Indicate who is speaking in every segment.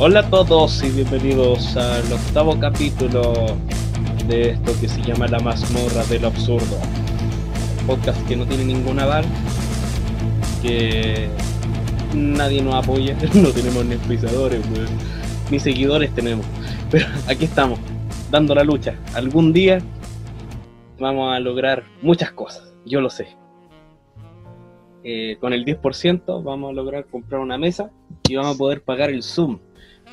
Speaker 1: Hola a todos y bienvenidos al octavo capítulo de esto que se llama La mazmorra del absurdo. Podcast que no tiene ningún aval, que nadie nos apoya, no tenemos ni auspiciadores, weón. ni seguidores tenemos. Pero aquí estamos, dando la lucha. Algún día vamos a lograr muchas cosas, yo lo sé. Eh, con el 10% vamos a lograr comprar una mesa y vamos a poder pagar el Zoom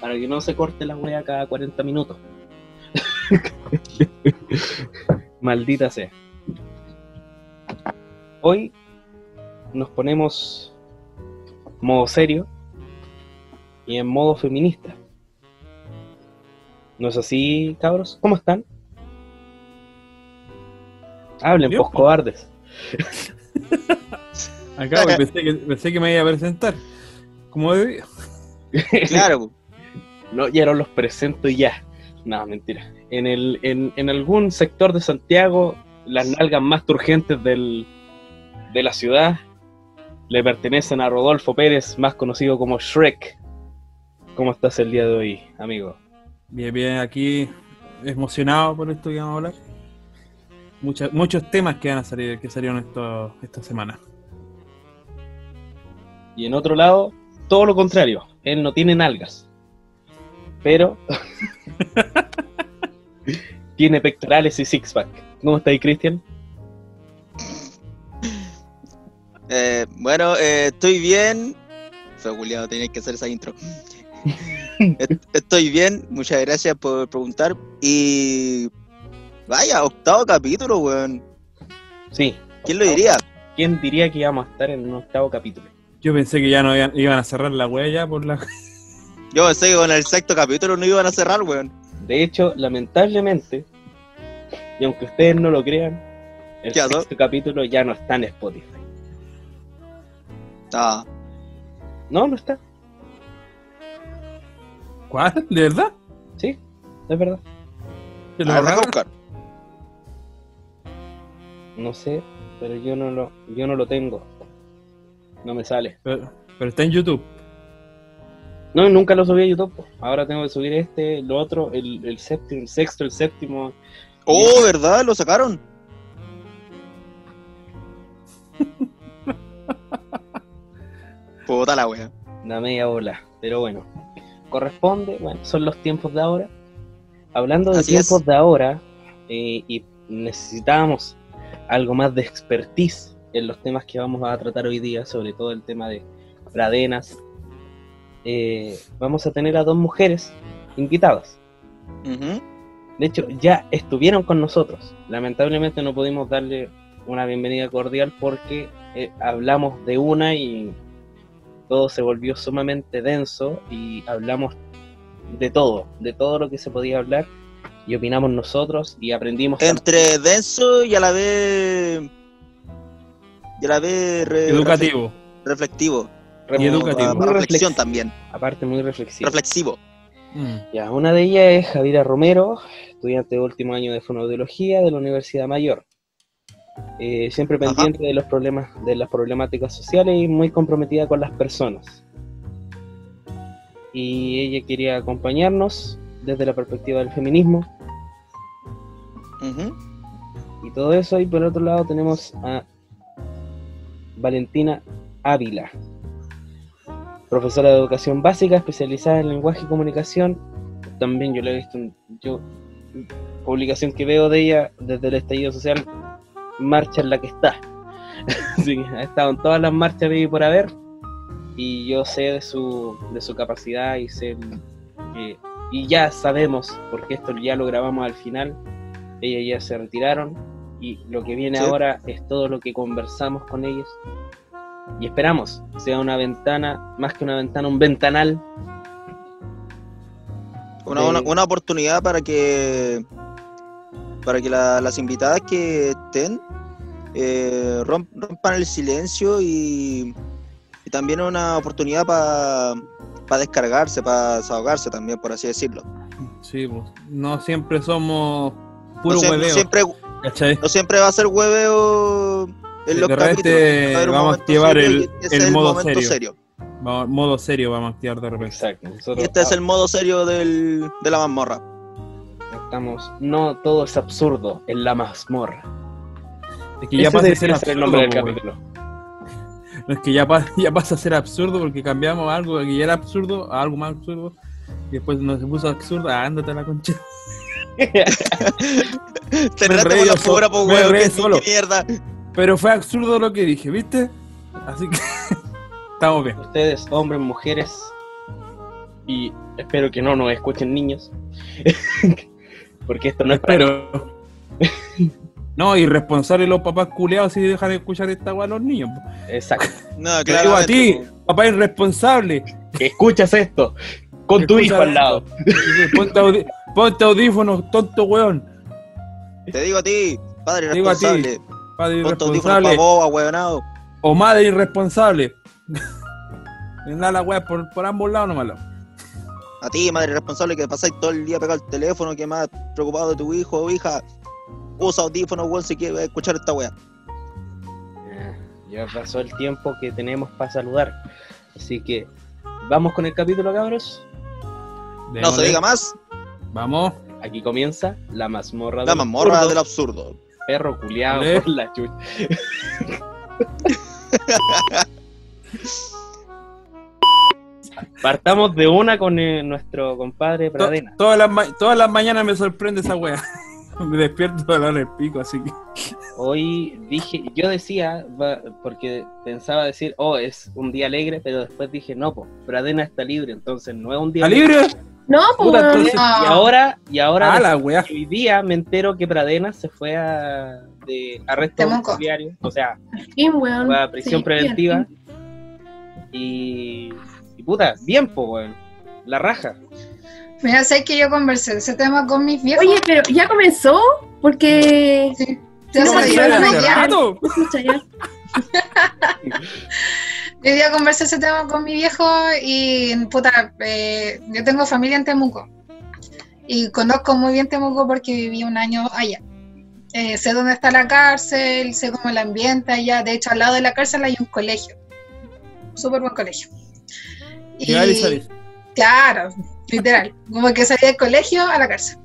Speaker 1: para que no se corte la wea cada 40 minutos. Maldita sea. Hoy nos ponemos modo serio y en modo feminista. ¿No es así, cabros? ¿Cómo están? Hablen,
Speaker 2: Bien,
Speaker 1: pues cobardes.
Speaker 2: Acá, güey, pensé, que, pensé que me iba a presentar. Como debía.
Speaker 3: Claro,
Speaker 1: No, ya no los presento y ya. No, mentira. En, el, en, en algún sector de Santiago, las nalgas más turgentes del, de la ciudad le pertenecen a Rodolfo Pérez, más conocido como Shrek. ¿Cómo estás el día de hoy, amigo?
Speaker 2: Bien, bien, aquí emocionado por esto que vamos a hablar. Mucha- muchos temas que van a salir, que salieron esto, esta semana.
Speaker 1: Y en otro lado, todo lo contrario. Él no tiene nalgas. Pero tiene pectorales y six-pack. ¿Cómo está ahí, Cristian?
Speaker 3: eh, bueno, eh, estoy bien. Fue Juliado, tenía que hacer esa intro. Est- estoy bien, muchas gracias por preguntar. Y vaya, octavo capítulo, weón.
Speaker 1: Sí.
Speaker 3: ¿Quién lo diría?
Speaker 1: ¿Quién diría que íbamos a estar en un octavo capítulo?
Speaker 2: Yo pensé que ya no iban, iban a cerrar la huella por la.
Speaker 3: Yo pensé que con el sexto capítulo no iban a cerrar, weón.
Speaker 1: De hecho, lamentablemente, y aunque ustedes no lo crean, el sexto capítulo ya no está en Spotify.
Speaker 3: Ah,
Speaker 1: No, no está.
Speaker 2: ¿Cuál? ¿De verdad?
Speaker 1: Sí, es verdad.
Speaker 2: ¿Que
Speaker 3: a
Speaker 2: lo
Speaker 3: ver,
Speaker 2: borraron?
Speaker 3: buscar.
Speaker 1: No sé, pero yo no lo, yo no lo tengo. No me sale.
Speaker 2: Pero, pero está en YouTube.
Speaker 1: No, nunca lo subí a YouTube. Ahora tengo que subir este, lo otro, el, el séptimo, el sexto, el séptimo.
Speaker 3: Oh, ¿verdad? Lo sacaron. Puta la wea.
Speaker 1: Una media bola. Pero bueno, corresponde, bueno, son los tiempos de ahora. Hablando de
Speaker 3: Así
Speaker 1: tiempos
Speaker 3: es.
Speaker 1: de ahora, eh, y necesitábamos algo más de expertise en los temas que vamos a tratar hoy día, sobre todo el tema de pradenas. Eh, vamos a tener a dos mujeres invitadas. De hecho, ya estuvieron con nosotros. Lamentablemente no pudimos darle una bienvenida cordial porque eh, hablamos de una y todo se volvió sumamente denso y hablamos de todo, de todo lo que se podía hablar y opinamos nosotros y aprendimos.
Speaker 3: Entre denso y a la vez. Y a la vez. re-
Speaker 2: Educativo.
Speaker 3: refle- reflectivo.
Speaker 2: Y educativo.
Speaker 3: Para, reflexión
Speaker 1: reflex-
Speaker 3: también.
Speaker 1: Aparte muy reflexivo.
Speaker 3: Reflexivo.
Speaker 2: Mm.
Speaker 1: Ya, una de ellas es Javiera Romero, estudiante de último año de fonoaudiología de la Universidad Mayor. Eh, siempre
Speaker 3: Ajá.
Speaker 1: pendiente de los problemas, de las problemáticas sociales y muy comprometida con las personas. Y ella quería acompañarnos desde la perspectiva del feminismo y todo eso. Y por otro lado tenemos a Valentina Ávila, profesora de educación básica especializada en lenguaje y comunicación. También yo la he visto, yo, publicación que veo de ella desde el estallido social, marcha en la que está. Así que ha estado en todas las marchas de por haber y yo sé de su, de su capacidad y sé que, y ya sabemos, porque esto ya lo grabamos al final, ellas ya se retiraron y lo que viene
Speaker 3: Sí.
Speaker 1: ahora es todo lo que conversamos con ellos y esperamos sea una ventana, más que una ventana, un ventanal.
Speaker 3: Una,
Speaker 1: de-
Speaker 3: una, una oportunidad para que. Para que la- las invitadas que estén eh, romp- rompan el silencio y, y también una oportunidad para descargarse, para desahogarse también, por así decirlo.
Speaker 2: Sí, pues. No siempre somos
Speaker 3: No
Speaker 2: puro
Speaker 3: siempre,
Speaker 2: hueveo.
Speaker 3: siempre, no siempre va a ser hueveo en
Speaker 2: Sí,
Speaker 3: los
Speaker 2: de repente
Speaker 3: capítulos. Va a haber un
Speaker 2: vamos a activar
Speaker 3: serio
Speaker 2: el- modo serio.
Speaker 3: serio.
Speaker 2: Vamos- modo serio vamos a activar de repente.
Speaker 1: Exacto.
Speaker 3: Y este es el modo serio del, de la mazmorra.
Speaker 1: estamos. No todo es absurdo en la mazmorra.
Speaker 2: Es que ya pasa a ser absurdo.
Speaker 1: nombre del capítulo.
Speaker 2: No, es que ya, pa- ya pasa a ser absurdo porque cambiamos algo que ya era absurdo a algo más absurdo. Y después nos se puso absurdo. Ah, ándate a la concha.
Speaker 3: Te
Speaker 2: Me
Speaker 3: rete
Speaker 2: reí
Speaker 3: por la
Speaker 2: so-
Speaker 3: po,
Speaker 2: me
Speaker 3: weón. qué mierda.
Speaker 2: Pero fue absurdo lo que dije, ¿viste? Así que estamos bien.
Speaker 1: Ustedes, hombres, mujeres, y espero que no nos escuchen niños. Porque esto no es para
Speaker 2: Pero. No, irresponsable los papás culeados si dejan de escuchar esta weá a los niños.
Speaker 1: Exacto.
Speaker 3: No,
Speaker 2: Te digo a ti, papá irresponsable.
Speaker 1: Que escuchas esto con tu hijo al lado.
Speaker 2: Ponte, ponte audífonos, tonto weón.
Speaker 3: Te digo a ti, padre
Speaker 2: Te digo a ti. Padre irresponsable.
Speaker 3: pa' boba, weonado.
Speaker 2: O madre irresponsable. Nada la weá por, por ambos lados nomás.
Speaker 3: A ti, madre responsable, que pasáis todo el día pegado al teléfono, que más preocupado de tu hijo o hija. Usa audífonos, weón, si quieres escuchar esta wea.
Speaker 1: Ah, Ya pasó el tiempo que tenemos para saludar. Así que, ¿vamos con el capítulo, cabros?
Speaker 3: No se diga más,
Speaker 2: Vamos.
Speaker 1: Aquí comienza la mazmorra
Speaker 3: la
Speaker 1: del
Speaker 3: mazmorra
Speaker 1: absurdo.
Speaker 3: del absurdo.
Speaker 1: Perro culiado por la chucha. Partamos de una con eh, nuestro compadre
Speaker 2: To-
Speaker 1: Pradena.
Speaker 2: todas, las todas las mañanas me sorprende esa weá. me despierto a dar el pico, así que.
Speaker 1: Hoy dije, yo decía, porque pensaba decir, oh, es un día alegre, pero después dije, no, pues, Pradena está libre, entonces no es un día
Speaker 2: ¿Está
Speaker 1: alegre.
Speaker 2: libre?
Speaker 4: No, pues.
Speaker 2: Puta, entonces-
Speaker 1: Y
Speaker 4: ah,
Speaker 1: ahora, y ahora
Speaker 2: Ah, la
Speaker 1: hoy día me entero que Pradena se fue a de arresto domiciliario, o sea,
Speaker 4: al fin, weón.
Speaker 1: fue a prisión
Speaker 4: Sí,
Speaker 1: preventiva. Y, y puta, bien, pues, weón. La raja.
Speaker 5: Mira, sé que yo conversé de ese tema con mis viejos.
Speaker 4: Oye, pero ya comenzó, porque.
Speaker 5: Sí, ya
Speaker 4: No, ya hace
Speaker 5: día. conversé ese tema con mi viejo y, puta, eh, yo tengo familia en Temuco. Y conozco muy bien Temuco porque viví un año allá. Eh, sé dónde está la cárcel, sé cómo el ambiente allá. De hecho, al lado de la cárcel hay un colegio. Súper buen colegio.
Speaker 2: Llegar y salir.
Speaker 5: Claro, literal. Como que salí del colegio a la cárcel.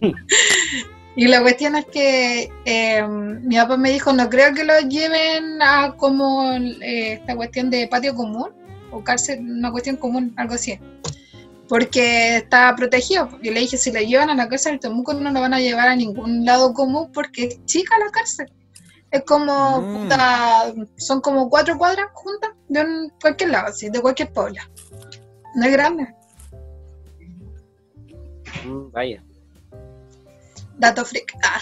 Speaker 5: y la cuestión es que eh, mi papá me dijo, no creo que lo lleven a como eh, esta cuestión de patio común o cárcel, una cuestión común, algo así. Porque está protegido. Yo le dije, si lo llevan a la cárcel de Temuco no lo van a llevar a ningún lado común porque es chica la cárcel. Es como,
Speaker 2: Mm.
Speaker 5: puta, son como cuatro cuadras juntas de un- cualquier lado, así, de cualquier pueblo. No es grande.
Speaker 1: Mm, vaya.
Speaker 5: Dato freak. Ah,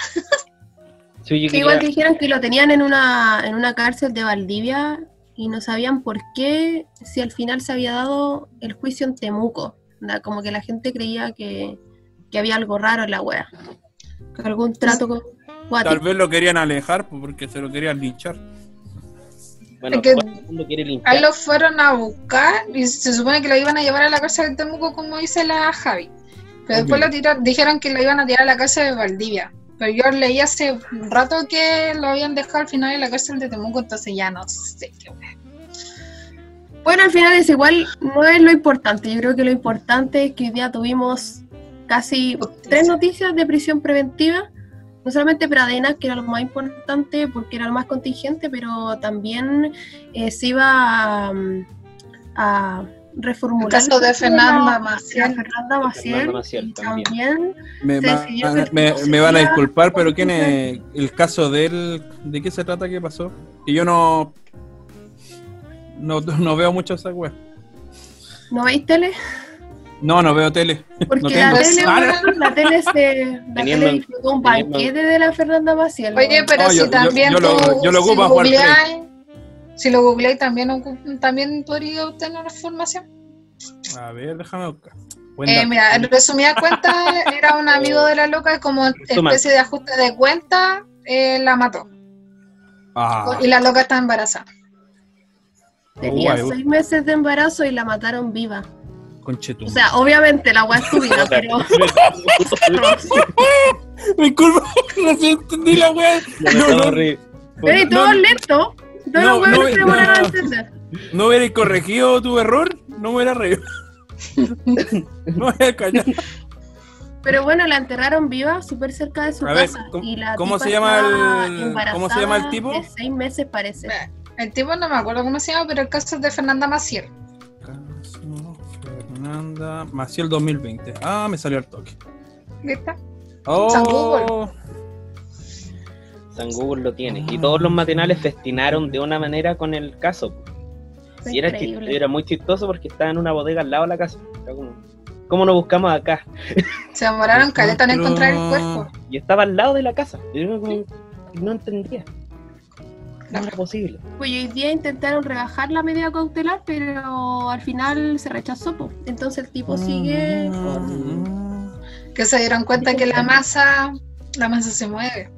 Speaker 1: Sí, yo
Speaker 4: Que igual
Speaker 1: quería-
Speaker 4: dijeron que lo tenían en una, en una cárcel de Valdivia y no sabían por qué, si al final se había dado el juicio en Temuco. Como que la gente creía que, que había algo raro en la wea. Que Algún trato con
Speaker 2: Tal vez lo querían alejar pues, porque se lo querían linchar.
Speaker 1: Bueno,
Speaker 5: Es que-
Speaker 1: todo el mundo quiere
Speaker 5: a
Speaker 1: limpiar.
Speaker 5: él lo fueron a buscar y se supone que lo iban a llevar a la cárcel de Temuco, como dice la Javi. Pero después lo tiraron- dijeron que lo iban a tirar a la cárcel de Valdivia. Pero yo leí hace un rato que lo habían dejado al final en la cárcel de Temuco, entonces ya no sé qué.
Speaker 4: Bueno, al final es igual, no es lo importante. Yo creo que lo importante es que hoy día tuvimos casi tres noticias de prisión preventiva. No solamente Pradena, que era lo más importante porque era lo más contingente, pero también eh, se iba a, a reformular.
Speaker 5: El caso de Fernanda Maciel.
Speaker 4: Fernanda Maciel.
Speaker 1: Fernanda Maciel
Speaker 4: y
Speaker 1: también.
Speaker 4: también
Speaker 2: Me, va- me- van a disculpar, pero ¿quién es el caso de él? ¿De qué se trata? ¿Qué pasó? Que yo no. No, no veo mucho esa wea.
Speaker 4: ¿No veis tele?
Speaker 2: No, no veo tele.
Speaker 4: Porque
Speaker 2: No
Speaker 4: la,
Speaker 2: tengo.
Speaker 4: tele,
Speaker 2: Ah,
Speaker 4: la tele se la
Speaker 1: Teniendo-
Speaker 4: tele disfrutó un
Speaker 1: teniendo-
Speaker 4: banquete de la Fernanda Maciel.
Speaker 5: Oye, pero
Speaker 2: No,
Speaker 5: si
Speaker 2: yo-
Speaker 5: también
Speaker 2: yo lo-
Speaker 5: tú,
Speaker 2: yo lo
Speaker 5: si
Speaker 2: ocupo a jugar Play.
Speaker 5: googleáis, si lo googleáis también, también podría obtener información.
Speaker 2: A ver, déjame buscar.
Speaker 5: Eh, mira, en resumida cuenta, era un amigo de la loca y como especie de ajuste de cuenta, eh, la mató.
Speaker 2: Ah,
Speaker 5: Y la loca está embarazada.
Speaker 4: Tenía seis meses de embarazo y la mataron viva.
Speaker 2: conchetum.
Speaker 4: O sea, obviamente la weá es tu vida, pero
Speaker 2: Disculpa, no sé, entendí la
Speaker 1: me
Speaker 2: No, no.
Speaker 4: pero y todo
Speaker 2: no,
Speaker 4: lento.
Speaker 2: No, no, no.
Speaker 4: entender.
Speaker 2: no hubierais corregido tu error, no me hubiera reído. no me hubiera callado.
Speaker 4: Pero bueno, la enterraron viva súper cerca de su
Speaker 2: A ver,
Speaker 4: casa.
Speaker 2: ¿cómo-
Speaker 4: y la
Speaker 2: cómo se llama el- cómo se llama el tipo?
Speaker 4: De seis meses parece.
Speaker 5: El tipo no me acuerdo cómo se llama, pero el caso es de Fernanda Maciel.
Speaker 2: Caso Fernanda Maciel 2020. Ah, me salió el toque.
Speaker 5: ¿Viste?
Speaker 2: Oh,
Speaker 5: San Google.
Speaker 1: Lo tiene. Y todos los matinales festinaron de una manera con el caso.
Speaker 4: Fue
Speaker 1: Y era, muy chistoso porque estaba en una bodega al lado de la casa. Como, ¿Cómo nos buscamos acá?
Speaker 5: Se demoraron caleta en encontrar el cuerpo.
Speaker 1: Y estaba al lado de la casa. Y yo como- no entendía. No era posible.
Speaker 4: Pues hoy día intentaron rebajar la medida cautelar, pero al final se rechazó. po. Entonces el tipo sigue con...
Speaker 2: Mm.
Speaker 5: Que se dieron cuenta que la masa, la masa se mueve.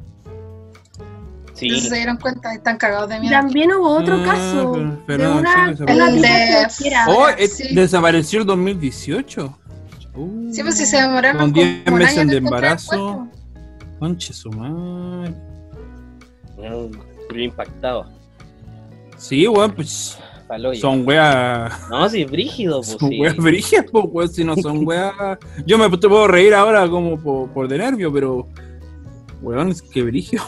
Speaker 1: Sí,
Speaker 5: Entonces se dieron cuenta y están cagados de
Speaker 4: Y
Speaker 5: miedo.
Speaker 4: También hubo otro
Speaker 2: Ah,
Speaker 4: caso
Speaker 2: pero-
Speaker 4: de
Speaker 2: pero
Speaker 4: una,
Speaker 2: sí,
Speaker 4: de una
Speaker 5: el
Speaker 4: tipa
Speaker 5: de-
Speaker 4: cualquiera.
Speaker 2: Oh,
Speaker 5: Ahora, sí.
Speaker 2: desapareció el 2018. Uh,
Speaker 5: Sí, pues si se demoraron
Speaker 2: Con
Speaker 5: como
Speaker 2: 10
Speaker 5: un
Speaker 2: meses
Speaker 5: año
Speaker 2: de embarazo. Conche su madre.
Speaker 1: impactado.
Speaker 2: Sí, weón, pues son weas.
Speaker 1: No, sí, brígido, pues
Speaker 2: Son
Speaker 1: sí.
Speaker 2: weas brígidas, pues, weón, si no son weas. Yo me te puedo reír ahora como por, por de nervio, pero. Weón, es que brígido.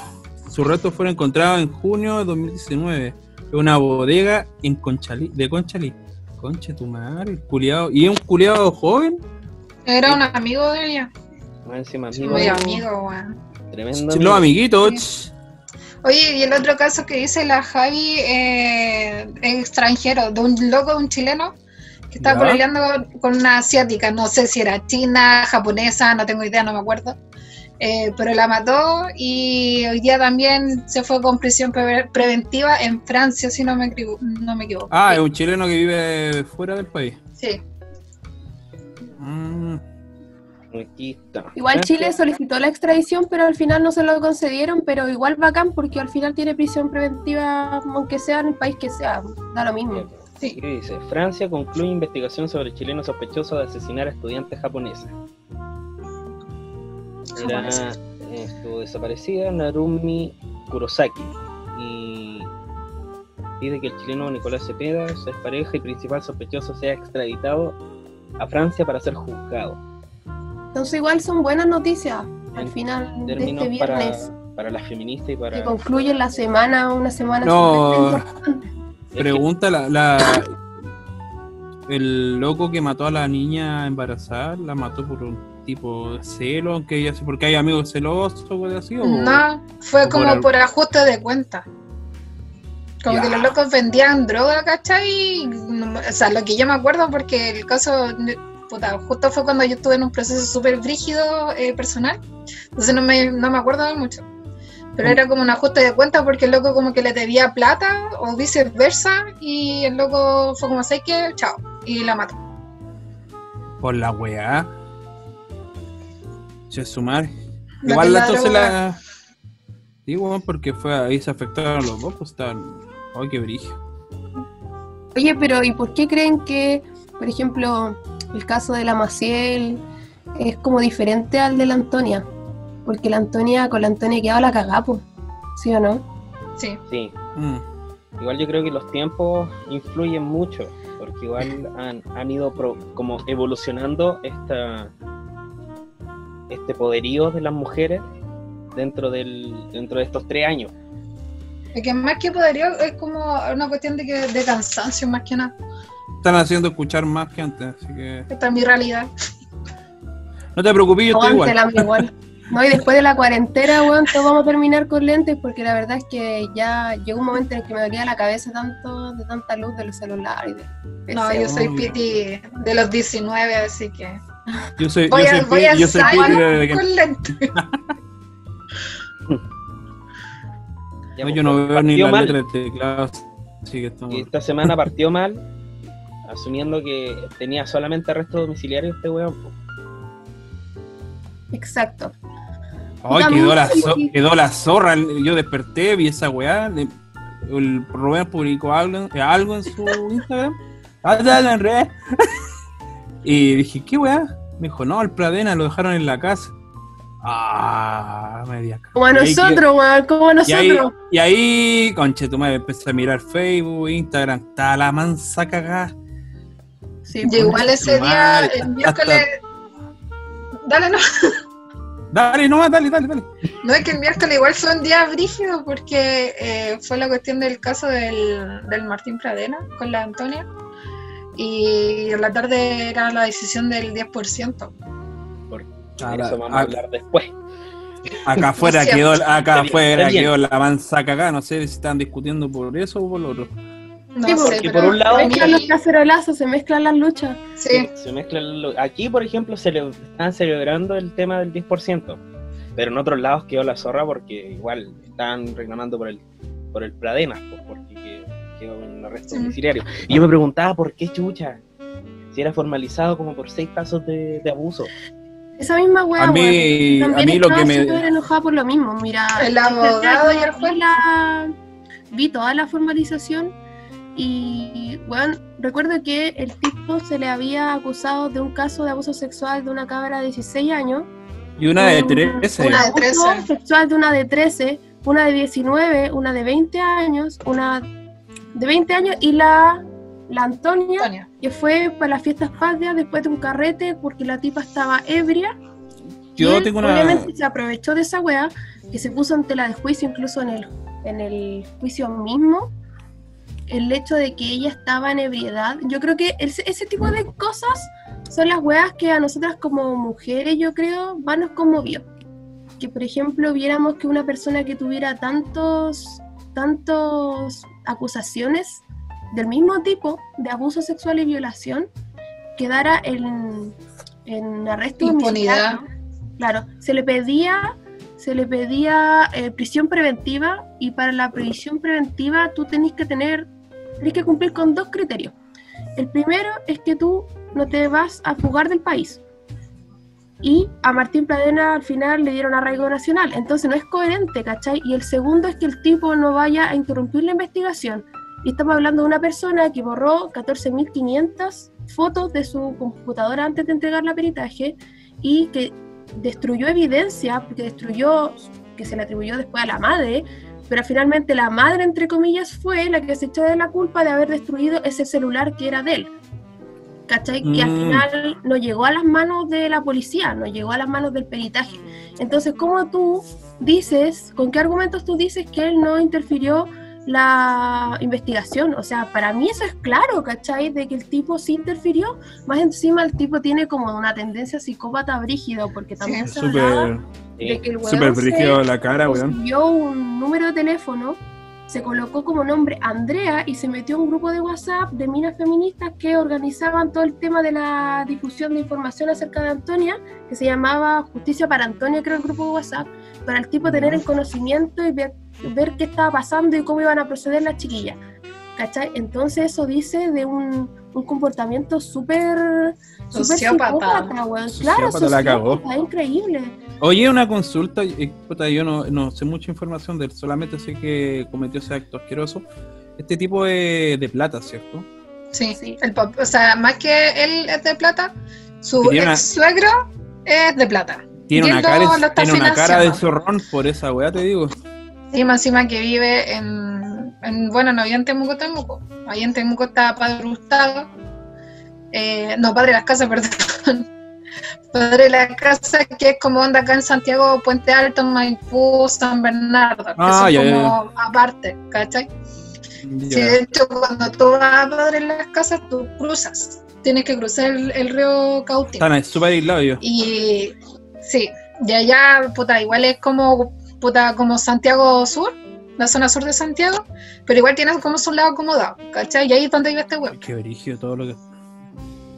Speaker 2: Sus restos fueron encontrados en junio de 2019 en una bodega en Conchalí, de Conchalí. Conche tu madre, culiado. ¿Y un culiado joven?
Speaker 5: Era un amigo de ella.
Speaker 1: Encima, amigo.
Speaker 5: Muy amigo, weón.
Speaker 1: Tremendo.
Speaker 2: Los amiguitos.
Speaker 5: Oye, y el otro caso que dice la Javi eh, es extranjero, de un loco, de un chileno, que estaba con, con una asiática, no sé si era china, japonesa, no tengo idea, no me acuerdo. Eh, pero la mató y hoy día también se fue con prisión pre- preventiva en Francia, si no me, no me equivoco.
Speaker 2: Ah,
Speaker 5: Sí,
Speaker 2: es un chileno que vive fuera del país.
Speaker 5: sí.
Speaker 2: Mm.
Speaker 4: Igual. Chile solicitó la extradición, pero al final no se lo concedieron, pero igual bacán porque al final tiene prisión preventiva, aunque sea en el país que sea, da lo mismo.
Speaker 5: Sí.
Speaker 1: Aquí dice, Francia concluye investigación sobre chileno sospechoso de asesinar a estudiantes japoneses. Era, eh, estuvo desaparecida Narumi Kurosaki y pide que el chileno Nicolás Cepeda, su expareja y principal sospechoso, sea extraditado a Francia para ser juzgado.
Speaker 4: Entonces igual son buenas noticias al
Speaker 1: En
Speaker 4: final de este viernes,
Speaker 1: para las feministas y para...
Speaker 4: que concluye la semana, una semana
Speaker 2: No. Pregunta la, la- el loco que mató a la niña embarazada, la mató por un tipo celo, aunque ella sé porque hay amigos celosos o algo así o
Speaker 5: No, fue
Speaker 2: o
Speaker 5: como
Speaker 2: por
Speaker 5: ajuste de cuenta. Como
Speaker 2: Ya.
Speaker 5: que los locos vendían droga, ¿cachai? O sea, lo que yo me acuerdo, porque el caso, puta, justo fue cuando yo estuve en un proceso súper brígido eh, personal, entonces no me, no me acuerdo mucho. Pero
Speaker 2: Mm.
Speaker 5: era como un ajuste de cuenta porque el loco como que le debía plata o viceversa y el loco fue como, ¿sabes qué? Chao. Y la mató.
Speaker 2: por la weá. Che, su madre.
Speaker 5: La
Speaker 2: Igual
Speaker 5: la
Speaker 2: entonces la. Sí, weón, porque fue ahí se afectaron los dos, pues estaban. Ay, qué brillo.
Speaker 4: Oye, pero ¿y por qué creen que, por ejemplo, el caso de la Maciel es como diferente al de la Antonia? Porque la Antonia, con la Antonia quedaba la cagapo, ¿sí o no?
Speaker 5: Sí.
Speaker 1: Sí,
Speaker 2: Mm.
Speaker 1: Igual yo creo que los tiempos influyen mucho, porque igual han, han ido pro- como evolucionando esta, este poderío de las mujeres dentro, del, dentro de estos tres años.
Speaker 5: Es que más que poderío es como una cuestión de, que, de cansancio más que nada.
Speaker 2: Están haciendo escuchar más que antes, así que.
Speaker 5: Esta es mi realidad.
Speaker 2: No te preocupes, yo estoy
Speaker 4: Aguante
Speaker 2: igual.
Speaker 4: la igual. No, y después de la cuarentena, weón, todos vamos a terminar con lentes porque la verdad es que ya llegó un momento en el que me dolía la cabeza tanto de tanta luz del celular y de
Speaker 5: No,
Speaker 4: PC,
Speaker 5: yo soy
Speaker 2: no.
Speaker 5: Piti de los 19, así que
Speaker 2: Yo soy,
Speaker 5: voy
Speaker 2: yo
Speaker 5: a,
Speaker 2: soy,
Speaker 5: voy a
Speaker 2: yo soy de que-
Speaker 5: con lente.
Speaker 2: No,
Speaker 1: pues,
Speaker 2: yo no veo ni la
Speaker 1: mal.
Speaker 2: letra de teclado. Así que estamos.
Speaker 1: Esta semana partió mal, asumiendo que tenía solamente arresto domiciliario este weón.
Speaker 4: Exacto.
Speaker 2: Ay, quedó la,
Speaker 4: sí.
Speaker 2: zo- quedó la zorra. Yo desperté, vi esa weá. le- El Rubén publicó algo, algo en su Instagram. Ah, en redes. Y dije, ¿qué weá? Me dijo, no, el Pradena lo dejaron en la casa. Ah, media.
Speaker 4: Como a nosotros, weón, como a
Speaker 2: Y ahí,
Speaker 4: nosotros.
Speaker 2: y ahí, conche, tu madre, empecé a mirar Facebook, Instagram, está la mansa cagada.
Speaker 4: Sí,
Speaker 5: Y igual ese día, el miércoles. Dale, no.
Speaker 2: Dale, no, dale, dale, dale.
Speaker 5: No es que el miércoles igual fue un día brígido porque eh, fue la cuestión del caso del, del Martín Pradena con la Antonia. Y en la tarde era la decisión del 10%.
Speaker 2: Ahora,
Speaker 1: Eso vamos a
Speaker 2: a-
Speaker 1: hablar después.
Speaker 2: acá afuera quedó, acá
Speaker 1: Está bien,
Speaker 2: afuera quedó la mansa cagada, no sé si están discutiendo por eso o por lo otro.
Speaker 5: No
Speaker 4: Sí,
Speaker 1: porque por un lado-
Speaker 4: Se mezclan los cacerolazos, se mezclan las luchas.
Speaker 5: sí,
Speaker 1: Se mezclan lo- Aquí, por ejemplo, se le están celebrando el tema del 10%, pero en otros lados quedó la zorra porque igual están reclamando por el por el Pradena, pues, porque quedó- quedó un arresto
Speaker 5: Sí.
Speaker 1: domiciliario. Y yo me preguntaba por qué chucha, si era formalizado como por seis casos de, de abuso.
Speaker 4: Esa misma weá,
Speaker 2: A mí-
Speaker 4: weón.
Speaker 2: a
Speaker 4: También
Speaker 2: mí lo
Speaker 4: estaba
Speaker 2: que me-
Speaker 4: enojada por lo mismo. Mira,
Speaker 5: El abogado y el juez.
Speaker 4: la- Vi toda la formalización y, bueno, recuerdo que el tipo se le había acusado de un caso de abuso sexual de una cabra de 16 años.
Speaker 2: Y una de
Speaker 4: un-
Speaker 2: 13.
Speaker 4: Un
Speaker 5: Una de
Speaker 4: abuso
Speaker 5: 13.
Speaker 4: sexual de una de 13, una de 19, una de 20 años, una de 20 años y la, la Antonia
Speaker 5: Antonia.
Speaker 4: que fue para las fiestas patrias después de un carrete porque la tipa estaba ebria. y
Speaker 2: Yo
Speaker 4: él,
Speaker 2: tengo una.
Speaker 4: Obviamente se aprovechó de esa wea, que se puso en tela de juicio, incluso en el, en el juicio mismo, el hecho de que ella estaba en ebriedad. Yo creo que ese, ese tipo de cosas son las weas que a nosotras como mujeres, yo creo, más nos conmovió. Que por ejemplo viéramos que una persona que tuviera tantos, tantos acusaciones del mismo tipo de abuso sexual y violación quedara en, en arresto
Speaker 5: Impunidad.
Speaker 4: Claro, se le pedía, se le pedía eh, prisión preventiva y para la prisión preventiva tú tenés que tener, tenés que cumplir con dos criterios. El primero es que tú no te vas a fugar del país. Y a Martín Pradena al final le dieron arraigo nacional. Entonces no es coherente, ¿cachai? Y el segundo es que el tipo no vaya a interrumpir la investigación. Y estamos hablando de una persona que borró 14.500 fotos de su computadora antes de entregar la peritaje y que destruyó evidencia, porque destruyó, que se le atribuyó después a la madre, pero finalmente la madre, entre comillas, fue la que se echó de la culpa de haber destruido ese celular que era de él. ¿Cachai? Que al
Speaker 2: Mm.
Speaker 4: final no llegó a las manos de la policía, no llegó a las manos del peritaje. Entonces, ¿cómo tú dices, con qué argumentos tú dices que él no interfirió la investigación? O sea, para mí eso es claro, ¿cachai? De que el tipo sí interfirió. Más encima el tipo tiene como una tendencia psicópata brígido, porque también se hablaba
Speaker 2: Súper,
Speaker 4: de que el weón
Speaker 2: súper
Speaker 4: se-
Speaker 2: brígido la cara, weón.
Speaker 4: un número de teléfono, se colocó como nombre Andrea y se metió a un grupo de WhatsApp de minas feministas que organizaban todo el tema de la difusión de información acerca de Antonia, que se llamaba Justicia para Antonia, creo el grupo de WhatsApp, para el tipo tener el conocimiento y ver, ver qué estaba pasando y cómo iban a proceder las chiquillas. ¿Cachai? Entonces eso dice de un, un comportamiento súper
Speaker 5: Sociópata.
Speaker 4: psicópata, weón. Claro,
Speaker 2: Sociópata
Speaker 4: increíble.
Speaker 2: Oye, una consulta, eh, puta, yo no, no sé mucha información de él, solamente sé que cometió ese acto asqueroso. Este tipo de, de plata, ¿cierto?
Speaker 5: Sí,
Speaker 4: Sí.
Speaker 5: El o sea, más que él es de plata, su
Speaker 2: una-
Speaker 5: ex suegro es de plata.
Speaker 2: Tiene una cara, tiene una cara de zorrón por esa weá, te digo.
Speaker 5: Y más encima que vive en, en- bueno, no había en Temuco, Temuco. Ahí en Temuco está Padre Gustavo. Eh, no, Padre de las Casas, perdón. Padre de la Casa, que es como onda acá en Santiago, Puente Alto, Maipú, San Bernardo. que
Speaker 2: Ah,
Speaker 5: son
Speaker 2: ya,
Speaker 5: como aparte, ¿cachai?
Speaker 2: Ya.
Speaker 5: Sí, de hecho, cuando tú vas a Padre de las Casas, tú cruzas. Tienes que cruzar el, el río Cautín.
Speaker 2: Están ahí súper aislados.
Speaker 5: Y sí, de allá, puta, igual es como, puta, como Santiago Sur, la zona sur de Santiago, pero igual tiene como su lado acomodado, ¿cachai? Y ahí es donde vive este weón.
Speaker 2: Qué brígido todo lo que.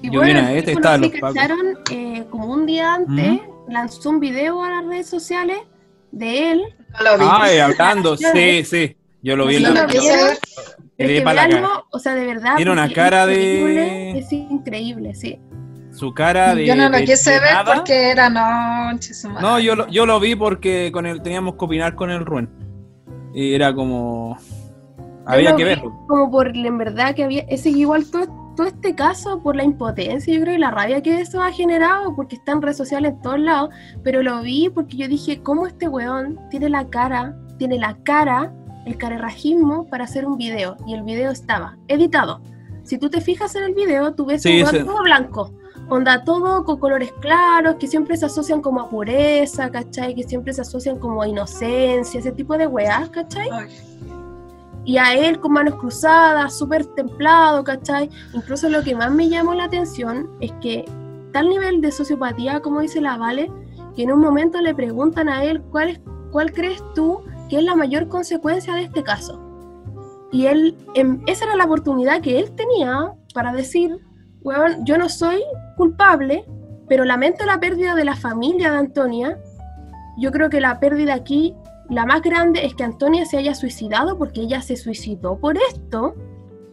Speaker 4: Y
Speaker 2: Yo vi una
Speaker 4: el
Speaker 2: vez,
Speaker 4: tipo,
Speaker 2: estaban
Speaker 4: no
Speaker 2: los
Speaker 4: cacharon, eh, como un día antes, lanzó un video a las redes sociales de él.
Speaker 5: No lo vi.
Speaker 2: Ay, hablando, sí, sí. Yo lo vi en la.
Speaker 4: Es que o sea, de verdad.
Speaker 2: Tiene una cara
Speaker 4: es
Speaker 2: de-
Speaker 4: increíble, Es increíble, sí.
Speaker 2: Su cara de.
Speaker 5: Yo no lo
Speaker 2: de-
Speaker 5: quise
Speaker 2: de
Speaker 5: ver
Speaker 2: nada.
Speaker 5: porque era noche. su madre.
Speaker 2: No, yo lo, yo lo vi porque con él teníamos que opinar con el Ruen. Era como. Había que verlo.
Speaker 4: Como por en verdad que había. Ese igual todo, todo este caso por la impotencia, yo creo, y la rabia que eso ha generado, porque está en redes sociales en todos lados, pero lo vi porque yo dije, ¿cómo este weón tiene la cara, tiene la cara, el carerrajismo para hacer un video? Y el video estaba editado. Si tú te fijas en el video, tú ves
Speaker 2: Sí,
Speaker 4: un weón
Speaker 2: sí.
Speaker 4: todo blanco. Onda todo con colores claros, que siempre se asocian como a pureza, ¿cachai? Que siempre se asocian como a inocencia, ese tipo de weas, ¿cachai?
Speaker 5: Ay,
Speaker 4: y a él con manos cruzadas, súper templado, ¿cachai? Incluso lo que más me llamó la atención es que tal nivel de sociopatía, como dice la Vale, que en un momento le preguntan a él cuál, es, cuál crees tú que es la mayor consecuencia de este caso. Y él, em, esa era la oportunidad que él tenía para decir, weón, yo no soy culpable, pero lamento la pérdida de la familia de Antonia. Yo creo que la pérdida aquí la más grande es que Antonia se haya suicidado porque ella se suicidó por esto,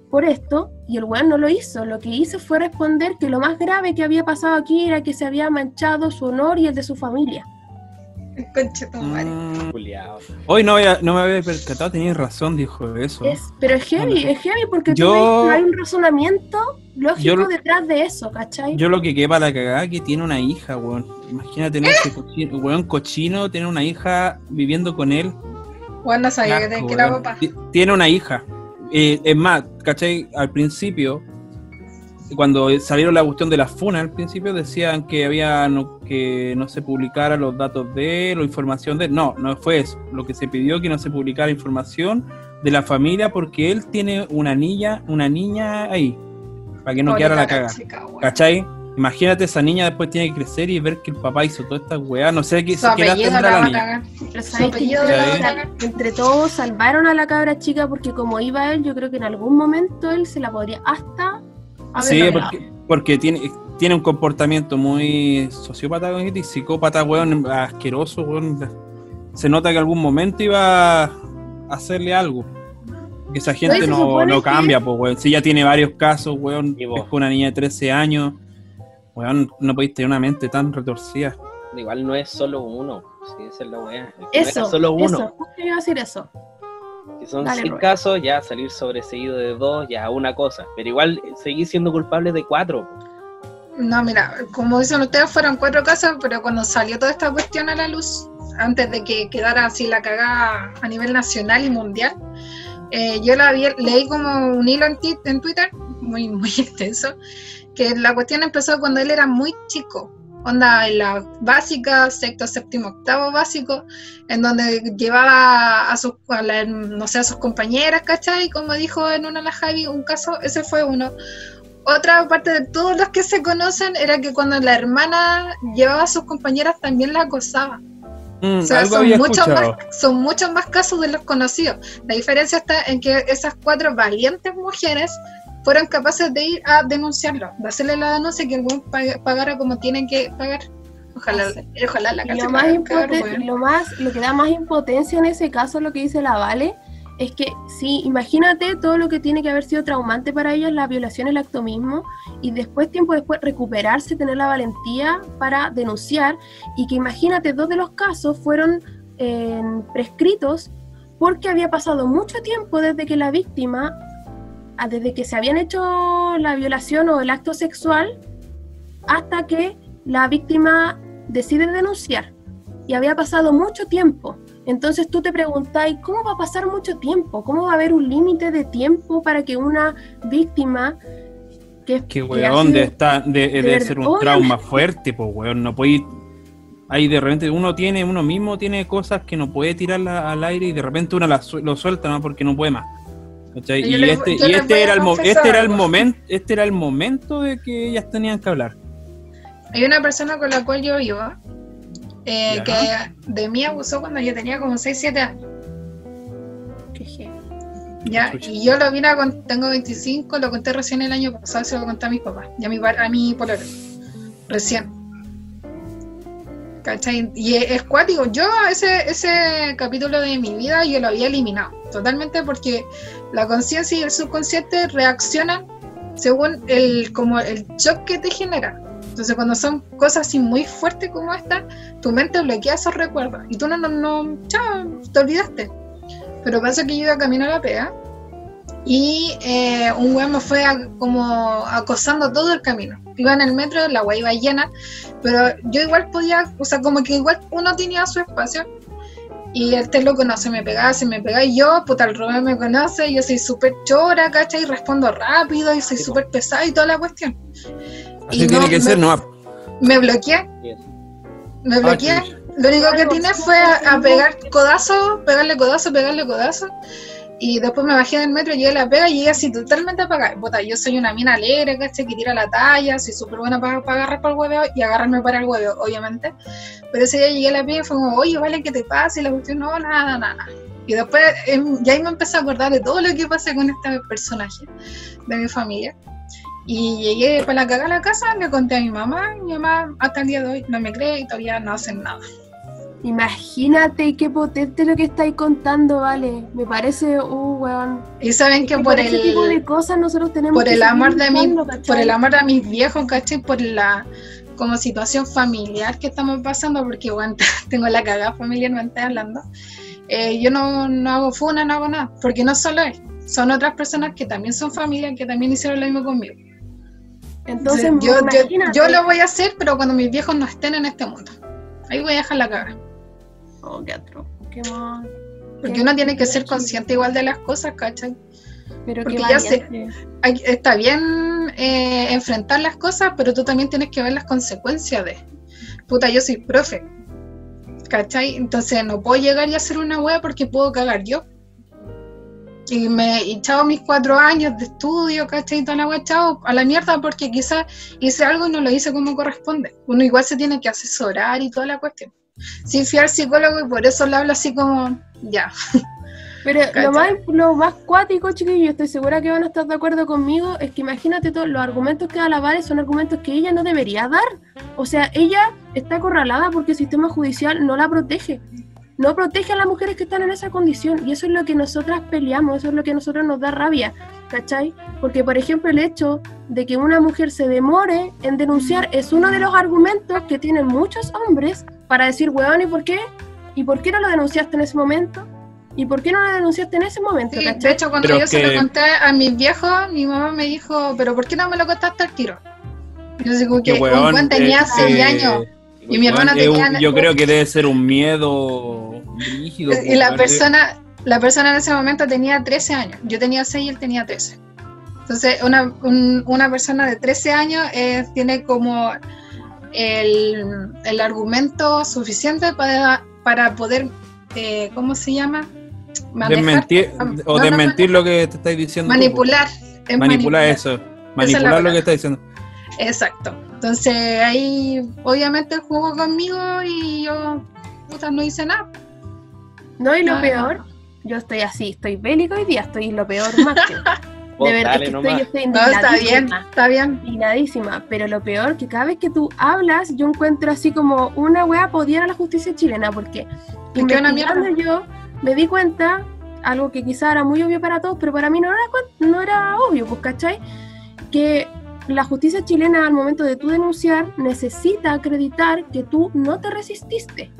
Speaker 4: por esto, y el weón no lo hizo. Lo que hizo fue responder que lo más grave que había pasado aquí era que se había manchado su honor y el de su familia.
Speaker 5: conche tu madre.
Speaker 2: Mm. Hoy no, había- no me había percatado, tenías razón, dijo eso.
Speaker 4: Es, pero es heavy, es heavy porque tú
Speaker 2: Yo-
Speaker 4: ves que hay un razonamiento lógico
Speaker 2: Yo-
Speaker 4: detrás de eso, ¿cachai?
Speaker 2: Yo lo que queda para la cagada que tiene una hija, weón. Imagínate tener ese cochino, weón cochino, tener una hija viviendo con él.
Speaker 5: No sabía que, que
Speaker 2: Tiene una hija. Eh, es más, ¿cachai? Al principio, cuando salieron la cuestión de la FUNA, al principio decían que había no, que no se publicara los datos de él o información de él. No, no fue eso. Lo que se pidió que no se publicara información de la familia porque él tiene una niña, una niña ahí. Para que no
Speaker 5: Pobre
Speaker 2: quedara la caga.
Speaker 5: chica.
Speaker 2: ¿Cachai? Imagínate esa niña después tiene que crecer y ver que el papá hizo toda esta weá. No sé qué,
Speaker 5: Su
Speaker 2: qué edad tendrá
Speaker 5: la
Speaker 2: la niña.
Speaker 4: entre,
Speaker 5: la
Speaker 4: todos salvaron a la cabra chica porque como iba él, yo creo que en algún momento él se la podría hasta
Speaker 2: Sí, porque, porque tiene, tiene un comportamiento muy sociópata y psicópata, weón, asqueroso, weón. Se nota que en algún momento iba a hacerle algo. Que esa gente no, no
Speaker 4: que-
Speaker 2: cambia, pues, weón. Si ya tiene varios casos, weón, es una niña de 13 años, weón, no podéis tener una mente tan retorcida.
Speaker 1: Igual no es solo uno. Sí, esa es la weá. No
Speaker 4: Eso,
Speaker 1: es solo uno.
Speaker 4: eso, justo iba a decir eso.
Speaker 1: Si son
Speaker 4: Dale,
Speaker 1: seis casos, ya salir sobreseído de dos, ya una cosa. Pero igual eh, seguís siendo culpable de cuatro.
Speaker 5: No, mira, como dicen ustedes, fueron cuatro casos, pero cuando salió toda esta cuestión a la luz, antes de que quedara así la cagada a nivel nacional y mundial, eh, yo la vi, leí como un hilo en, en Twitter, muy, muy extenso, que la cuestión empezó cuando él era muy chico, onda en la básica, sexto, séptimo, octavo básico, en donde llevaba a sus, a la- no sé, a sus compañeras, ¿cachai? Como dijo en una la Javi, un caso, ese fue uno. Otra parte de todos los que se conocen era que cuando la hermana llevaba a sus compañeras también la acosaba.
Speaker 2: Mm,
Speaker 5: O sea, son muchos, más, son muchos más casos de los conocidos. La diferencia está en que esas cuatro valientes mujeres fueron capaces de ir a denunciarlo, de hacerle la denuncia y que el buen pag- pagara como tienen que pagar. Ojalá, ojalá la casa
Speaker 4: lo más,
Speaker 5: weón.
Speaker 4: lo más, lo que da más impotencia en ese caso, lo que dice la Vale, es que sí, imagínate todo lo que tiene que haber sido traumante para ellas, la violación, el acto mismo, y después, tiempo después, recuperarse, tener la valentía para denunciar, y que imagínate, dos de los casos fueron eh, prescritos porque había pasado mucho tiempo desde que la víctima, desde que se habían hecho la violación o el acto sexual, hasta que la víctima decide denunciar. Y había pasado mucho tiempo. Entonces tú te preguntáis, ¿cómo va a pasar mucho tiempo? ¿Cómo va a haber un límite de tiempo para que una víctima que,
Speaker 2: Que weón, de, está, de, de
Speaker 4: de
Speaker 2: ser un trauma fuerte, pues weón, no puede Ahí de repente uno tiene, uno mismo tiene cosas que no puede tirar al aire y de repente uno las lo suelta ¿no? porque no puede más. Y
Speaker 5: les-
Speaker 2: este, y este
Speaker 5: a
Speaker 2: era el este era el momento, este era el momento de que ellas tenían que hablar.
Speaker 5: Hay una persona con la cual yo vivo eh,
Speaker 2: Ya.
Speaker 5: que de mí abusó cuando yo tenía como 6, 7 años. Ya, y yo lo vine a tengo 25, lo conté recién el año pasado, se lo conté a mis papás, y a mi, a mi pololo, recién. ¿Cachai? Y es, cuático, yo ese, ese capítulo de mi vida yo lo había eliminado, totalmente porque la conciencia y el subconsciente reaccionan según el, como el shock que te genera. Entonces cuando son cosas así muy fuertes como esta, tu mente bloquea esos recuerdos y tú no, no, no, chao, te olvidaste. Pero pasa que yo iba camino a la pega Y eh, un weón me fue a- como acosando todo el camino. Iba en el metro, la weá iba llena, pero yo igual podía, o sea, como que igual uno tenía su espacio. Y este loco no se me pegaba, se me pegaba. Y yo, puta, el Rubén me conoce, yo soy súper chora, ¿cachai? Y respondo rápido y soy súper pesada y toda la cuestión.
Speaker 2: Así
Speaker 5: Y
Speaker 2: tiene
Speaker 5: no,
Speaker 2: que
Speaker 5: me-
Speaker 2: ser, no.
Speaker 5: Me bloqueé, me
Speaker 2: Ah,
Speaker 5: bloqueé.
Speaker 2: chucha.
Speaker 5: Lo único que tiene fue a, a pegar codazo, pegarle codazo, pegarle codazo. Y después me bajé del metro, llegué a la pega y llegué así totalmente apagada. Puta, yo soy una mina alegre. Que tira la talla, soy súper buena para, agarrar para el hueveo y agarrarme para el hueveo, obviamente. Pero ese día llegué a la pega y fue como, oye, vale, ¿qué te pasa? Y la cuestión, no, nada, nada, nada. Y después, em, ya ahí me empecé a acordar de todo lo que pasa con este personaje de mi familia. Y llegué para la cagada a la casa, le conté a mi mamá, mi mamá hasta el día de hoy no me cree y todavía no hacen nada.
Speaker 4: Imagínate qué potente lo que estáis contando, vale. Me parece un weón.
Speaker 5: Y saben que por
Speaker 4: ese tipo de
Speaker 5: el,
Speaker 4: cosas nosotros tenemos
Speaker 5: por
Speaker 4: que
Speaker 5: el amor de mi, por el amor a mis viejos, ¿cachai? Por la como situación familiar que estamos pasando, porque bueno, tengo la cagada familiar, me estoy hablando. Eh, yo no, no hago funa, no hago nada, porque no solo él, son otras personas que también son familia, que también hicieron lo mismo conmigo.
Speaker 4: Entonces,
Speaker 5: yo, yo, yo lo voy a hacer, pero cuando mis viejos no estén en este mundo. Ahí voy a dejar la cagada.
Speaker 4: Oh, qué atro- qué mal.
Speaker 5: Porque
Speaker 4: Qué-
Speaker 5: uno tiene que ser consciente igual de las cosas, ¿cachai?
Speaker 4: Pero
Speaker 5: porque ya sé.
Speaker 4: valiente.
Speaker 5: hay- está bien eh, enfrentar las cosas, pero tú también tienes que ver las consecuencias de. Puta, yo soy profe. ¿Cachai? Entonces no puedo llegar y hacer una wea porque puedo cagar yo. Y me y chao mis cuatro años de estudio, ¿cachai? Y toda la wea, chao, a la mierda porque quizás hice algo y no lo hice como corresponde. Uno igual se tiene que asesorar y toda la cuestión. Sin fiar al psicólogo y por eso le hablo así como, ya.
Speaker 4: Pero lo más, lo más cuático, chiquillos, estoy segura que van a estar de acuerdo conmigo, es que imagínate todos los argumentos que da la Vale son argumentos que ella no debería dar. O sea, ella está acorralada porque el sistema judicial no la protege. No protege a las mujeres que están en esa condición. Y eso es lo que nosotras peleamos, eso es lo que a nosotros nos da rabia, ¿cachai? Porque, por ejemplo, el hecho de que una mujer se demore en denunciar es uno de los argumentos que tienen muchos hombres para decir, weón, ¿y por qué? ¿Y por qué no lo denunciaste en ese momento? ¿Y por qué no lo denunciaste en ese momento?
Speaker 5: Sí, de hecho, cuando
Speaker 2: Pero
Speaker 5: yo se lo conté a mis viejos, mi mamá me dijo, pero ¿por qué no me lo contaste al tiro? Yo digo que un
Speaker 2: weón,
Speaker 5: buen tenía
Speaker 2: eh,
Speaker 5: 6
Speaker 2: eh,
Speaker 5: años y mi hermana tenía...
Speaker 2: yo creo que debe ser un miedo rígido.
Speaker 5: y la persona, la persona en ese momento tenía 13 años. Yo tenía 6 y él tenía 13. Entonces, una, un- una persona de 13 años eh, tiene como el, el argumento suficiente para, para poder, eh, ¿cómo se llama? Manejar,
Speaker 2: Desmentir,
Speaker 5: no,
Speaker 2: o
Speaker 5: no
Speaker 2: desmentir lo que te estáis diciendo. po.
Speaker 5: manipular. es
Speaker 2: Manipular eso. Manipular lo que estás diciendo.
Speaker 5: Exacto. Entonces ahí obviamente él jugó conmigo y yo puta, no hice nada.
Speaker 4: No, y lo
Speaker 5: No,
Speaker 4: peor, yo estoy así, estoy bélico hoy día, estoy lo peor máximo.
Speaker 1: Vos
Speaker 4: De verdad
Speaker 1: dale
Speaker 4: que estoy, yo estoy
Speaker 5: No, está bien,
Speaker 4: indignadísima,
Speaker 5: está bien.
Speaker 4: indignadísima, pero lo peor que cada vez que tú hablas, yo encuentro así como una wea odiar a la justicia chilena, porque
Speaker 5: Es una
Speaker 4: investigando yo me di cuenta, algo que quizá era muy obvio para todos, pero para mí no era, no era obvio, pues, ¿cachai? Que la justicia chilena al momento de tú denunciar necesita acreditar que tú no te resististe.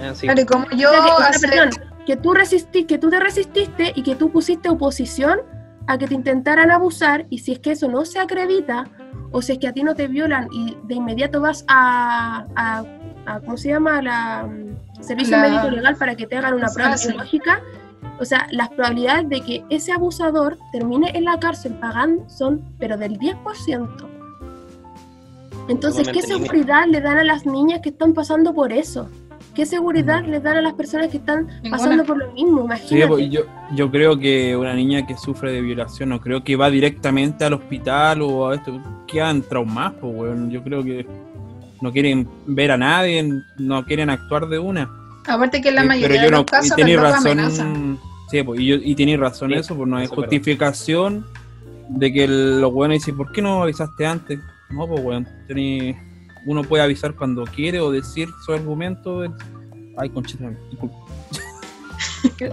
Speaker 1: Ah, sí.
Speaker 5: Claro, y como yo
Speaker 4: O sea, que, o sea,
Speaker 5: hace-
Speaker 4: perdón, que tú resistí, que tú te resististe y que tú pusiste oposición a que te intentaran abusar y si es que eso no se acredita o si es que a ti no te violan y de inmediato vas a, a- a- ¿cómo se llama? La mm, servicio
Speaker 5: La-
Speaker 4: médico legal para que te hagan una prueba
Speaker 5: sí.
Speaker 4: biológica, o sea, las probabilidades de que ese abusador termine en la cárcel pagando son pero del 10%. Entonces, ¿qué seguridad le dan a las niñas que están pasando por eso? ¿Qué seguridad les dan a las personas que están
Speaker 5: Ninguna.
Speaker 4: pasando por lo mismo? Imagínate.
Speaker 2: pues, yo, yo creo que una niña que sufre de violación, no creo que va directamente al hospital o a esto, quedan traumadas, pues, weón. Yo creo que no quieren ver a nadie, no quieren actuar de una.
Speaker 5: aparte que en la
Speaker 2: Eh,
Speaker 5: mayoría de los
Speaker 2: no, y
Speaker 5: casos amenazan.
Speaker 2: razón. Sí, pues, y, yo- y tenéis razón
Speaker 1: Sí,
Speaker 2: eso, pues no hay justificación de que el- los weones dicen, ¿por qué no avisaste antes? No, pues weón, tení- uno puede avisar cuando quiere o decir su argumento. de- Ay, conchita, disculpa.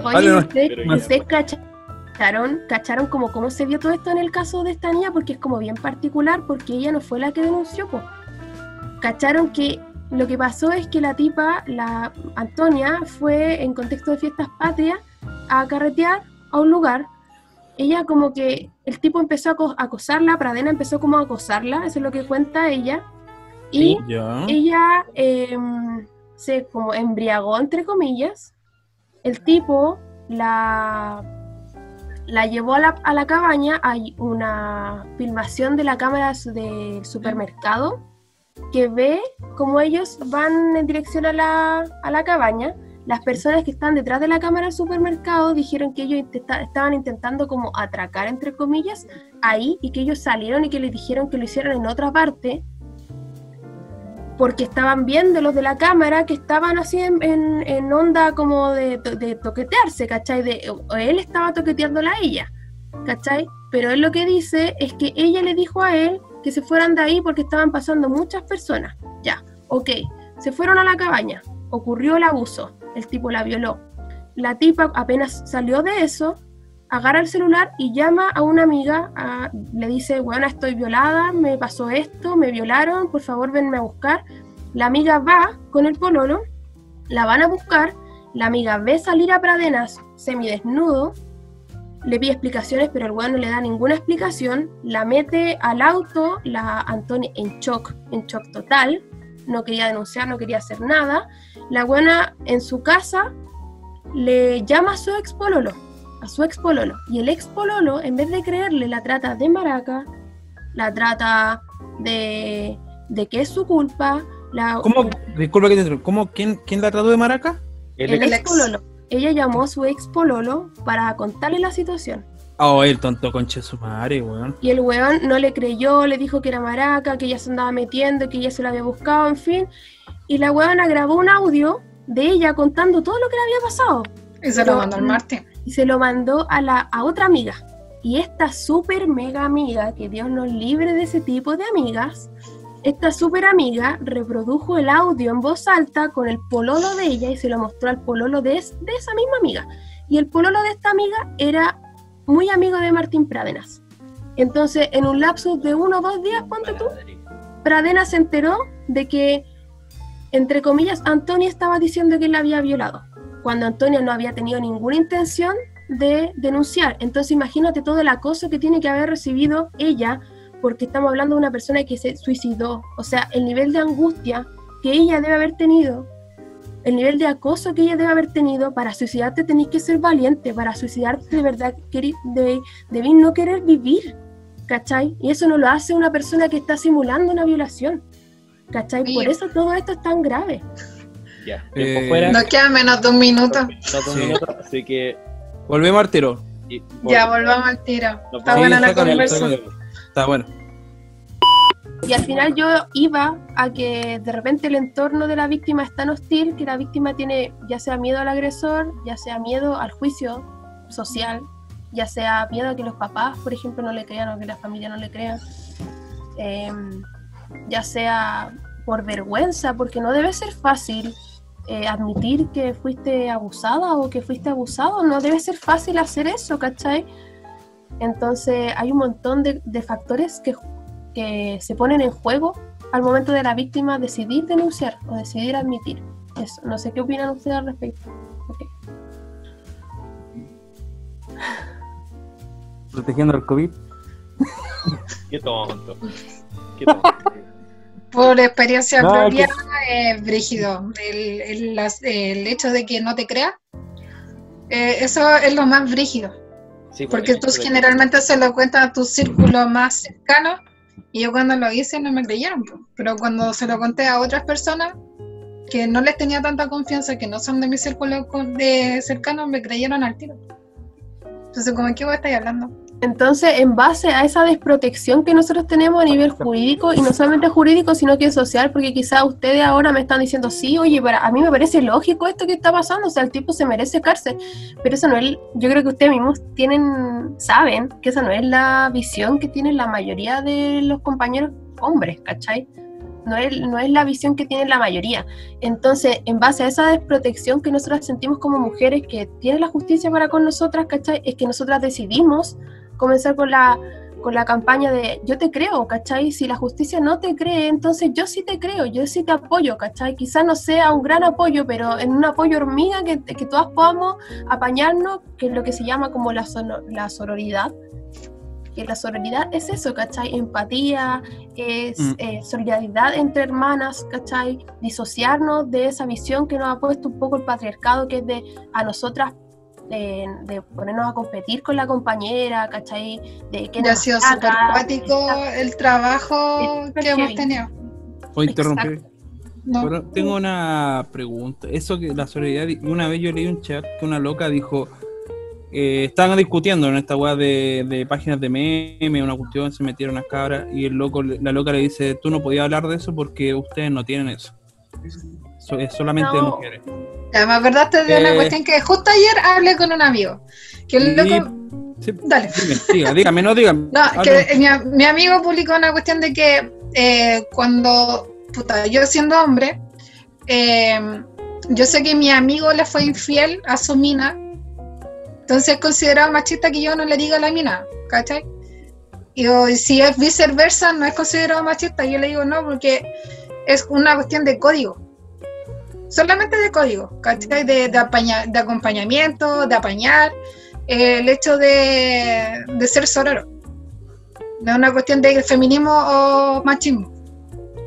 Speaker 4: Oye, ¿ustedes, ustedes cacharon, cacharon como cómo se vio todo esto en el caso de esta niña? Porque es como bien particular, porque ella no fue la que denunció. Cacharon que lo que pasó es que la tipa, la Antonia, fue en contexto de fiestas patrias a carretear a un lugar, ella como que el tipo empezó a acosarla, Pradena empezó como a acosarla, eso es lo que cuenta ella, y
Speaker 2: Ya.
Speaker 4: ella em, se como embriagó entre comillas, el tipo la, la llevó a la, a la cabaña, hay una filmación de la cámara del supermercado que ve como ellos van en dirección a la, a la cabaña. Las personas que están detrás de la cámara del supermercado dijeron que ellos intenta- estaban intentando como atracar, entre comillas, ahí y que ellos salieron y que les dijeron que lo hicieran en otra parte porque estaban viendo los de la cámara que estaban así en, en- onda como de, to- de toquetearse, ¿cachai? De, él estaba toqueteándola a ella, ¿cachai? Pero él lo que dice es que ella le dijo a él que se fueran de ahí porque estaban pasando muchas personas. Ya, ok, se fueron a la cabaña, ocurrió el abuso, el tipo la violó. La tipa apenas salió de eso, agarra el celular y llama a una amiga, le dice, bueno, estoy violada, me pasó esto, me violaron, por favor venme a buscar. La amiga va con el pololo, la van a buscar, la amiga ve salir a Pradenas semidesnudo, le pide explicaciones, pero el weón no le da ninguna explicación, la mete al auto, la Antonia en shock, en shock total, no quería denunciar, no quería hacer nada. La buena en su casa le llama a su ex pololo, a su ex pololo, y el ex pololo, en vez de creerle, la trata de maraca, la trata de, de que es su culpa, la,
Speaker 2: ¿Cómo? Disculpa que te. ¿Cómo? ¿Quién, ¿Quién la trató de maraca?
Speaker 1: El
Speaker 4: el
Speaker 1: ex-
Speaker 4: ex pololo. Ella llamó a su ex pololo para contarle la situación.
Speaker 2: Oh, el tonto conche su madre, weón.
Speaker 4: Y el weón no le creyó, le dijo que era maraca, que ella se andaba metiendo, que ella se la había buscado, en fin. Y la weona grabó un audio de ella contando todo lo que le había pasado.
Speaker 5: Y se lo
Speaker 4: Pero-
Speaker 5: mandó al Martín.
Speaker 4: Y se lo mandó a, la, a otra amiga. Y esta súper mega amiga, que Dios nos libre de ese tipo de amigas, esta súper amiga reprodujo el audio en voz alta con el pololo de ella y se lo mostró al pololo de, es- de esa misma amiga. Y el pololo de esta amiga era muy amigo de Martín Pradenas. Entonces, en un lapso de uno o dos días, ponte tú, Pradenas se enteró de que, entre comillas, Antonia estaba diciendo que él la había violado, cuando Antonia no había tenido ninguna intención de denunciar. Entonces imagínate todo el acoso que tiene que haber recibido ella, porque estamos hablando de una persona que se suicidó. O sea, el nivel de angustia que ella debe haber tenido, el nivel de acoso que ella debe haber tenido, para suicidarte tenés que ser valiente, para suicidarte de verdad de, no querer vivir, ¿cachai? Y eso no lo hace una persona que está simulando una violación, ¿cachai? Por eso todo esto es tan grave.
Speaker 1: Ya,
Speaker 2: Eh,
Speaker 1: fuera.
Speaker 5: Nos queda menos de un minuto.
Speaker 2: Sí.
Speaker 1: así que.
Speaker 2: Volvemos al tiro.
Speaker 1: y-
Speaker 5: Ya volvamos al tiro.
Speaker 1: No,
Speaker 5: Está
Speaker 1: sí,
Speaker 5: buena la conversación.
Speaker 2: Está bueno.
Speaker 4: Y al final yo iba a que de repente el entorno de la víctima es tan hostil que la víctima tiene ya sea miedo al agresor, ya sea miedo al juicio social, ya sea miedo a que los papás, por ejemplo, no le crean o que la familia no le crea, em, ya sea por vergüenza, porque no debe ser fácil eh, admitir que fuiste abusada o que fuiste abusado, no debe ser fácil hacer eso, ¿cachai? Entonces hay un montón de, de factores que que se ponen en juego al momento de la víctima decidir denunciar o decidir admitir. Eso, no sé qué opinan ustedes al respecto.
Speaker 2: Protegiendo al COVID.
Speaker 1: Qué tonto. Qué tonto.
Speaker 5: Por experiencia
Speaker 2: No,
Speaker 5: propia, es brígido. El, el- las- el hecho de que no te crea, eh, eso es lo más brígido.
Speaker 1: Sí,
Speaker 5: Porque tú generalmente se lo cuentas a tu círculo más cercano y yo cuando lo hice no me creyeron. Pero cuando se lo conté a otras personas que no les tenía tanta confianza, que no son de mi círculo de cercano, me creyeron al tiro. Entonces, como, ¿qué vos estáis hablando?
Speaker 4: Entonces, en base a esa desprotección que nosotros tenemos a nivel jurídico, y no solamente jurídico, sino que social, porque quizás ustedes ahora me están diciendo, sí, oye, para, a mí me parece lógico esto que está pasando, o sea, el tipo se merece cárcel, pero eso no es, yo creo que ustedes mismos tienen, saben que esa no es la visión que tienen la mayoría de los compañeros hombres, ¿cachai? No es, no es la visión que tiene la mayoría. Entonces, en base a esa desprotección que nosotras sentimos como mujeres, que tiene la justicia para con nosotras, ¿cachai? Es que nosotras decidimos comenzar con la, con la campaña de yo te creo, ¿cachai? Si la justicia no te cree, entonces yo sí te creo, yo sí te apoyo, ¿cachai? Quizás no sea un gran apoyo, pero en un apoyo hormiga que, que todas podamos apañarnos, que es lo que se llama como la, la sororidad. Que la sororidad es eso, ¿cachai? Empatía, es
Speaker 2: Mm.
Speaker 4: eh, solidaridad entre hermanas, ¿cachai? Disociarnos de esa visión que nos ha puesto un poco el patriarcado, que es de a nosotras de, de ponernos a competir con la compañera, ¿cachai? De que
Speaker 5: ha sido súper el trabajo que hemos tenido.
Speaker 2: ¿Puedo interrumpir?
Speaker 5: No.
Speaker 2: Pero tengo una pregunta. Eso que la solidaridad, una vez yo leí un chat que una loca dijo, eh, estaban discutiendo en esta weá de, de páginas de meme, una cuestión, se metieron las cabras y el loco, la loca le dice, tú no podías hablar de eso porque ustedes no tienen eso. Es solamente de
Speaker 4: No.
Speaker 2: mujeres.
Speaker 5: Ya, me acordaste de una
Speaker 2: Eh.
Speaker 5: cuestión que justo ayer hablé con un amigo. Que el
Speaker 2: Y-
Speaker 5: loco.
Speaker 2: Sí,
Speaker 5: Dale.
Speaker 2: dime, diga, dígame, no dígame.
Speaker 5: No,
Speaker 2: Hable.
Speaker 5: que mi, mi amigo publicó una cuestión de que eh, cuando, puta, yo siendo hombre, eh, yo sé que mi amigo le fue infiel a su mina, entonces es considerado machista que yo no le diga a la mina, ¿cachai? Y si es viceversa, no es considerado machista, yo le digo no, porque es una cuestión de código. Solamente de código, ¿cachai? De, de, apaña- de acompañamiento, de apañar, eh, el hecho de, de ser sororo. No es una cuestión de feminismo o machismo.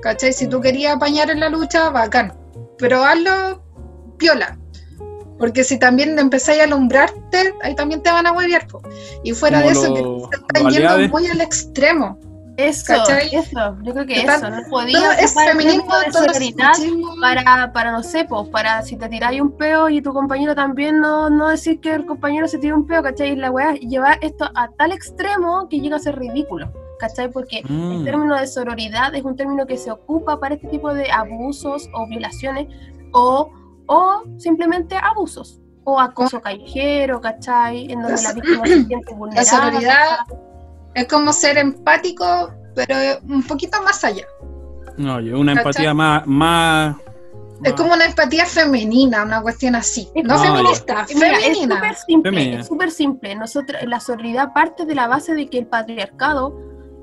Speaker 5: ¿Cachai? Si tú querías apañar en la lucha, bacán. Pero hazlo piola. Porque si también empezáis a alumbrarte, ahí también te van a huevear. Y fuera
Speaker 2: Como
Speaker 5: de eso, que se están yendo muy al extremo.
Speaker 4: Eso,
Speaker 5: ¿Cachai?
Speaker 4: eso, yo creo que eso, no podía
Speaker 5: Todo es feminismo, todo es
Speaker 4: para, para, no sé, pues, para si te tiráis un peo y tu compañero también no, no decir que el compañero se tira un peo, ¿cachai? Y la weá llevar esto a tal extremo que llega a ser ridículo, ¿cachai? Porque el
Speaker 2: Mm.
Speaker 4: término de sororidad es un término que se ocupa para este tipo de abusos o violaciones o, o simplemente abusos o acoso callejero, ¿cachai? En donde la víctima se siente vulnerable.
Speaker 5: sororidad Es como ser empático, pero un poquito más allá.
Speaker 2: No, yo una
Speaker 5: ¿Cachai?
Speaker 2: empatía más, más,
Speaker 5: Es como una empatía femenina, una cuestión así.
Speaker 4: Es
Speaker 5: No,
Speaker 2: como-
Speaker 5: feminista,
Speaker 4: Mira, es
Speaker 5: femenina.
Speaker 4: súper simple,
Speaker 2: Femenina.
Speaker 4: es súper simple. Nosotros, la sororidad parte de la base de que el patriarcado,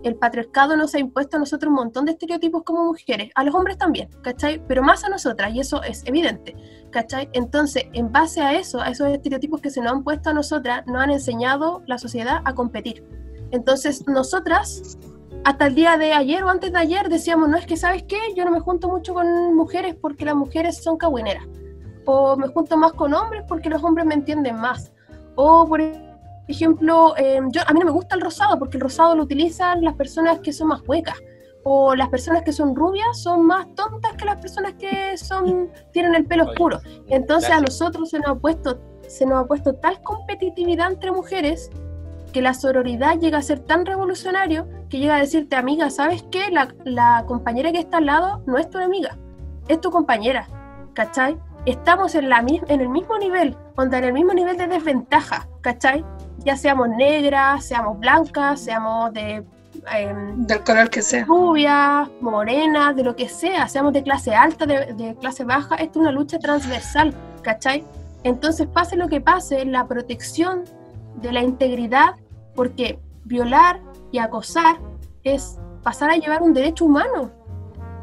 Speaker 4: el patriarcado nos ha impuesto a nosotros un montón de estereotipos como mujeres, a los hombres también, ¿cachai? Pero más a nosotras, y eso es evidente, ¿cachai? Entonces, en base a eso, a esos estereotipos que se nos han puesto a nosotras, nos han enseñado la sociedad a competir. Entonces, nosotras, hasta el día de ayer o antes de ayer, decíamos, no es que, ¿sabes qué? Yo no me junto mucho con mujeres porque las mujeres son cagüineras o me junto más con hombres porque los hombres me entienden más. O, por ejemplo, eh, yo, a mí no me gusta el rosado porque el rosado lo utilizan las personas que son más huecas. O las personas que son rubias son más tontas que las personas que son tienen el pelo oscuro. Entonces a nosotros se nos ha puesto se nos ha puesto tal competitividad entre mujeres que la sororidad llega a ser tan revolucionario que llega a decirte, amiga, ¿sabes qué? La, la compañera que está al lado no es tu amiga, es tu compañera, ¿cachai? Estamos en, la, en el mismo nivel, onda, en el mismo nivel de desventaja, ¿cachai? Ya seamos negras, seamos blancas, seamos de em,
Speaker 5: Del color que sea.
Speaker 4: rubias, morenas, de lo que sea, seamos de clase alta, de, de clase baja, esto es una lucha transversal, ¿cachai? Entonces, pase lo que pase, la protección de la integridad, porque violar y acosar es pasar a llevar un derecho humano,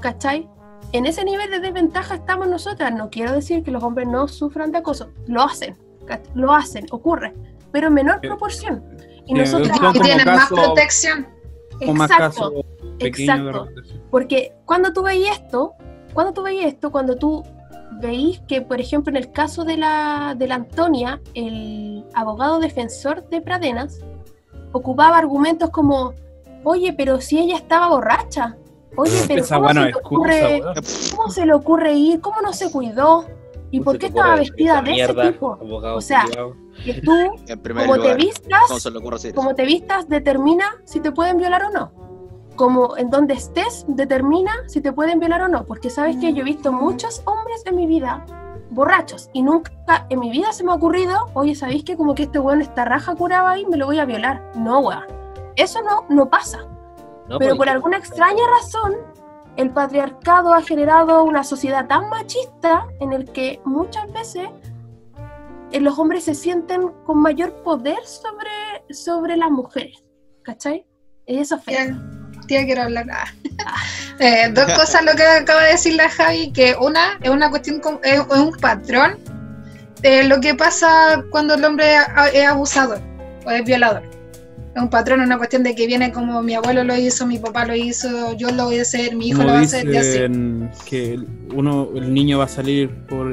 Speaker 4: ¿cachai? En ese nivel de desventaja estamos nosotras. No quiero decir que los hombres no sufran de acoso, lo hacen, ¿cach- lo hacen, ocurre, pero en menor
Speaker 2: Sí.
Speaker 4: proporción. Y
Speaker 2: Sí,
Speaker 4: nosotras
Speaker 5: Y
Speaker 2: como
Speaker 5: tienen más
Speaker 2: caso-
Speaker 5: protección.
Speaker 2: más
Speaker 4: Exacto,
Speaker 2: de
Speaker 4: exacto.
Speaker 2: repente.
Speaker 4: porque cuando tú veis esto, cuando tú veis esto, cuando tú veis que, por ejemplo, en el caso de la, de la Antonia, el abogado defensor de Pradenas ocupaba argumentos como, oye, pero si ella estaba borracha, oye, pero
Speaker 2: Esa
Speaker 4: ¿cómo, se le ocurre. ¿cómo se le ocurre ir? ¿Cómo no se cuidó? ¿Y por qué estaba vestida de ese tipo? O sea, Que tú, como te vistas, como te vistas determina si te pueden violar o no. Como en donde estés determina si te pueden violar o no. Porque sabes que yo he visto muchos hombres en mi vida borrachos y nunca en mi vida se me ha ocurrido, oye, ¿sabéis que como que este weón está raja curado ahí, me lo voy a violar? No, weón. Eso no, no pasa.
Speaker 1: No,
Speaker 4: Pero
Speaker 1: porque-
Speaker 4: por alguna extraña razón, el patriarcado ha generado una sociedad tan machista en el que muchas veces eh, los hombres se sienten con mayor poder sobre, sobre las mujeres. ¿Cachai? Eso es feo.
Speaker 5: Quiero hablar. Ah. Eh, dos cosas lo que acaba de decir la Javi, que una es una cuestión, con- es, es un patrón de lo que pasa cuando el hombre es abusador o es violador. Es un patrón, una cuestión de que viene como mi abuelo lo hizo, mi papá lo hizo, yo lo voy a hacer, mi hijo lo va a hacer, y así.
Speaker 2: dicen que uno, el niño va a salir por,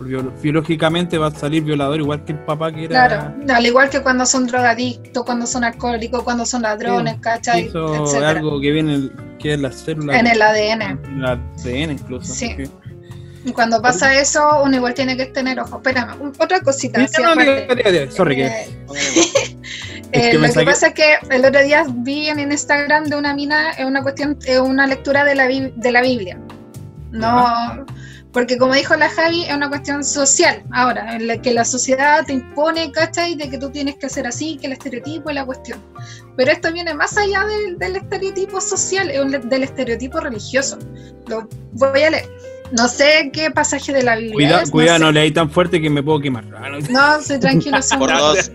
Speaker 2: biológicamente va a salir violador igual que el papá que era.
Speaker 5: Claro, al igual que cuando son drogadictos, cuando son alcohólicos, cuando son ladrones, ¿cachai?
Speaker 2: Eso es algo que viene que es la célula.
Speaker 5: En el ADN.
Speaker 2: en el ADN incluso.
Speaker 5: Sí.
Speaker 2: Sí.
Speaker 5: Y cuando pasa eso, uno igual tiene que tener ojo. Espérame, otra cosita.
Speaker 2: Sí,
Speaker 5: así
Speaker 2: no, no,
Speaker 5: aparte.
Speaker 2: diga, sorry, que-
Speaker 5: Eh, eh,
Speaker 2: que
Speaker 5: lo que pasa es que el otro día vi en Instagram de una mina es una cuestión, es una lectura de la, de la Biblia. No, porque como dijo la Javi, es una cuestión social. Ahora, en la que la sociedad te impone, ¿cachai? De que tú tienes que hacer así, que el estereotipo es la cuestión. Pero esto viene más allá del, del estereotipo social, del estereotipo religioso. Lo voy a leer. No sé qué pasaje de la Biblia
Speaker 2: Cuida, cuidado,
Speaker 5: no
Speaker 2: no
Speaker 5: sé.
Speaker 2: leí tan fuerte que me puedo quemar. No.
Speaker 5: No, soy tranquilo, somos
Speaker 3: Por dos.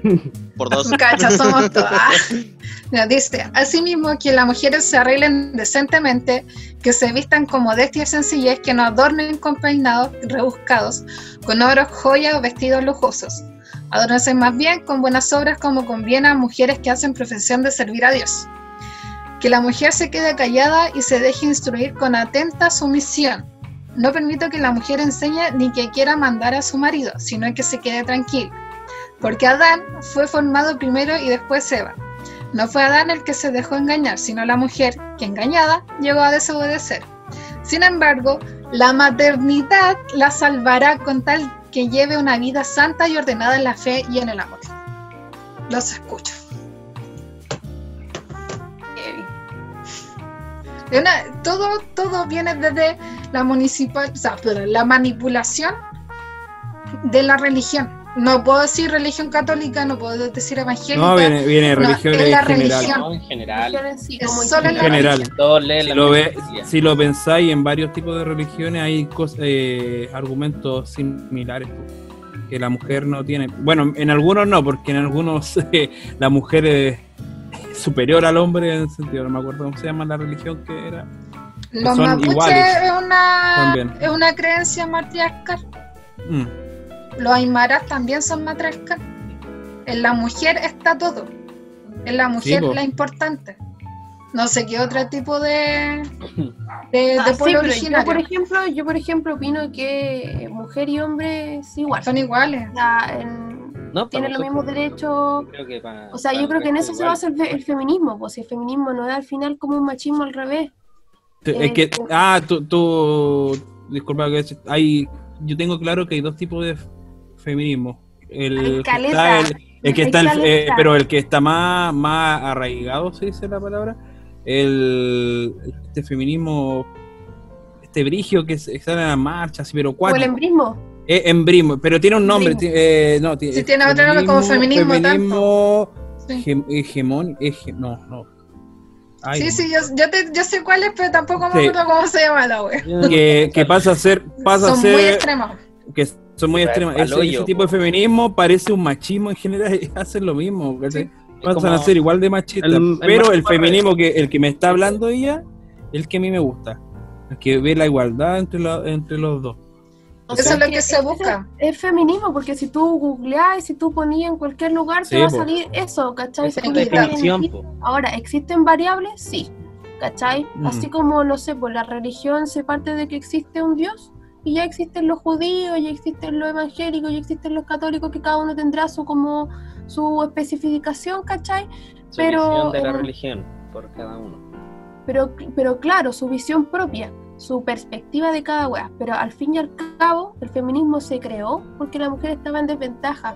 Speaker 3: Por dos.
Speaker 5: Cacha, somos todas. Dice, asimismo que las mujeres se arreglen decentemente, que se vistan con modestia y sencillez, que no adornen con peinados rebuscados, con oros, joyas o vestidos lujosos. Adórnense más bien con buenas obras como conviene a mujeres que hacen profesión de servir a Dios. Que la mujer se quede callada y se deje instruir con atenta sumisión. No permito que la mujer enseñe ni que quiera mandar a su marido, sino que se quede tranquila porque Adán fue formado primero y después Eva. No fue Adán el que se dejó engañar, sino la mujer que engañada llegó a desobedecer. Sin embargo, la maternidad la salvará con tal que lleve una vida santa y ordenada en la fe y en el amor. Los escucho. Una- todo, todo viene desde la municipal, o sea, la manipulación de la religión. No puedo decir religión católica, no puedo decir evangélica.
Speaker 2: No, viene, viene
Speaker 5: No,
Speaker 2: religión
Speaker 5: es
Speaker 2: en
Speaker 5: la
Speaker 2: general.
Speaker 5: religión.
Speaker 1: No, en general.
Speaker 5: Es solo en la
Speaker 2: general.
Speaker 1: leen
Speaker 2: Si lo, ve, si lo pensáis en varios tipos de religiones hay eh, argumentos similares que la mujer no tiene. Bueno, en algunos no, porque en algunos eh, la mujer es superior al hombre en el sentido, no me acuerdo cómo se llama la religión que era.
Speaker 5: Los
Speaker 2: son
Speaker 5: mapuches
Speaker 2: iguales
Speaker 5: es una,
Speaker 2: también.
Speaker 5: es una creencia matriarcal.
Speaker 2: Mm.
Speaker 5: Los aymaras también son matriarcal. En la mujer está todo. En la mujer
Speaker 2: po.
Speaker 5: la importante. No sé qué otro tipo de, de,
Speaker 4: Ah,
Speaker 5: de
Speaker 4: sí, yo, por ejemplo, yo por ejemplo opino que mujer y hombre es igual.
Speaker 5: Son iguales.
Speaker 4: O sea, en-
Speaker 1: No,
Speaker 4: tienen los mismos derechos. O sea, yo creo que en eso se
Speaker 1: igual.
Speaker 4: basa el, fe- el feminismo, pues si el feminismo no es al final como un machismo al revés.
Speaker 2: Te-
Speaker 4: Eh,
Speaker 2: Es que,
Speaker 4: eh.
Speaker 2: ah, tú, tú disculpa que es- hay, yo tengo claro que hay dos tipos de feminismo. El que está, el, el que
Speaker 4: Hay
Speaker 2: está, el- eh, pero el que está más, más arraigado, se dice la palabra, el, este feminismo, este brigio que está en las marchas, pero
Speaker 4: O el embrismo.
Speaker 2: es embrismo, pero tiene un nombre, eh, no,
Speaker 5: Sí, tiene otro nombre como feminismo
Speaker 2: feminismo
Speaker 5: Sí,
Speaker 2: hege- hegemón, hege- no, no. Ay,
Speaker 5: sí, sí, yo, yo, te- yo sé cuál es, pero tampoco me
Speaker 2: Sí.
Speaker 5: acuerdo cómo se llama la wea.
Speaker 2: que, que pasa a ser, pasa a
Speaker 5: Son muy
Speaker 2: ser
Speaker 5: extremos.
Speaker 2: que son muy extremas. Ese,
Speaker 1: hoyo,
Speaker 2: ese tipo de feminismo parece un machismo en general y hacen lo mismo.
Speaker 5: Sí.
Speaker 2: Pasan a ser igual de machistas.
Speaker 1: el- el
Speaker 2: pero el feminismo que el que me está hablando ella, el que a mí me gusta. El que ve la igualdad entre, la- entre los dos.
Speaker 4: O
Speaker 5: Eso es lo
Speaker 4: que
Speaker 5: que se busca.
Speaker 4: Es feminismo, porque si tú googleás y si tú ponías en cualquier lugar,
Speaker 2: Sí,
Speaker 4: te va a salir eso, ¿cachai?
Speaker 1: Esa definición.
Speaker 4: Ahora, ¿existen variables? Sí, ¿cachai?
Speaker 2: Mm.
Speaker 4: Así como, no sé, pues la religión se parte de que existe un Dios y ya existen los judíos, ya existen los evangélicos, ya existen los católicos, que cada uno tendrá su como su especificación, ¿cachai?
Speaker 1: Su
Speaker 4: Pero,
Speaker 1: visión de la
Speaker 4: eh,
Speaker 1: religión por cada uno.
Speaker 4: Pero, pero claro, su visión propia, su perspectiva de cada wea. Pero al fin y al cabo, el feminismo se creó porque la mujer estaba en desventaja,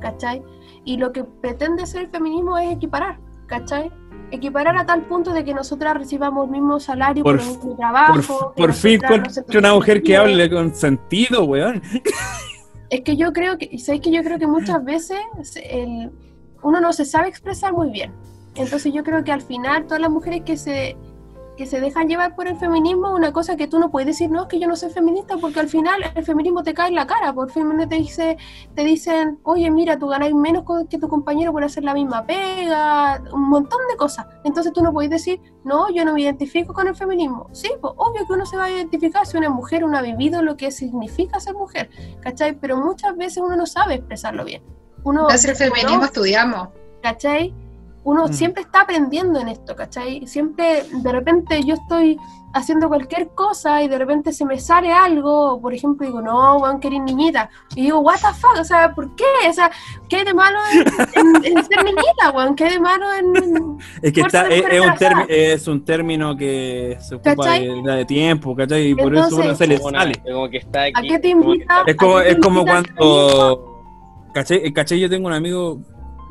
Speaker 4: ¿cachai? Y lo que pretende ser el feminismo es equiparar, ¿cachai? Equiparar a tal punto de que nosotras recibamos el mismo salario
Speaker 2: Por
Speaker 4: por, el mismo trabajo.
Speaker 2: Por, fin encuentro una mujer que hable con sentido, weón.
Speaker 4: Es que yo creo que, sabes que yo creo que muchas veces el, uno no se sabe expresar muy bien. Entonces yo creo que al final todas las mujeres que se que se dejan llevar por el feminismo una cosa que tú no puedes decir, no, es que yo no soy feminista, porque al final el feminismo te cae en la cara, por fin te, dice, te dicen, oye, mira, tú ganáis menos que tu compañero por hacer la misma pega, un montón de cosas. Entonces tú no puedes decir, no, yo no me identifico con el feminismo. Sí, pues obvio que uno se va a identificar si una mujer, uno ha vivido lo que significa ser mujer, ¿cachai? Pero muchas veces uno no sabe expresarlo bien. Uno,
Speaker 5: el feminismo, estudiamos.
Speaker 4: ¿cachai? Uno
Speaker 2: Mm.
Speaker 4: siempre está aprendiendo en esto, ¿cachai? Siempre, de repente yo estoy haciendo cualquier cosa y de repente se me sale algo, por ejemplo, digo, no, weón, que niñita. Y digo, what the fuck, o sea, ¿por qué? O sea, ¿qué hay de malo en, en- en ser niñita, weón? ¿Qué hay de malo en...?
Speaker 2: Es que está, es, un
Speaker 4: embarazada.
Speaker 2: termi- es un término que se ocupa de, de tiempo, ¿cachai? Y por eso uno se le sale.
Speaker 1: como que está aquí.
Speaker 4: ¿A qué te
Speaker 1: como que
Speaker 4: invita?
Speaker 1: está-
Speaker 2: Es como,
Speaker 4: ¿A qué
Speaker 2: es como cuando. ¿Cachai? ¿Cachai? Yo tengo un amigo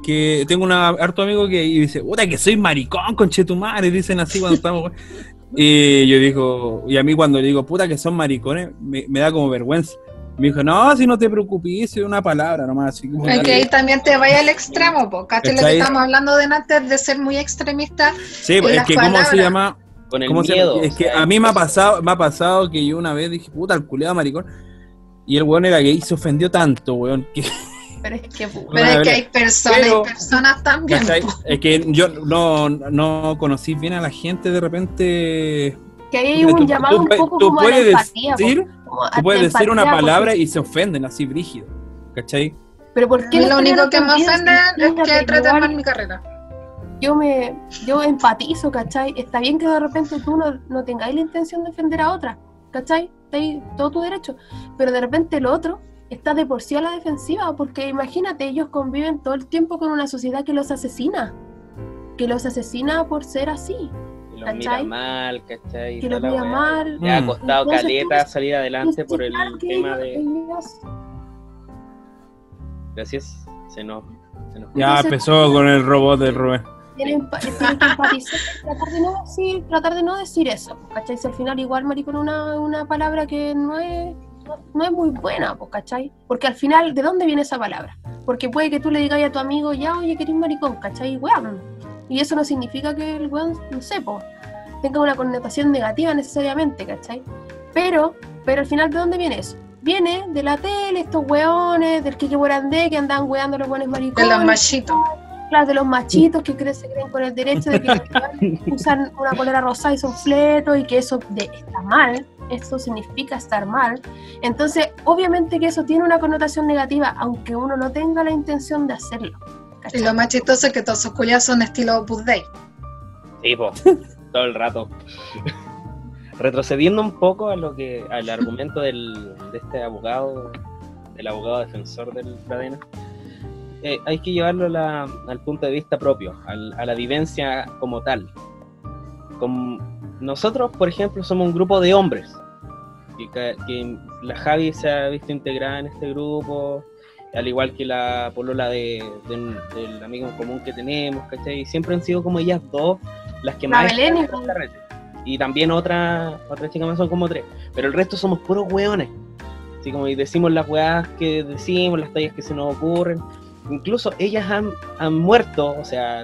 Speaker 2: que. Tengo un harto amigo que y dice, puta, que soy maricón, conche tu madre. Dicen así cuando estamos. Y yo digo, y a mí cuando le digo, puta, que son maricones, me, me da como vergüenza. Me dijo, no, si no te preocupes, es una palabra nomás. Así como,
Speaker 5: Es que ahí también te vaya al extremo, po. ¿Cachai? Lo que estamos hablando de antes de ser muy extremista.
Speaker 2: sí, es
Speaker 5: las
Speaker 2: que, ¿cómo se llama?
Speaker 1: Con el
Speaker 2: ¿Cómo se-
Speaker 1: miedo.
Speaker 2: es
Speaker 1: o
Speaker 2: que
Speaker 1: sea,
Speaker 2: a mí me ha pasado, me ha pasado que yo una vez dije, puta, el culeado maricón. Y el weón era gay y se ofendió tanto, weón. Que,
Speaker 4: Pero es que,
Speaker 5: Pero es que hay personas
Speaker 2: Pero-
Speaker 5: personas también.
Speaker 2: Es que yo no, no conocí bien a la gente de repente.
Speaker 4: que hay un
Speaker 2: tú-
Speaker 4: llamado
Speaker 2: tú
Speaker 4: un poco
Speaker 2: tú
Speaker 4: como a la
Speaker 2: puedes
Speaker 4: empatía,
Speaker 2: decir,
Speaker 4: como
Speaker 2: tú puedes decir una palabra
Speaker 4: porque-
Speaker 2: y se ofenden así brígido. ¿Cachai?
Speaker 4: Pero ¿por qué
Speaker 5: lo único que me ofende es que traten
Speaker 4: igual-
Speaker 5: mal mi carrera.
Speaker 4: yo me yo empatizo, ¿cachai? Está bien que de repente tú no, no tengáis la intención de ofender a otra, ¿cachai? Está ahí todo tu derecho, pero de repente el otro está de por sí a la defensiva, porque imagínate, ellos conviven todo el tiempo con una sociedad que los asesina, que los asesina por ser así,
Speaker 1: que los mira mal, ¿cachai?
Speaker 4: Que los mira mal.
Speaker 1: Le ha costado
Speaker 4: Entonces,
Speaker 1: caleta
Speaker 4: tú-
Speaker 1: salir adelante por el tema de.
Speaker 4: ellos-
Speaker 1: Gracias, se nos. Se nos
Speaker 2: Ya
Speaker 4: Entonces-
Speaker 2: empezó con el robot del Rubén.
Speaker 4: tienen, tienen que empatizar, tratar de no decir, tratar de no decir eso, ¿cachai? Si al final igual maricón una, una palabra que no es, no, no es muy buena, ¿cachai? Porque al final, ¿de dónde viene esa palabra? Porque puede que tú le digas a tu amigo, ya, oye, que eres maricón, ¿cachai? Weón. Y eso no significa que el weón, no sé, pues, tenga una connotación negativa necesariamente, ¿cachai? Pero, pero al final, ¿de dónde viene eso? Viene de la tele, estos weones, del Kike Morandé que andan weando los weones
Speaker 5: De
Speaker 4: maricones.
Speaker 5: los machitos.
Speaker 4: Claro, de los machitos que creen, se creen con el derecho de que usan una polera rosada y son fletos y que eso de- está mal, eso significa estar mal. Entonces, obviamente que eso tiene una connotación negativa, aunque uno no tenga la intención de hacerlo.
Speaker 5: Y
Speaker 4: ¿cachai?
Speaker 5: lo más chistoso es que todos sus culiados son estilo Opus Dei.
Speaker 1: Sí, po, todo el rato. Retrocediendo un poco a lo que al argumento del, de este abogado, del abogado defensor del Pradena, eh, hay que llevarlo la- al punto de vista propio, al- a la vivencia como tal. Nosotros, por ejemplo, somos un grupo de hombres, que, la Javi se ha visto integrada en este grupo, al igual que la polola de, de- del amigo en común que tenemos, ¿cachai? Y siempre han sido como ellas dos las que
Speaker 4: La
Speaker 1: más
Speaker 4: Belén y-
Speaker 1: también otra, otra chica más son como tres. Pero el resto somos puros hueones. Así como y decimos las weas que decimos, las tallas que se nos ocurren. Incluso ellas han, han muerto, o sea,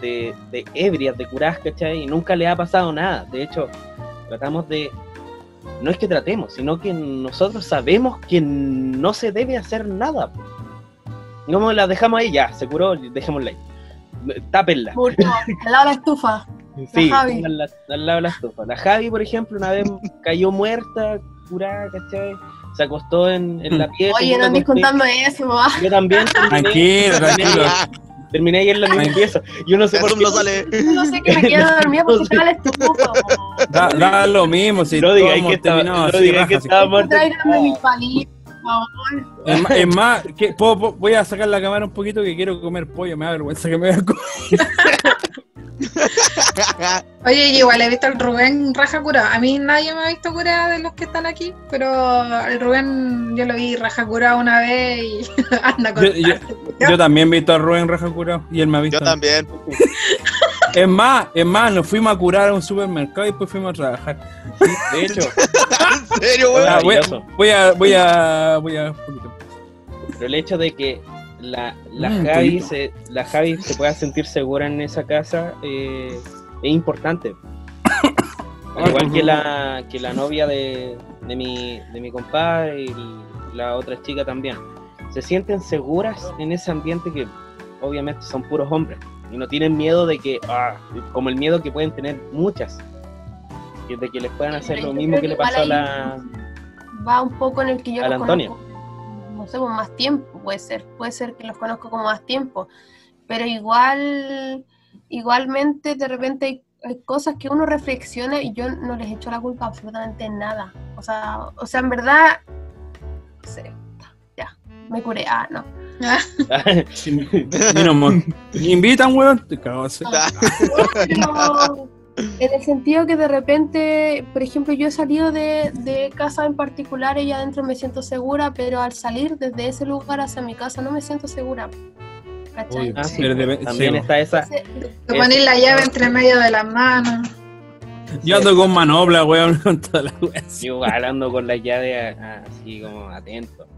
Speaker 1: de, de ebrias, de curadas, ¿cachai? Y nunca le ha pasado nada. De hecho, tratamos de. No es que tratemos, sino que nosotros sabemos que no se debe hacer nada. Como la dejamos ahí, ya, se curó, dejémosla ahí. Tápenla.
Speaker 4: Al lado de la estufa.
Speaker 1: Sí,
Speaker 4: Javi.
Speaker 1: al, la- al lado de la estufa. La Javi, por ejemplo, una vez cayó muerta, curada, ¿cachai? Se acostó en, en la pieza.
Speaker 4: Oye, no andes contando eso, mamá.
Speaker 1: Yo también.
Speaker 2: Tranquilo, tranquilo.
Speaker 1: Terminé ahí en la misma pieza. Yo no sé por qué.
Speaker 3: no sale.
Speaker 4: Yo no sé que me quedo dormida porque estaba la estufa.
Speaker 2: Da, da lo mismo, si
Speaker 1: No digáis que estaba, no digáis que estaba muerta.
Speaker 4: Tráiganme mi palito, favor.
Speaker 2: Es más, ¿qué? ¿Puedo- puedo- voy a sacar la cámara un poquito que quiero comer pollo, me da vergüenza que me vea comer.
Speaker 5: Oye, yo igual he visto al Rubén raja curado. A mí nadie me ha visto curada de los que están aquí, pero el Rubén yo lo vi raja curado una vez y anda con
Speaker 2: Yo, yo- yo también he visto a Rubén Raja curado y él me ha visto.
Speaker 3: Yo también.
Speaker 2: Es más, es más, nos fuimos a curar a un supermercado y después fuimos a trabajar.
Speaker 1: De hecho,
Speaker 3: ¿En serio, weón?
Speaker 2: Ah, voy, a, voy a, voy a, voy
Speaker 1: pero el hecho de que la, la,
Speaker 2: Mm,
Speaker 1: Javi, se, la Javi se pueda sentir segura en esa casa eh, es importante. Al igual que la, que la novia de, de, mi, de mi compadre y la otra chica también. Se sienten seguras en ese ambiente que obviamente son puros hombres. Y no tienen miedo de que, ah, como el miedo que pueden tener muchas, de que les puedan hacer lo mismo
Speaker 4: que
Speaker 1: que le pasó a la...
Speaker 4: Va un poco en el que yo
Speaker 1: A la
Speaker 4: los
Speaker 1: Antonia.
Speaker 4: conozco, no sé, con más tiempo, puede ser, puede ser que los conozco como más tiempo, pero igual, igualmente de repente hay, hay cosas que uno reflexiona y yo no les echo la culpa absolutamente nada. O sea, o sea, en verdad, no sé, me curé, ah, no.
Speaker 2: Me invitan, weón. Te cago así.
Speaker 4: Pero en el sentido que de repente, por ejemplo, yo he salido de, de casa en particular y adentro me siento segura, pero al salir desde ese lugar hacia mi casa no me siento segura.
Speaker 1: Ah, sí,
Speaker 2: Pero debe-
Speaker 1: también
Speaker 2: sí,
Speaker 1: está esa...
Speaker 5: Te pones la llave entre medio de las manos.
Speaker 2: Yo ando con manopla, weón, con toda la weá.
Speaker 1: Yo hablando con la llave así como atento.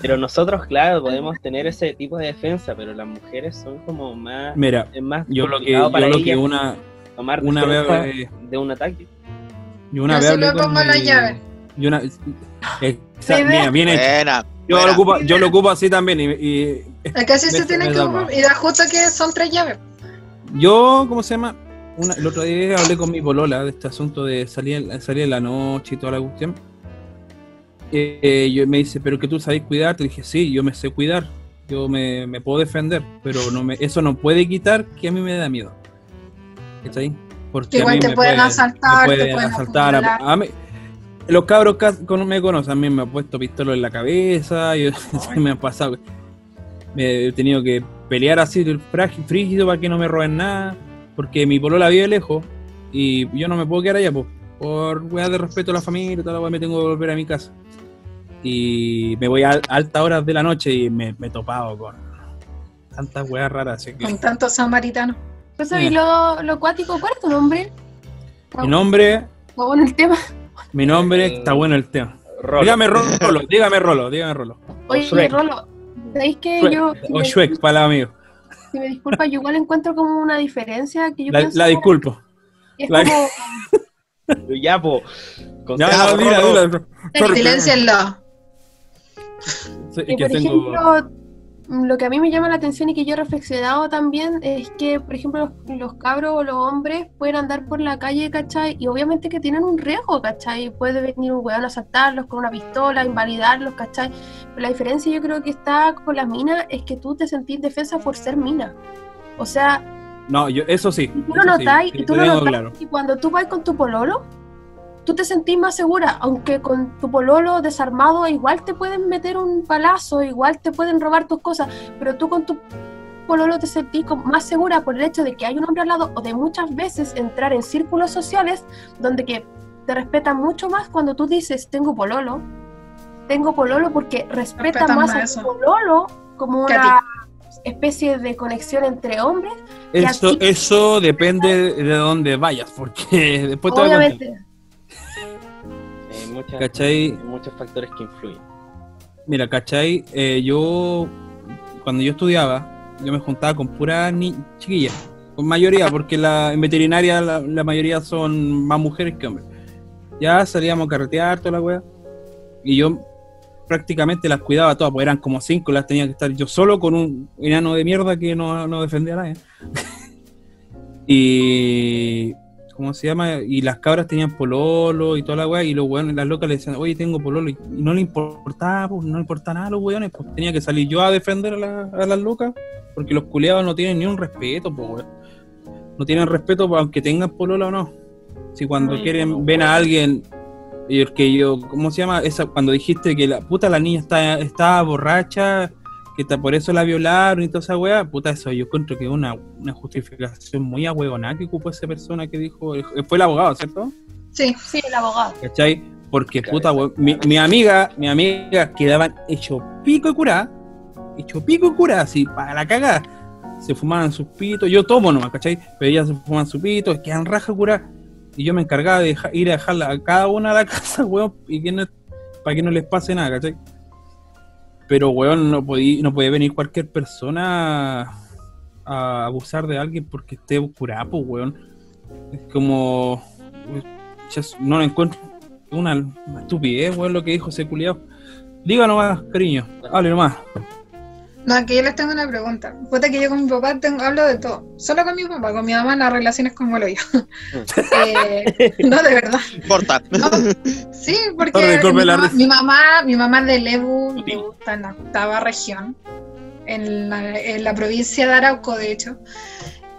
Speaker 1: Pero nosotros, claro, podemos tener ese tipo de defensa, pero las mujeres son como más...
Speaker 2: Mira,
Speaker 1: Es más
Speaker 2: yo lo que, yo
Speaker 1: para
Speaker 2: lo que una,
Speaker 1: tomar
Speaker 2: una vez, eh,
Speaker 1: de un ataque.
Speaker 2: yo una
Speaker 5: Yo
Speaker 2: vez
Speaker 5: sí
Speaker 2: con
Speaker 5: pongo la llave.
Speaker 2: yo una, eh,
Speaker 4: Sí,
Speaker 2: mira, bien hecho.
Speaker 3: Buena.
Speaker 2: Yo
Speaker 3: buena.
Speaker 2: lo, ocupo, yo lo ocupo así también. Y,
Speaker 5: que así se tiene que ocupar. Y da justo que son tres llaves.
Speaker 2: yo, ¿cómo se llama? Una, el otro día hablé con mi polola de este asunto de salir, salir en la noche y toda la cuestión. Eh, yo me dice, pero que tú sabes cuidar. Te dije, sí, yo me sé cuidar. Yo me, me puedo defender. Pero no me, eso no puede quitar que a mí me da miedo. ¿Está ahí? Porque a
Speaker 5: igual
Speaker 2: mí
Speaker 5: te
Speaker 2: me
Speaker 5: pueden
Speaker 2: puede-
Speaker 5: asaltar,
Speaker 2: me
Speaker 5: te
Speaker 2: pueden
Speaker 5: pueden
Speaker 2: asaltar.
Speaker 5: apuñalar.
Speaker 2: A, a mí- los cabros me conocen, a mí me han puesto pistolas en la cabeza, yo, me han pasado. Me he tenido que pelear así, frágil, frígido, para que no me roben nada, porque mi polola vive lejos y yo no me puedo quedar allá, pues, por weas de respeto a la familia, y toda la wea, me tengo que volver a mi casa. Y me voy a, al- altas horas de la noche y me, me he topado con tantas weas raras. Así que,
Speaker 5: Con tantos samaritanos.
Speaker 4: Pues, ¿y lo, lo acuático? ¿Cuál es tu nombre?
Speaker 2: mi nombre,
Speaker 4: Está bueno el tema.
Speaker 2: mi nombre, está bueno el tema.
Speaker 1: Rolo.
Speaker 2: Dígame Rolo, dígame Rolo, dígame Rolo.
Speaker 4: Oye. Rolo, ¿sabéis que
Speaker 2: Shrek,
Speaker 4: yo, si
Speaker 2: o
Speaker 4: me,
Speaker 2: Shrek, para amigos.
Speaker 4: si me disculpa, yo igual encuentro como una diferencia que yo
Speaker 2: La,
Speaker 4: pienso
Speaker 2: la disculpo.
Speaker 4: es
Speaker 2: la-
Speaker 4: como,
Speaker 1: Ya, po. Con-
Speaker 2: Ya,
Speaker 1: Ya,
Speaker 2: no, dila,
Speaker 1: Rolo.
Speaker 2: dila. Sí,
Speaker 4: que, por
Speaker 2: tengo-
Speaker 4: ejemplo, lo que a mí me llama la atención y que yo he reflexionado también es que, por ejemplo, los, los cabros o los hombres pueden andar por la calle, ¿cachai? Y obviamente que tienen un riesgo, ¿cachai? Puede venir un weón a asaltarlos con una pistola, invalidarlos, ¿cachai? Pero la diferencia yo creo que está con las minas es que tú te sentís defensa por ser mina. O sea,
Speaker 2: No, yo, eso sí.
Speaker 4: y tú lo
Speaker 2: eso sí,
Speaker 4: notáis,
Speaker 2: sí,
Speaker 4: y tú
Speaker 2: lo
Speaker 4: lo notáis,
Speaker 2: claro.
Speaker 4: y cuando tú vas con tu pololo, tú te sentís más segura, aunque con tu pololo desarmado igual te pueden meter un palazo, igual te pueden robar tus cosas, pero tú con tu pololo te sentís más segura por el hecho de que hay un hombre al lado o de muchas veces entrar en círculos sociales donde que te respetan mucho más cuando tú dices tengo pololo, tengo pololo porque respeta
Speaker 5: Respetan
Speaker 4: más
Speaker 5: más
Speaker 4: a pololo como
Speaker 5: Que
Speaker 4: una especie de conexión entre hombres
Speaker 2: Eso, eso depende de dónde vayas, porque después te voy a
Speaker 1: muchas- muchos factores que influyen.
Speaker 2: Mira, ¿cachai? Eh, yo, cuando yo estudiaba, yo me juntaba con puras ni chiquillas, con mayoría, porque la, en veterinaria la, la mayoría son más mujeres que hombres. Ya salíamos a carretear, toda la wea, y yo prácticamente las cuidaba todas, porque eran como cinco, las tenía que estar yo solo con un enano de mierda que no, no defendía a nadie. y. ¿Cómo se llama? Y las cabras tenían pololo y toda la weá, y los weones, las locas le decían, oye, tengo pololo, y no le importaba, pues, no le importaba nada a los weones, pues tenía que salir yo a defender a, la- a las locas, porque los culiados no tienen ni un respeto, pues weón. No tienen respeto, pues, aunque tengan pololo o no. Si cuando
Speaker 1: Ay,
Speaker 2: quieren,
Speaker 1: no,
Speaker 2: ven a alguien, y el que yo, ¿cómo se llama? Esa, cuando dijiste que la puta la niña está, estaba borracha, que por eso la violaron y toda esa weá, puta, eso yo encuentro que es una, una justificación muy ahuegonada que ocupó esa persona que dijo, fue el abogado, ¿cierto?
Speaker 5: Sí.
Speaker 4: sí, el abogado.
Speaker 2: ¿Cachai? Porque,
Speaker 1: Claro,
Speaker 2: puta, weón, mi, mi amiga, mi amiga quedaban hecho pico y curá, hecho pico y curá, así, para la cagada. Se fumaban sus pitos, yo tomo nomás, ¿cachai? Pero ellas se fumaban sus pitos, quedan raja curá. Y yo me encargaba de ir a dejarla a cada una a la casa, weón, y que no, para que no les pase nada, ¿cachai? Pero, weón, no, podí, no venir cualquier persona a abusar de alguien porque esté curado, pues, weón. Es como. no lo encuentro. Una, estupidez, weón, lo que dijo ese culiado. Diga nomás, cariño. Hable nomás.
Speaker 5: No, que yo les tengo una pregunta. Puta que yo con mi papá tengo, hablo de todo. Solo con mi papá, con mi mamá las relaciones como lo yo. Eh, no, de verdad. No, sí, porque mi,
Speaker 2: la
Speaker 5: mamá, mi mamá, mi mamá es de Lebu,
Speaker 1: tío.
Speaker 5: está en la octava región, en la, en la provincia de Arauco, de hecho,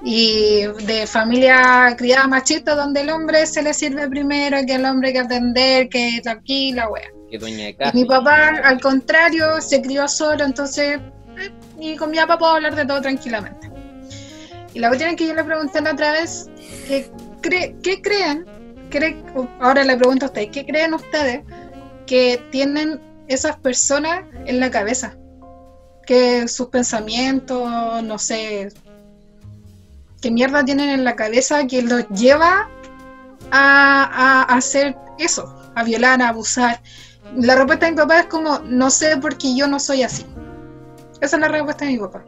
Speaker 5: y de familia criada machista, donde el hombre se le sirve primero, que el hombre hay que atender, que aquí la wea.
Speaker 1: Que dueña de
Speaker 5: Y
Speaker 1: casa.
Speaker 5: mi papá, al contrario, se crió solo, entonces, y con mi papá puedo hablar de todo tranquilamente. Y la cuestión es que yo le pregunté otra vez, ¿qué creen? Cre- ahora le pregunto a ustedes, ¿qué creen ustedes que tienen esas personas en la cabeza? Que sus pensamientos, no sé, qué mierda tienen en la cabeza que los lleva a, a hacer eso, a violar, a abusar. La respuesta de mi papá es como, no sé porque yo no soy así. Esa es la respuesta de mi papá.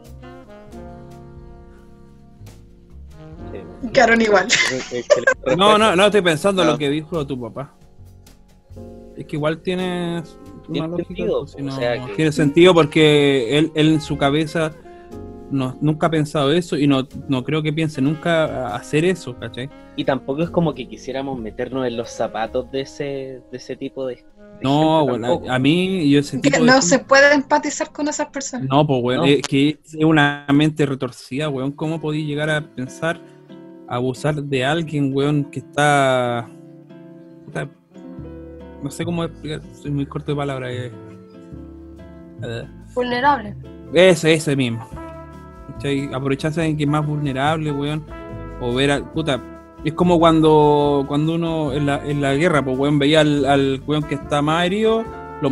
Speaker 1: Sí.
Speaker 5: Quedaron igual.
Speaker 2: No, no, no estoy pensando en
Speaker 3: No.
Speaker 2: lo que dijo tu papá. Es que igual tiene una
Speaker 1: Tiene
Speaker 2: lógica.
Speaker 1: sentido,
Speaker 2: pues,
Speaker 1: o
Speaker 2: no-
Speaker 1: sea que-
Speaker 2: Tiene sentido porque él, él en su cabeza no, nunca ha pensado eso y no, no creo que piense nunca hacer eso, ¿cachai?
Speaker 1: Y tampoco es como que quisiéramos meternos en los zapatos de ese, de ese tipo de.
Speaker 2: No, bueno, a mí yo ese tipo
Speaker 5: Que
Speaker 2: de
Speaker 5: no se puede empatizar con esas personas.
Speaker 2: No, pues, weón,
Speaker 1: No.
Speaker 2: es que es una mente retorcida, weón. ¿Cómo podí llegar a pensar abusar de alguien, weón, que está... está- no sé cómo explicar, soy muy corto de palabras. eh. Eh,
Speaker 4: Vulnerable.
Speaker 2: Ese, ese mismo. ¿Cachai? Aprovecharse de que es más vulnerable, weón. O ver al... Puta, es como cuando cuando uno en la, en la guerra, pues, weón, veía al, al weón que está más herido, lo,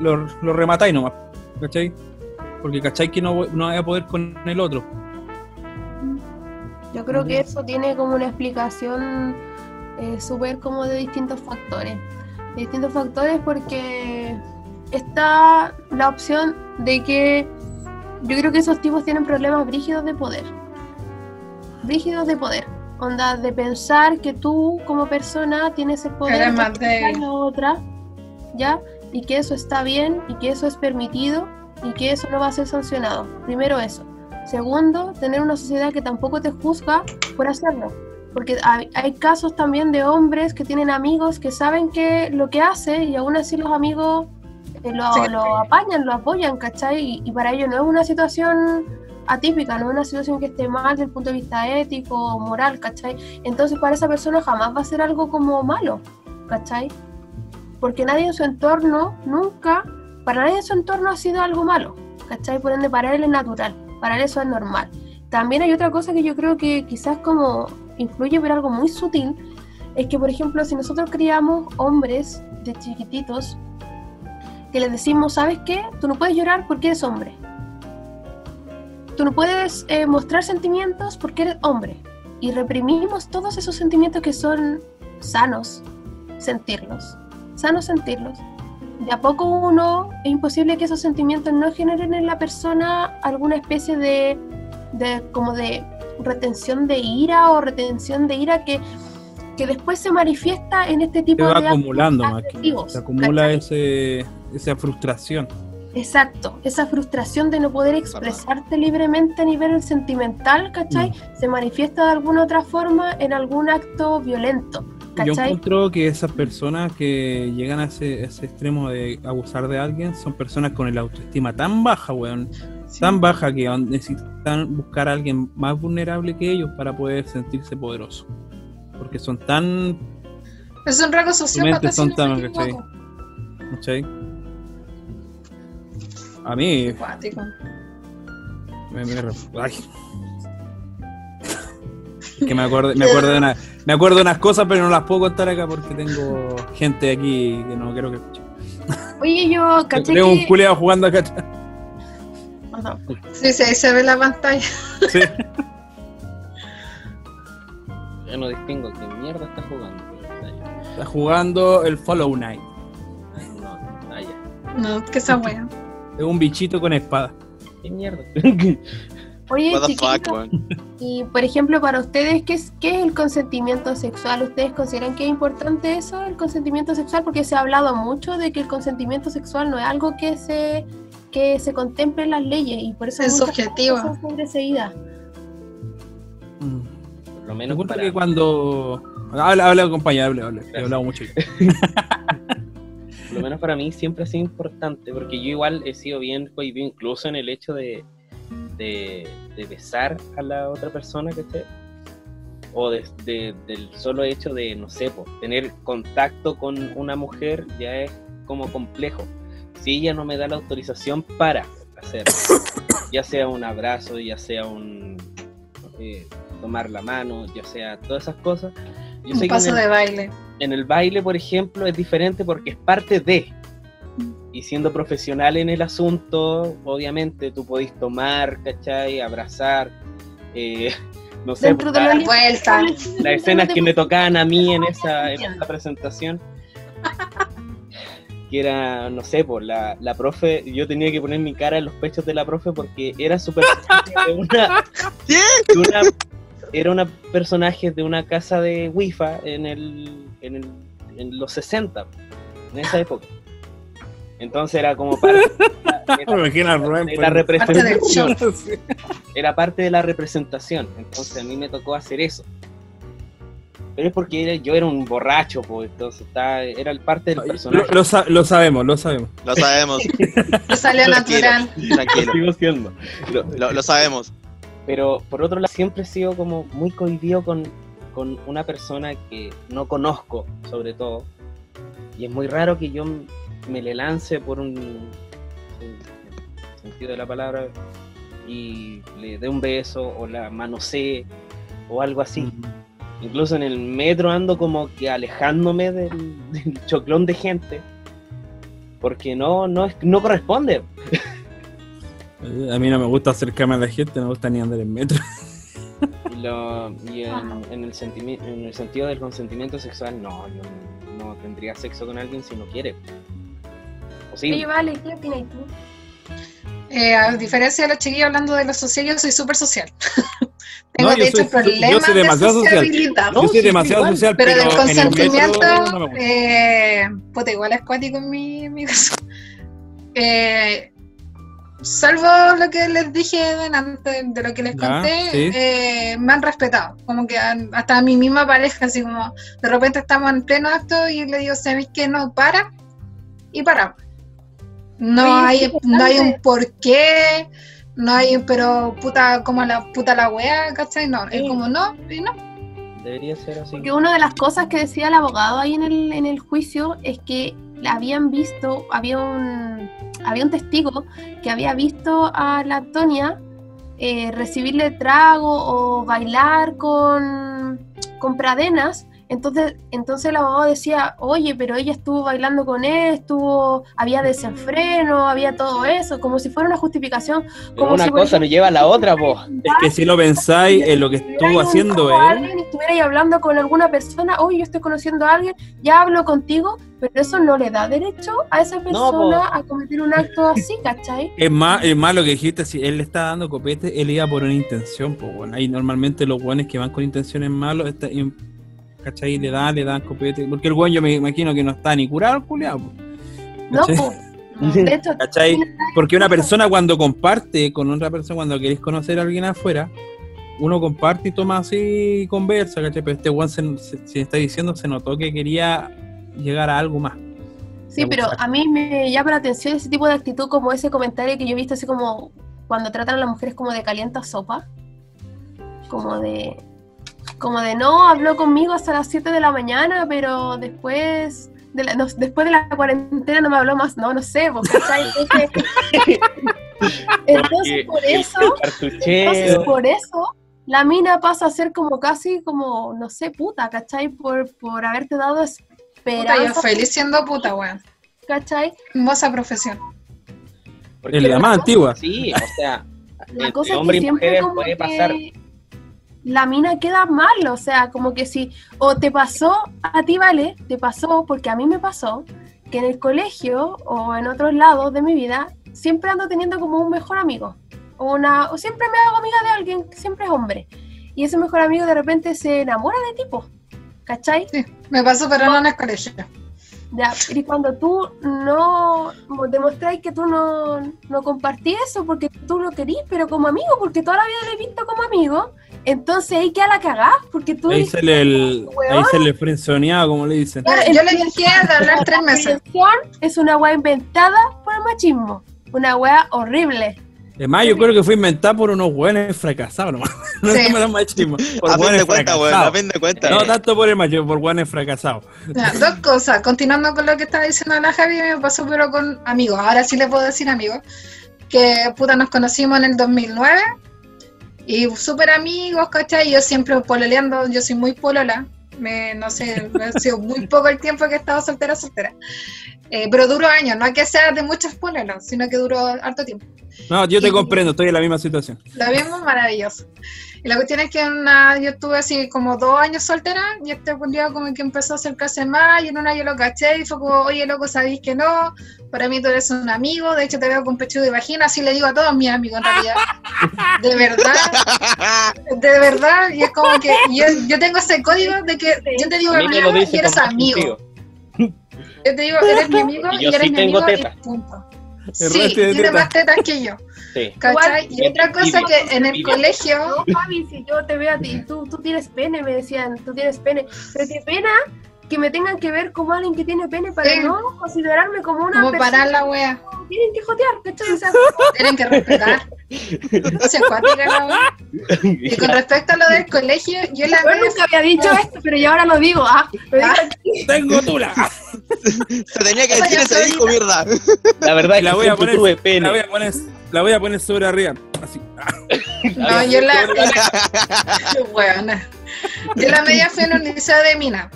Speaker 2: lo, lo rematáis nomás, ¿cachai? Porque, ¿cachai? Que no, no hay a poder con el otro.
Speaker 4: Yo creo que eso tiene como una explicación eh, súper como de distintos factores. De distintos factores porque está la opción de que yo creo que esos tipos tienen problemas brígidos de poder. Brígidos de poder. Onda, de pensar que tú como persona tienes el poder de a la otra, ¿ya? Y que eso está bien y que eso es permitido y que eso no va a ser sancionado. Primero eso. Segundo, tener una sociedad que tampoco te juzga por hacerlo. Porque hay, hay casos también de hombres que tienen amigos que saben que lo que hace y aún así los amigos eh, lo,
Speaker 5: Sí.
Speaker 4: lo apañan, lo apoyan, ¿cachai? Y, y para ellos no es una situación atípica, no una situación que esté mal desde el punto de vista ético o moral, ¿cachai? Entonces para esa persona jamás va a ser algo como malo, ¿cachai? Porque nadie en su entorno, nunca, para nadie en su entorno ha sido algo malo, ¿cachai? Por ende, para él es natural, para él eso es normal. También hay otra cosa que yo creo que quizás como influye, pero algo muy sutil, es que, por ejemplo, si nosotros criamos hombres de chiquititos, que les decimos, ¿sabes qué? Tú no puedes llorar porque eres hombre. Tú no puedes eh, mostrar sentimientos porque eres hombre. Y reprimimos todos esos sentimientos que son sanos, sentirlos. Sanos sentirlos. De a poco uno, es imposible que esos sentimientos no generen en la persona alguna especie de, de como de retención de ira o retención de ira que, que después se manifiesta en este tipo
Speaker 2: Se va
Speaker 4: de
Speaker 2: acumulando más que se acumula ese, esa frustración.
Speaker 4: Exacto, esa frustración de no poder expresarte libremente a nivel sentimental, ¿cachai? Se manifiesta de alguna otra forma en algún acto violento,
Speaker 2: Yo
Speaker 4: ¿cachai?
Speaker 2: encuentro que esas personas que llegan a ese, ese extremo de abusar de alguien son personas con el autoestima tan baja, weón. Tan baja que necesitan buscar a alguien más vulnerable que ellos para poder sentirse poderosos. Porque son tan.
Speaker 5: Es un rasgo sociópata.
Speaker 2: son tan. ¿cachai? A mí.
Speaker 5: Cuático.
Speaker 2: Me, me- ay. Es que me acuerdo, me acuerdo de una, me acuerdo de unas cosas, pero no las puedo contar acá porque tengo gente aquí que no quiero que escuche.
Speaker 4: Oye, yo caché
Speaker 2: Tengo un culeado jugando acá.
Speaker 4: Perdón.
Speaker 5: Sí, sí, ahí se ve la pantalla.
Speaker 2: Sí.
Speaker 1: Yo no distingo qué mierda está jugando. está
Speaker 2: jugando el Follow Knight.
Speaker 1: Ay, no, ya.
Speaker 5: No, que esa wea.
Speaker 2: Es un bichito con espada.
Speaker 1: ¿Qué mierda?
Speaker 4: Oye, chiquito, y por ejemplo, para ustedes, ¿qué es, ¿qué es el consentimiento sexual? ¿Ustedes consideran que es importante eso, el consentimiento sexual? Porque se ha hablado mucho de que el consentimiento sexual no es algo que se, que se contemple en las leyes y por eso
Speaker 5: Es subjetivo.
Speaker 2: Mm.
Speaker 1: Por lo
Speaker 2: Me
Speaker 1: menos para,
Speaker 2: que cuando. Habla, habla, compañero, habla, habla. He hablado mucho.
Speaker 1: por lo menos para mí siempre ha sido importante, porque yo igual he sido bien cohibido incluso en el hecho de, de, de besar a la otra persona que esté. O de- de- del solo hecho de, no sé, po, tener contacto con una mujer ya es como complejo. Si ella no me da la autorización para hacerlo, ya sea un abrazo, ya sea un eh, tomar la mano, ya sea todas esas cosas. Yo
Speaker 5: Un
Speaker 1: que
Speaker 5: paso
Speaker 1: el-
Speaker 5: de baile.
Speaker 1: En el baile, por ejemplo, es diferente porque es parte de. Y siendo profesional en el asunto, obviamente tú podés tomar, ¿cachai? Abrazar. eh, no sé,
Speaker 4: Dentro de
Speaker 1: la-
Speaker 4: la
Speaker 5: vuelta.
Speaker 1: las escenas que me tocaban a mí en esa, en esa presentación. Que era, no sé, por la, la profe, yo tenía que poner mi cara en los pechos de la profe porque era personaje de una, de una- era una personaje de una casa de Wifa en el, en el, en los 60, en esa época. Entonces era como parte, de la representación, era parte de la representación. Entonces a mí me tocó hacer eso. Pero es porque era- yo era un borracho, pues, entonces estaba, era el parte del
Speaker 2: Lo,
Speaker 1: personaje.
Speaker 2: lo sa- lo sabemos, lo sabemos.
Speaker 3: Lo sabemos.
Speaker 5: Te salió
Speaker 3: Tranquilo,
Speaker 5: natural.
Speaker 3: Tranquilo.
Speaker 1: sigo siendo. Lo-
Speaker 3: Lo, lo sabemos.
Speaker 1: Pero por otro lado, siempre he sido como muy cohibido con, con una persona que no conozco, sobre todo. Y es muy raro que yo me le lance por un en sentido de la palabra y le dé un beso o la manosee o algo así.
Speaker 2: Mm.
Speaker 1: Incluso en el metro ando como que alejándome del, del choclón de gente. Porque no, no, es- no corresponde.
Speaker 2: A mí no me gusta acercarme a la gente, no me gusta ni andar en metro.
Speaker 1: Y, lo- y en, en el en el sentido del consentimiento sexual, no, yo no tendría sexo con alguien si no quiere.
Speaker 4: Oye,
Speaker 1: Posible.
Speaker 4: vale, ¿qué opinas tú?
Speaker 5: Eh, a diferencia de los chiquillos hablando de lo social, yo soy súper social. Tengo
Speaker 2: No, yo
Speaker 5: de hecho
Speaker 2: soy- yo
Speaker 5: problemas
Speaker 2: soy
Speaker 5: de
Speaker 2: demasiado social.
Speaker 5: sociabilidad.
Speaker 1: No,
Speaker 2: Yo soy
Speaker 1: sí,
Speaker 2: demasiado
Speaker 1: igual.
Speaker 2: social,
Speaker 5: Pero
Speaker 2: pero,
Speaker 5: del
Speaker 2: en el
Speaker 5: consentimiento,
Speaker 2: metro no
Speaker 5: eh, puta, igual es cuático en mi, en mi caso. Eh, salvo lo que les dije delante de lo que les conté,
Speaker 2: sí.
Speaker 5: eh, me han respetado. Como que han- hasta a mi misma pareja, así como de repente estamos en pleno acto y le digo, ¿sabéis que no? Para y para. No
Speaker 4: Oye,
Speaker 5: hay, no hay un porqué, no hay, un- pero puta, como la puta la wea, ¿cachai? No, es
Speaker 1: Sí.
Speaker 5: como no, y no.
Speaker 1: Debería ser así.
Speaker 4: Porque una de las cosas que decía el abogado ahí en el, en el juicio es que la habían visto, había un, había un testigo que había visto a la Antonia eh, recibirle trago o bailar con, con pradenas. Entonces, entonces el abogado decía, oye, pero ella estuvo bailando con él, estuvo, había desenfreno, había todo eso, como si fuera una justificación. Como
Speaker 1: una
Speaker 4: si,
Speaker 1: cosa no
Speaker 4: ejemplo,
Speaker 1: lleva a la otra, vos.
Speaker 2: Es que si lo pensáis en lo que estuvo haciendo él,
Speaker 4: alguien y estuvierais hablando con alguna persona, oye, yo estoy conociendo a alguien, ya hablo contigo, pero eso no le da derecho a esa persona a cometer un acto así, ¿cachai?
Speaker 2: es más, es más lo que dijiste, si él le está dando copete, él iba por una intención, pues bueno, ahí normalmente los buenos que van con intenciones malas, está- ¿cachai? Le dan, le dan copete, porque el buen yo me imagino que no está ni curado pues.
Speaker 4: No, pues, de hecho,
Speaker 2: ¿Cachai? Porque una persona cuando comparte con otra persona, cuando queréis conocer a alguien afuera, uno comparte y toma así y conversa, ¿cachai? Pero este se, se- se está diciendo, se notó que quería llegar a algo más.
Speaker 4: Sí, pero a mí me llama la atención ese tipo de actitud, como ese comentario que yo he visto, así como cuando tratan a las mujeres como de calienta sopa, como de, como de no, habló conmigo hasta las 7 de la mañana, pero después de la, no, después de la cuarentena no me habló más, no, no sé, porque, ¿cachai? Entonces, entonces, por eso, entonces por eso la mina pasa a ser como casi como, no sé, puta, ¿cachai? Por, por haberte dado
Speaker 5: Puta, yo
Speaker 4: esperanza,
Speaker 5: feliz siendo puta, weón.
Speaker 4: ¿cachai?
Speaker 5: Hermosa profesión.
Speaker 1: Porque
Speaker 2: Es la más antigua.
Speaker 1: Sí, o sea,
Speaker 4: La cosa es
Speaker 1: hombre
Speaker 4: que
Speaker 1: y
Speaker 4: como
Speaker 1: puede
Speaker 4: que
Speaker 1: pasar.
Speaker 4: La mina queda mal, o sea, como que si o te pasó a ti, vale, te pasó porque a mí me pasó que en el colegio o en otros lados de mi vida siempre ando teniendo como un mejor amigo o, una, o siempre me hago amiga de alguien siempre es hombre. Y ese mejor amigo de repente se enamora de tipo, ¿cachai?
Speaker 5: Sí, me pasó pero no en el colegio.
Speaker 4: Ya, y cuando tú no demostráis que tú no, no compartís eso porque tú lo querís, pero como amigo, porque toda la vida lo he visto como amigo, entonces ahí queda la cagá, porque tú
Speaker 2: Ahí se le, el,
Speaker 4: Weón.
Speaker 2: ahí se le frenzoneaba, como le dicen.
Speaker 5: Yo, yo le dije de hablar tres meses.
Speaker 4: es una weá inventada por el machismo, una weá horrible.
Speaker 2: Además, yo creo que fue inventada por unos hueones fracasados nomás. No
Speaker 5: Sí.
Speaker 2: es más machismo. Por
Speaker 3: A fin de cuentas, weón, a fin de cuentas.
Speaker 2: No tanto por el machismo, por hueones fracasados.
Speaker 5: Ya, dos cosas. Continuando con lo que estaba diciendo la Javi, me pasó pero con amigos. Ahora sí le puedo decir amigos. Que puta nos conocimos en el 2009 y súper amigos, ¿cachai? Yo siempre pololeando, yo soy muy polola. Me, no sé, me ha sido muy poco el tiempo que he estado soltera, soltera. Eh, pero duró años, no es que sea de muchos pololos, sino que duró harto tiempo.
Speaker 2: No, yo te
Speaker 5: Y-
Speaker 2: comprendo, estoy en la misma situación.
Speaker 5: Lo vimos maravilloso. Y la cuestión es que una, yo estuve así como dos años soltera y este un día como que empezó a acercarse más y en una yo lo caché y fue como, oye loco, sabéis que no, para mí tú eres un amigo, de hecho te veo con pechuga y vagina, así le digo a todos mis amigos en realidad. De verdad, de verdad, y es como que yo, yo tengo ese código de que yo te digo amigo y eres amigo. Yo te digo, eres mi amigo
Speaker 1: Y
Speaker 5: eres
Speaker 1: sí
Speaker 5: mi
Speaker 1: tengo
Speaker 5: amigo
Speaker 1: teta.
Speaker 5: y punto.
Speaker 2: El
Speaker 5: Sí, tiene
Speaker 2: teta.
Speaker 5: más tetas que yo.
Speaker 1: Sí.
Speaker 5: ¿Cachai? Y otra cosa que en el colegio
Speaker 4: No, Fabi, si yo te veo a ti, tú, tú tienes pene, me decían, tú tienes pene. Pero qué pena que me tengan que ver como alguien que tiene pene para
Speaker 5: Sí.
Speaker 4: no considerarme como una
Speaker 5: como
Speaker 4: persona
Speaker 5: parar la wea.
Speaker 4: tienen que jotear, ¿cachai? O sea,
Speaker 5: Tienen que respetar. No se acuática la wea. Y con respecto a lo del colegio, yo la
Speaker 4: yo nunca había dicho esto, pero yo ahora lo digo, ah, lo digo
Speaker 5: Ah.
Speaker 4: aquí.
Speaker 2: Tengo tula.
Speaker 3: Se tenía que decir ese disco, mierda.
Speaker 1: La verdad es
Speaker 2: La
Speaker 1: que
Speaker 2: voy a poner,
Speaker 1: tuve
Speaker 2: la
Speaker 1: pene.
Speaker 2: voy a poner, la voy a poner sobre arriba. Así.
Speaker 5: No, yo la. Yo la media fui en de Mina.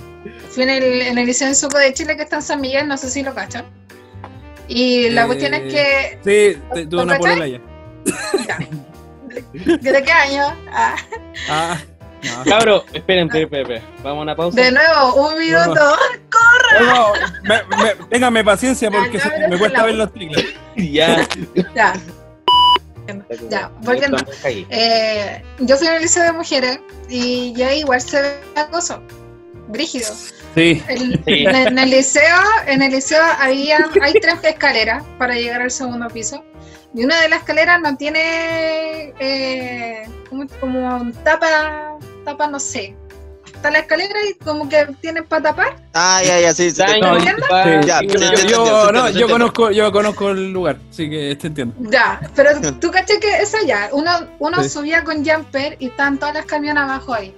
Speaker 5: Fui en el, en el liceo en Suco de Chile que está en San Miguel, no sé si lo cachan. Y la
Speaker 2: Eh,
Speaker 5: cuestión es que.
Speaker 2: Sí, tuve
Speaker 5: ¿Lo
Speaker 2: una polola ya.
Speaker 5: ya. ¿De qué año? Ah,
Speaker 2: Ah, no.
Speaker 1: Cabro, esperen, esperen. Vamos a una pausa.
Speaker 5: de nuevo, un minuto.
Speaker 2: No, no, me- me- téngame paciencia porque
Speaker 5: Ya,
Speaker 2: se-
Speaker 5: ya,
Speaker 2: me cuesta
Speaker 5: la-
Speaker 2: ver los teclas.
Speaker 1: Ya.
Speaker 5: Ya. Ya, volviendo. Eh, yo fui en el liceo de mujeres y ya igual se ve acoso. Brígido.
Speaker 2: Sí,
Speaker 5: El-
Speaker 1: Sí.
Speaker 5: en, en el liceo, en el liceo había, hay tres escaleras para llegar al segundo piso. Y una de las escaleras no tiene eh, como, como tapa, tapa no sé. Está la escalera y como que tiene para tapar.
Speaker 3: Ah, ya, ya, sí.
Speaker 2: yo, conozco, yo conozco el lugar, así que te entiendo.
Speaker 5: Ya, pero tú caché que esa ya, uno, uno
Speaker 2: Sí.
Speaker 5: subía con jumper y estaban todas las camiones abajo ahí.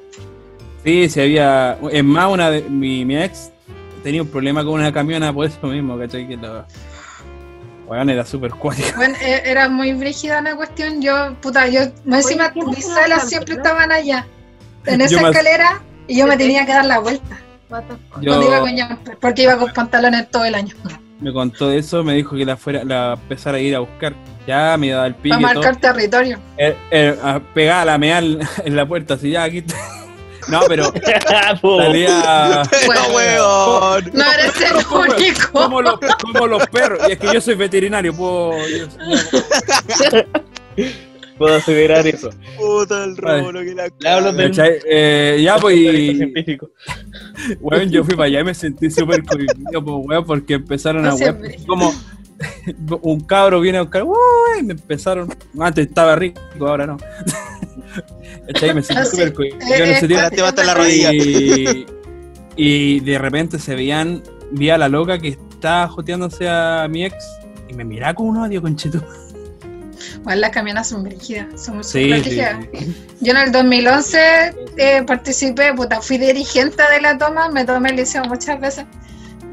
Speaker 2: Sí, si había. Es más, una de, mi, mi ex tenía un problema con una camiona por eso mismo, ¿cachai? Que la. Weón, era súper cuática.
Speaker 5: Bueno, e- era muy brígida la cuestión. Yo, puta, yo, más encima
Speaker 4: ¿quién es
Speaker 5: mis
Speaker 4: la
Speaker 5: salas siempre
Speaker 4: no?
Speaker 5: estaban allá, en
Speaker 2: Yo
Speaker 5: esa
Speaker 2: me-
Speaker 5: escalera, y yo me tenía que dar la vuelta.
Speaker 2: Yo
Speaker 5: cuando iba con jumper, porque iba con pantalones todo el año.
Speaker 2: me contó eso, me dijo que la fuera, la empezara a ir a buscar. Ya me daba el pique.
Speaker 5: Para
Speaker 2: todo.
Speaker 5: marcar territorio.
Speaker 2: Eh, eh, a- pegaba la meal en la puerta, así ya aquí. está. No, pero salía.
Speaker 3: Pero, weón.
Speaker 5: No eres el único.
Speaker 2: Como los, como los perros. Y es que yo soy veterinario, puedo. yo-
Speaker 1: Puedo aseverar eso.
Speaker 3: Puta el robo, lo que la
Speaker 1: Le hablo.
Speaker 2: Eh, ya, pues, y, weón, yo fui para allá y me sentí súper cohibido, pues, weón, porque empezaron a
Speaker 5: No
Speaker 2: weón, como un cabro viene a buscar, uy, me empezaron, antes estaba rico, ahora no. ¿Cachai? Me sentí
Speaker 5: Ah,
Speaker 2: súper
Speaker 5: Eh,
Speaker 3: te la rodilla.
Speaker 2: Y, y de repente se veían, vi a la loca que estaba joteándose a mi ex y me miraba con un odio, conchetu.
Speaker 5: Bueno, las camionas son brígidas, son muy
Speaker 2: Sí, sí.
Speaker 5: Yo en el 2011 eh, participé, puta, fui dirigente de la toma, me tomé el liceo muchas veces.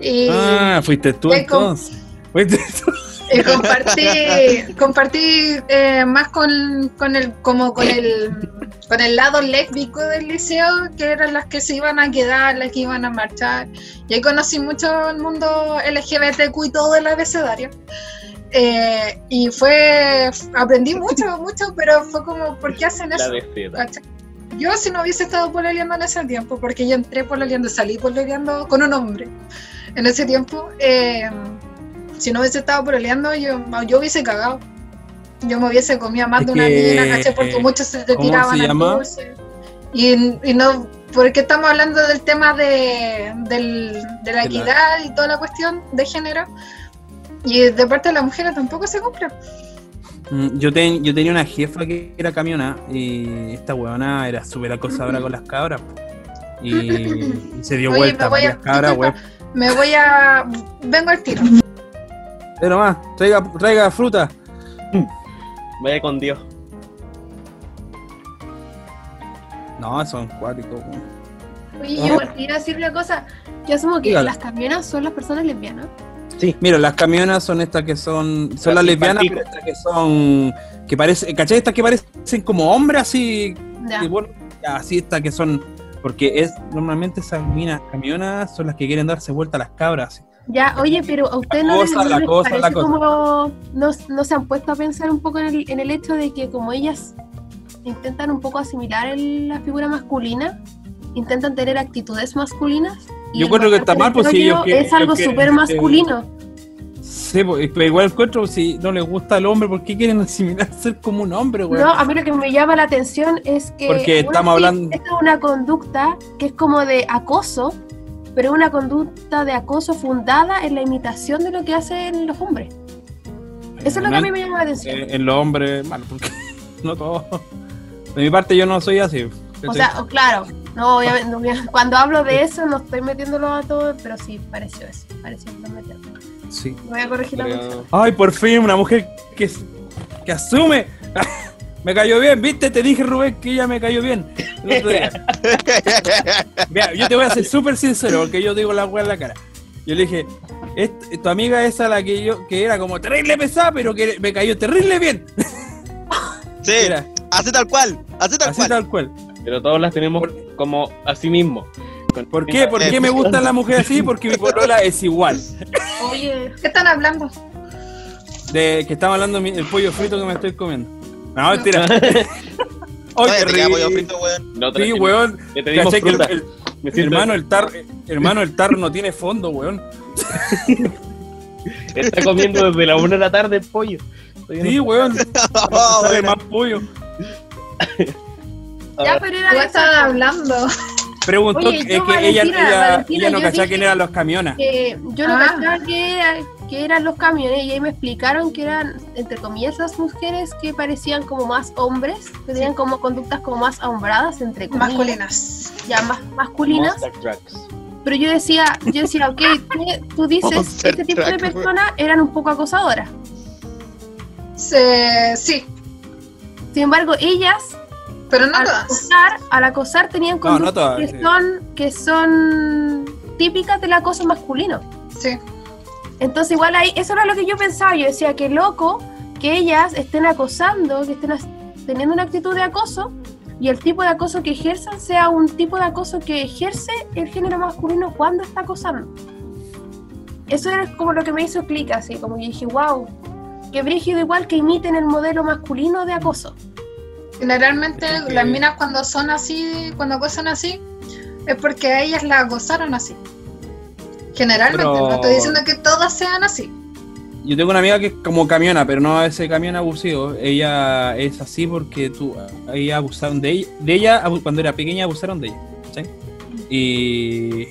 Speaker 5: Y,
Speaker 2: Ah, fuiste tú entonces. Fuiste tú.
Speaker 5: Y compartí, compartí eh, más con, con el, como con el, con el lado lésbico del liceo, que eran las que se iban a quedar, las que iban a marchar. Y ahí conocí mucho el mundo LGBTQ y todo el abecedario. Eh, y fue, aprendí mucho, mucho, pero fue como, ¿por qué hacen eso? Yo si no hubiese estado pololeando en ese tiempo, porque yo entré pololeando, salí pololeando con un hombre en ese tiempo, eh, si no hubiese estado pololeando, yo, yo hubiese cagado. yo me hubiese comido más
Speaker 2: Es
Speaker 5: de una mina, ¿cachai? Porque
Speaker 2: eh,
Speaker 5: muchos se te
Speaker 2: ¿cómo
Speaker 5: tiraban
Speaker 2: se
Speaker 5: al
Speaker 2: llama?
Speaker 5: dulce. Y, y no, porque estamos hablando del tema de, del- de la equidad y toda la cuestión de género. Y de parte de las mujeres tampoco se cumple.
Speaker 2: Mm, Yo, ten- yo tenía una jefa que era camiona y esta huevona era súper acosadora con las cabras. Y, y se dio
Speaker 5: Oye,
Speaker 2: vuelta cabras.
Speaker 5: Me voy a. Vengo al tiro.
Speaker 2: Pero más, traiga, traiga fruta.
Speaker 1: Vaya con Dios.
Speaker 2: No, son cuáticos.
Speaker 4: Oye, yo quería decir una cosa. Yo asumo que
Speaker 2: Dígale.
Speaker 4: las camionas son las personas lesbianas.
Speaker 2: Mira, las camionas son estas que son. Son
Speaker 1: Las
Speaker 2: las lesbianas, pero estas que son. Que parecen. ¿Cachai? Estas que parecen como hombres así.
Speaker 4: Ya.
Speaker 2: y bueno, así estas que son. Porque es normalmente esas minas camionas son las que quieren darse vuelta a las cabras.
Speaker 4: Ya, oye, pero a ustedes no, les- no
Speaker 2: la
Speaker 4: les
Speaker 2: cosa,
Speaker 4: parece
Speaker 2: la cosa.
Speaker 4: como no, no se han puesto a pensar un poco en el, en el hecho de que como ellas intentan un poco asimilar el- la figura masculina, intentan tener actitudes masculinas. y
Speaker 2: Yo encuentro que está mal, pues, si ellos
Speaker 4: es algo súper masculino.
Speaker 2: Sí, pues, pero igual encuentro, si no les gusta el hombre, ¿por qué quieren asimilar ser como un hombre, güey?
Speaker 4: No, a mí lo que me llama la atención es que
Speaker 2: Porque estamos hablando-
Speaker 4: esta es una conducta que es como de acoso, pero una conducta de acoso fundada en la imitación de lo que hacen los hombres. Eso es lo que a mí me llama la atención.
Speaker 2: Eh, en los hombres, malo, porque no todo. De mi parte, yo no soy así.
Speaker 4: O sea, o- claro, no, obviamente, no, obvia- cuando hablo de eso no estoy metiéndolo a todo, pero sí, pareció eso, pareció que lo metieron.
Speaker 2: sí.
Speaker 4: Voy a corregir la.
Speaker 2: Ay, por fin, una mujer que, que asume. Me cayó bien, ¿viste? Te dije, Rubén, que ella me cayó bien. el otro día. Mira, yo te voy a ser súper sincero, porque yo digo la weá en la cara. Yo le dije, "Est- tu amiga esa, la que yo, que era como terrible pesada, pero que me cayó terrible bien.
Speaker 3: Sí,
Speaker 2: Mira,
Speaker 3: así tal cual, así tal
Speaker 2: así
Speaker 3: cual.
Speaker 2: tal cual.
Speaker 1: Pero todos las tenemos como a sí mismo.
Speaker 2: ¿Por qué? ¿Por qué me gusta la mujer así? Porque mi polola es igual.
Speaker 4: Oye,
Speaker 5: ¿Qué están hablando?
Speaker 2: De que estaba hablando el pollo frito que me estoy comiendo. No, mentira. Oye,
Speaker 3: Oye, te queda pollo
Speaker 2: rico.
Speaker 3: frito, weón.
Speaker 1: No,
Speaker 2: Sí, weón.
Speaker 1: que te dimos
Speaker 2: ¿Cachai que el-
Speaker 1: fruta.
Speaker 2: el-
Speaker 1: Me siento-
Speaker 2: hermano, el tarro, hermano, el tarro no tiene fondo, weón.
Speaker 1: Está comiendo desde la 1 de la tarde el pollo.
Speaker 2: Sí, weón.
Speaker 3: Oh,
Speaker 2: Sale
Speaker 3: bueno.
Speaker 2: más pollo.
Speaker 4: ya, pero era
Speaker 5: ¿Qué están hablando?
Speaker 2: Preguntó
Speaker 4: Oye,
Speaker 2: que,
Speaker 4: yo,
Speaker 2: que ella,
Speaker 4: Valentina,
Speaker 2: ella,
Speaker 4: Valentina,
Speaker 2: ella no cachaba quién eran los camiones.
Speaker 4: que yo no
Speaker 5: Ah.
Speaker 4: cachaba que, que eran los camiones y ahí me explicaron que eran, entre comillas, las mujeres que parecían como más hombres, que tenían como conductas como más ahombradas, entre comillas,
Speaker 5: Masculinas.
Speaker 4: ya más masculinas. Pero yo decía, yo decía, ok, tú, tú dices que
Speaker 3: Monster
Speaker 4: este tipo de personas eran un poco acosadoras.
Speaker 5: Se- sí,
Speaker 4: Sin embargo, ellas
Speaker 5: pero no
Speaker 4: al
Speaker 5: todas.
Speaker 4: acosar, al acosar tenían
Speaker 2: No, no
Speaker 4: conductas
Speaker 2: todas,
Speaker 4: que
Speaker 2: sí.
Speaker 4: son que son típicas del acoso masculino.
Speaker 5: Sí.
Speaker 4: Entonces igual ahí, eso era lo que yo pensaba, yo decía que loco que ellas estén acosando, que estén teniendo una actitud de acoso y el tipo de acoso que ejerzan sea un tipo de acoso que ejerce el género masculino cuando está acosando. Eso era como lo que me hizo clic, así como yo dije, wow, qué brígido igual que imiten el modelo masculino de acoso.
Speaker 5: Generalmente
Speaker 2: que-
Speaker 5: las minas cuando son así, cuando acosan así, es porque a ellas las acosaron así. Generalmente,
Speaker 2: Pero-
Speaker 5: no estoy diciendo que todas sean así.
Speaker 2: Yo tengo una amiga que es como camiona, pero no ese camión abusivo. Ella es así porque tú, ella abusaron de ella, de ella cuando era pequeña abusaron de ella. Y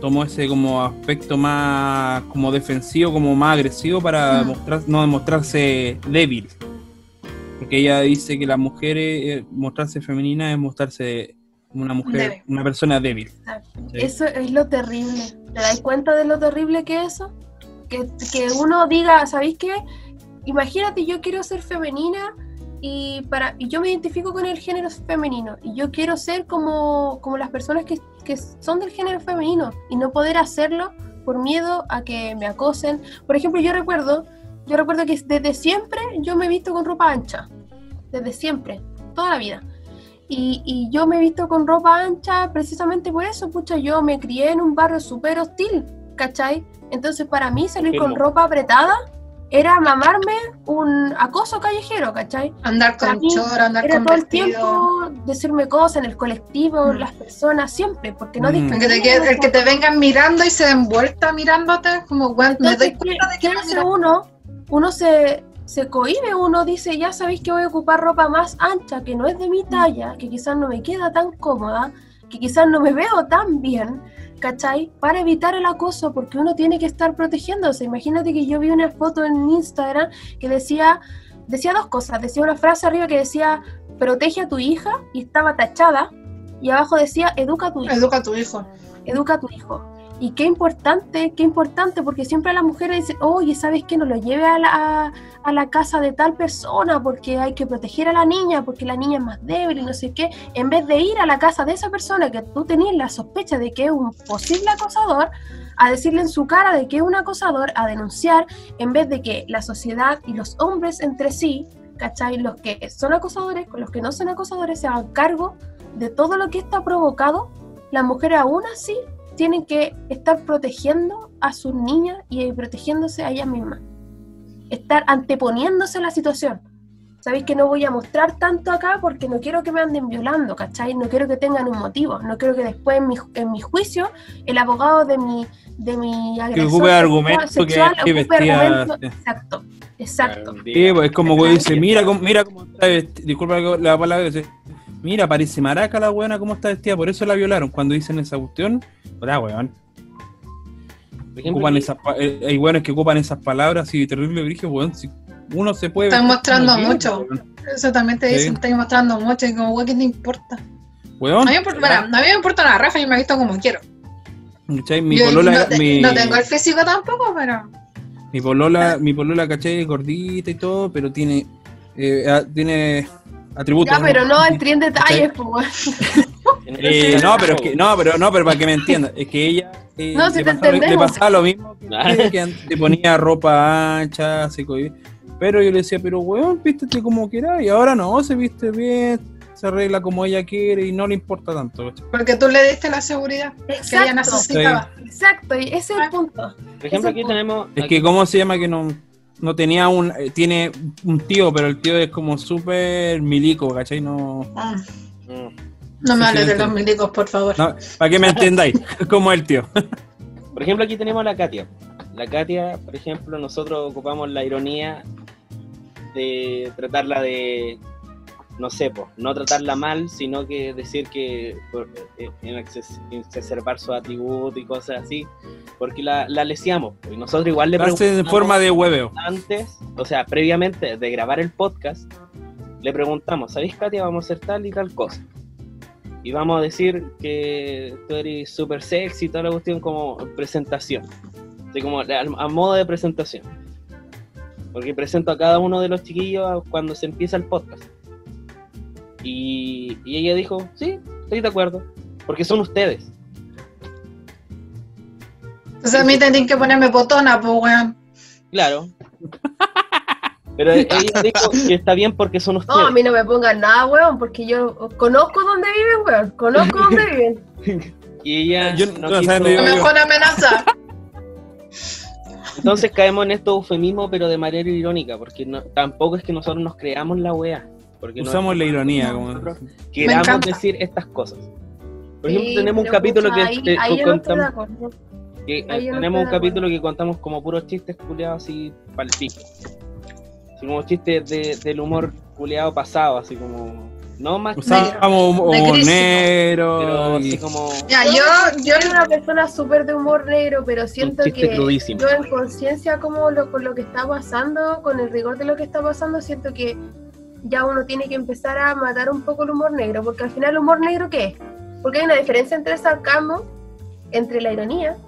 Speaker 2: tomó ese como aspecto más como defensivo, como más agresivo para
Speaker 5: Mm.
Speaker 2: mostrar, no mostrarse débil. Porque ella dice que las mujeres, eh, mostrarse femenina es mostrarse una mujer,
Speaker 5: Débil.
Speaker 2: una persona débil.
Speaker 4: Eso es lo terrible. ¿Te das cuenta de lo terrible que es eso? Que, que uno diga, ¿sabéis qué? Imagínate, yo quiero ser femenina y, para, y yo me identifico con el género femenino y yo quiero ser como, como las personas que, que son del género femenino y no poder hacerlo por miedo a que me acosen. Por ejemplo, yo recuerdo, yo recuerdo que desde siempre yo me he visto con ropa ancha. Desde siempre, toda la vida. Y, y yo me he visto con ropa ancha precisamente por eso, pucha, yo me crié en un barrio súper hostil, ¿cachai? Entonces para mí salir con ropa apretada era mamarme un acoso callejero, ¿cachai?
Speaker 5: Andar con
Speaker 4: mí
Speaker 5: chor, andar
Speaker 4: Era
Speaker 5: con
Speaker 4: todo el
Speaker 5: vestido.
Speaker 4: tiempo decirme cosas en el colectivo,
Speaker 5: Mm.
Speaker 4: las personas, siempre, porque no
Speaker 2: Mm.
Speaker 5: El que, te, el que te vengan mirando y se den vuelta mirándote, como, weón, me doy
Speaker 4: ¿qué,
Speaker 5: cuenta de
Speaker 4: qué
Speaker 5: que me
Speaker 4: hace uno? Uno se, se cohíbe uno, dice, ya sabéis que voy a ocupar ropa más ancha, que no es de mi talla, que quizás no me queda tan cómoda, que quizás no me veo tan bien, ¿cachai? Para evitar el acoso, porque uno tiene que estar protegiéndose. Imagínate que yo vi una foto en Instagram que decía, decía dos cosas, decía una frase arriba que decía, protege a tu hija, y estaba tachada, y abajo decía, educa a tu hijo
Speaker 5: Educa a tu hijo.
Speaker 4: educa a tu hijo. Y qué importante, qué importante, porque siempre las mujeres dicen, oye, ¿sabes qué? No lo lleve a la, a, a la casa de tal persona porque hay que proteger a la niña, porque la niña es más débil y no sé qué. En vez de ir a la casa de esa persona que tú tenías la sospecha de que es un posible acosador, a decirle en su cara de que es un acosador, a denunciar, en vez de que la sociedad y los hombres entre sí, ¿cachai? Los que son acosadores con los que no son acosadores se hagan cargo de todo lo que está provocado, las mujeres aún así tienen que estar protegiendo a sus niñas y protegiéndose a ellas mismas. Estar anteponiéndose a la situación. Sabéis que no voy a mostrar tanto acá porque no quiero que me anden violando, ¿cachai? No quiero que tengan un motivo. No quiero que después en mi, en mi juicio el abogado de mi, de mi agresor
Speaker 2: ocupe
Speaker 4: sexual-
Speaker 2: argumento que-
Speaker 4: sexual
Speaker 2: que
Speaker 4: ocupe
Speaker 2: vestía- sí.
Speaker 4: Exacto, exacto.
Speaker 2: Sí, pues es como que dice, mira cómo, mira cómo está vestida, disculpa la palabra, dice, mira, parece maraca la buena cómo está vestida, por eso la violaron. Cuando dicen esa cuestión, hola, weón. Ocupan esas, eh, hay weones que ocupan esas palabras y terrible brillo, weón. Si uno se puede.
Speaker 5: Están mostrando mucho. Eso también te
Speaker 2: Sí.
Speaker 5: dicen, estás mostrando mucho y como, güey, ¿qué te importa?
Speaker 2: Weón,
Speaker 5: A mí, me importa, bueno, a mí me importa una raja, yo me he visto como quiero.
Speaker 2: ¿cachai? Mi
Speaker 5: Yo
Speaker 2: polola,
Speaker 5: no, te-
Speaker 2: mi,
Speaker 5: no tengo el físico tampoco, pero
Speaker 2: mi polola, mi polola, ¿cachai? Es gordita y todo, pero tiene, eh, tiene atributos.
Speaker 4: Ya, pero no entré en detalles, pues.
Speaker 2: Eh, no, pero es que, no, pero no, pero para que me entiendan, es que ella eh,
Speaker 4: No, si
Speaker 2: le,
Speaker 4: te
Speaker 2: pasaba, le pasaba lo mismo que, que, antes, te ponía ropa ancha, co- pero yo le decía, pero weón, vístete como quieras, y ahora no, se viste bien, se arregla como ella quiere y no le importa tanto.
Speaker 5: porque tú le diste la seguridad que ella
Speaker 4: Exacto,
Speaker 5: necesitaba.
Speaker 4: exacto, y ese es el punto.
Speaker 1: Por ejemplo, aquí
Speaker 4: Ese-
Speaker 1: tenemos.
Speaker 2: Es que, ¿cómo se llama que no, no tenía un, eh, tiene un tío, pero el tío es como súper milico, ¿cachai? No,
Speaker 5: Mm,
Speaker 1: Mm.
Speaker 5: No me hables de los milicos, por favor.
Speaker 2: no para que me entendáis, como el tío.
Speaker 1: Por ejemplo, aquí tenemos a la Katia. La Katia, por ejemplo, nosotros ocupamos la ironía de tratarla de, no sé, no tratarla mal, sino que decir que por- eh, en exacerbar sus atributos y cosas así, porque la, la leseamos. pues, Y nosotros igual le
Speaker 2: Hace en
Speaker 1: preguntamos
Speaker 2: forma de hueveo.
Speaker 1: antes, o sea, previamente de grabar el podcast, le preguntamos, ¿sabéis, Katia? Vamos a hacer tal y tal cosa. Y vamos a decir que tú eres súper sexy y toda la cuestión como presentación. Así como a, modo de presentación. Porque presento a cada uno de los chiquillos cuando se empieza el podcast. Y, y ella dijo, sí, estoy de acuerdo. Porque son ustedes.
Speaker 5: Entonces a mí tienen que ponerme potona, pues, weón.
Speaker 1: Claro. Pero ella dijo que está bien porque son ustedes.
Speaker 4: No, a mí no me pongan nada, weón, porque yo conozco dónde viven, weón. Conozco dónde viven.
Speaker 1: Y ella
Speaker 2: Yo
Speaker 1: no
Speaker 2: no
Speaker 1: quiso-
Speaker 2: dónde
Speaker 5: La
Speaker 2: yo-
Speaker 5: mejor amenaza.
Speaker 1: Entonces caemos en estos eufemismos, pero de manera irónica, porque no- tampoco es que nosotros nos creamos la wea. Porque no-
Speaker 2: Usamos la ironía. Como,
Speaker 1: queramos decir estas cosas. Por
Speaker 4: Sí,
Speaker 1: ejemplo, tenemos un capítulo que,
Speaker 4: ahí, ahí yo
Speaker 1: contamos, que,
Speaker 4: ahí yo
Speaker 1: tenemos un capítulo que contamos como puros chistes culeados así palpico. Así como chistes de, del humor culeado pasado, así como. No más
Speaker 2: Usábamos humor negro.
Speaker 1: pero así como.
Speaker 5: Ya,
Speaker 4: Yo,
Speaker 5: yo,
Speaker 4: soy una persona súper de humor negro, pero siento que
Speaker 1: crudísimo.
Speaker 4: yo en conciencia como lo, con lo que está pasando, con el rigor de lo que está pasando, siento que ya uno tiene que empezar a matar un poco el humor negro, porque al final el humor negro ¿qué es? Porque hay una diferencia entre el sarcasmo, entre la ironía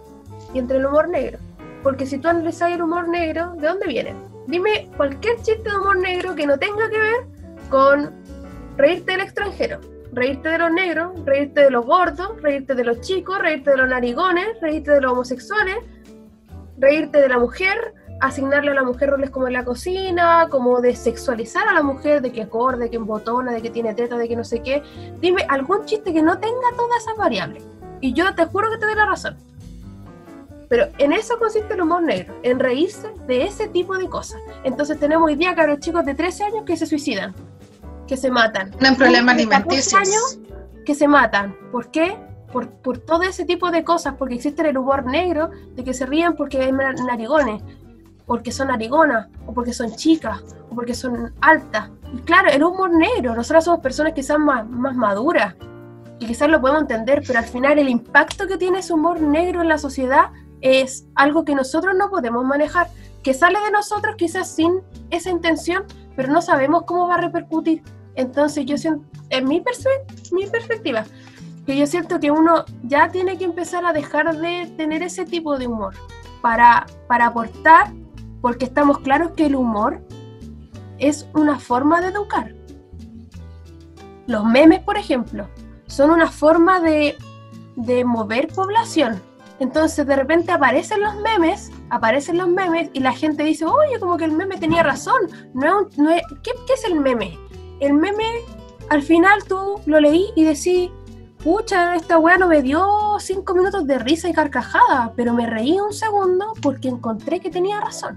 Speaker 4: y entre el humor negro. Porque si tú analizas el humor negro, ¿de dónde viene? Dime cualquier chiste de humor negro que no tenga que ver con reírte del extranjero, reírte de los negros, reírte de los gordos, reírte de los chicos, reírte de los narigones, reírte de los homosexuales, reírte de la mujer, asignarle a la mujer roles como en la cocina, como de sexualizar a la mujer, de que acorde, de que embotona, de que tiene teta, de que no sé qué. Dime algún chiste que no tenga todas esas variables. Y yo te juro que te doy la razón. Pero en eso consiste el humor negro, en reírse de ese tipo de cosas. Entonces tenemos hoy día cabros chicos de 13 años que se suicidan, que se matan.
Speaker 5: tienen problemas
Speaker 4: Niños de 14
Speaker 5: alimenticios.
Speaker 4: que se matan. ¿Por qué? Por, por todo ese tipo de cosas, porque existe el humor negro de que se ríen porque hay na- narigones. porque son arigonas, o porque son chicas, o porque son altas. Y claro, el humor negro, nosotros somos personas quizás más, más maduras, y quizás lo podemos entender, pero al final el impacto que tiene ese humor negro en la sociedad es algo que nosotros no podemos manejar, que sale de nosotros quizás sin esa intención, pero no sabemos cómo va a repercutir. Entonces yo siento, en mi, mi perspectiva, que yo siento que uno ya tiene que empezar a dejar de tener ese tipo de humor para, para aportar, porque estamos claros que el humor es una forma de educar. Los memes, por ejemplo, son una forma de, de mover población. Entonces de repente aparecen los memes, aparecen los memes y la gente dice, oye, como que el meme tenía razón. No es ¿qué, qué es el meme? El meme, al final tú lo leí y decís, pucha, esta weá no me dio cinco minutos de risa y carcajada, pero me reí un segundo porque encontré que tenía razón.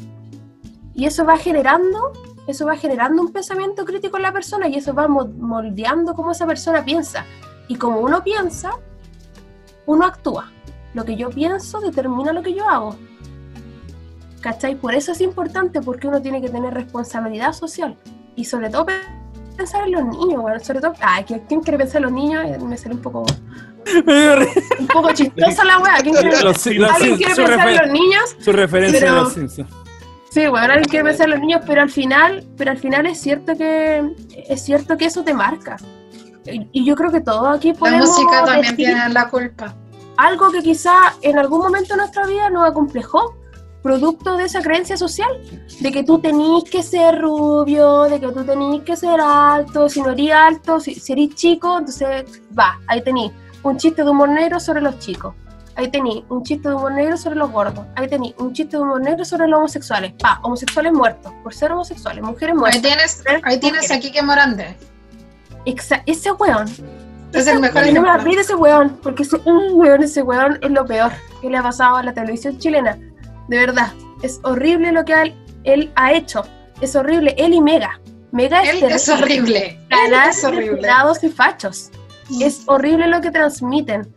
Speaker 4: Y eso va generando, eso va generando un pensamiento crítico en la persona y eso va mo- moldeando cómo esa persona piensa. Y como uno piensa, uno actúa. Lo que yo pienso determina lo que yo hago. ¿Cachai? Por eso es importante porque uno tiene que tener responsabilidad social. Y sobre todo pe- pensar en los niños, bueno, sobre todo, ay, ¿quién quién quiere pensar en los niños? Eh, Me sale un poco, un poco chistosa la wea. ¿Quién quiere,
Speaker 2: Los- los
Speaker 4: ¿Alguien quiere pensar en los niños?
Speaker 2: su referencia
Speaker 4: Pero-
Speaker 2: de los Simpsons.
Speaker 4: Sí, bueno, alguien quiere pensar en los niños, pero al final, pero al final es cierto que es cierto que eso te marca. Y y yo creo que todos aquí
Speaker 5: La
Speaker 4: podemos
Speaker 5: música también
Speaker 4: decir
Speaker 5: tiene la culpa.
Speaker 4: Algo que quizá en algún momento de nuestra vida nos acomplejó, producto de esa creencia social, de que tú tenís que ser rubio, de que tú tenís que ser alto, si no eres alto, si, si eres chico, entonces va, ahí tenís un chiste de humor negro sobre los chicos, ahí tenís un chiste de humor negro sobre los gordos, ahí tenís un chiste de humor negro sobre los homosexuales, pa, homosexuales muertos, por ser homosexuales, mujeres
Speaker 5: Ahí
Speaker 4: muertas.
Speaker 5: tienes, ahí tienes a Kike Morande.
Speaker 4: Exa- ese weón,
Speaker 5: Es el mejor
Speaker 4: Y no me olvides de ese weón, porque ese un weón, ese weón es lo peor que le ha pasado a la televisión chilena. De verdad, es horrible lo que él, él ha hecho. Es horrible, él y Mega. Mega es,
Speaker 5: Él es horrible. Él
Speaker 4: Canal
Speaker 5: es
Speaker 4: de
Speaker 5: horrible.
Speaker 4: y fachos. Es horrible lo que transmiten.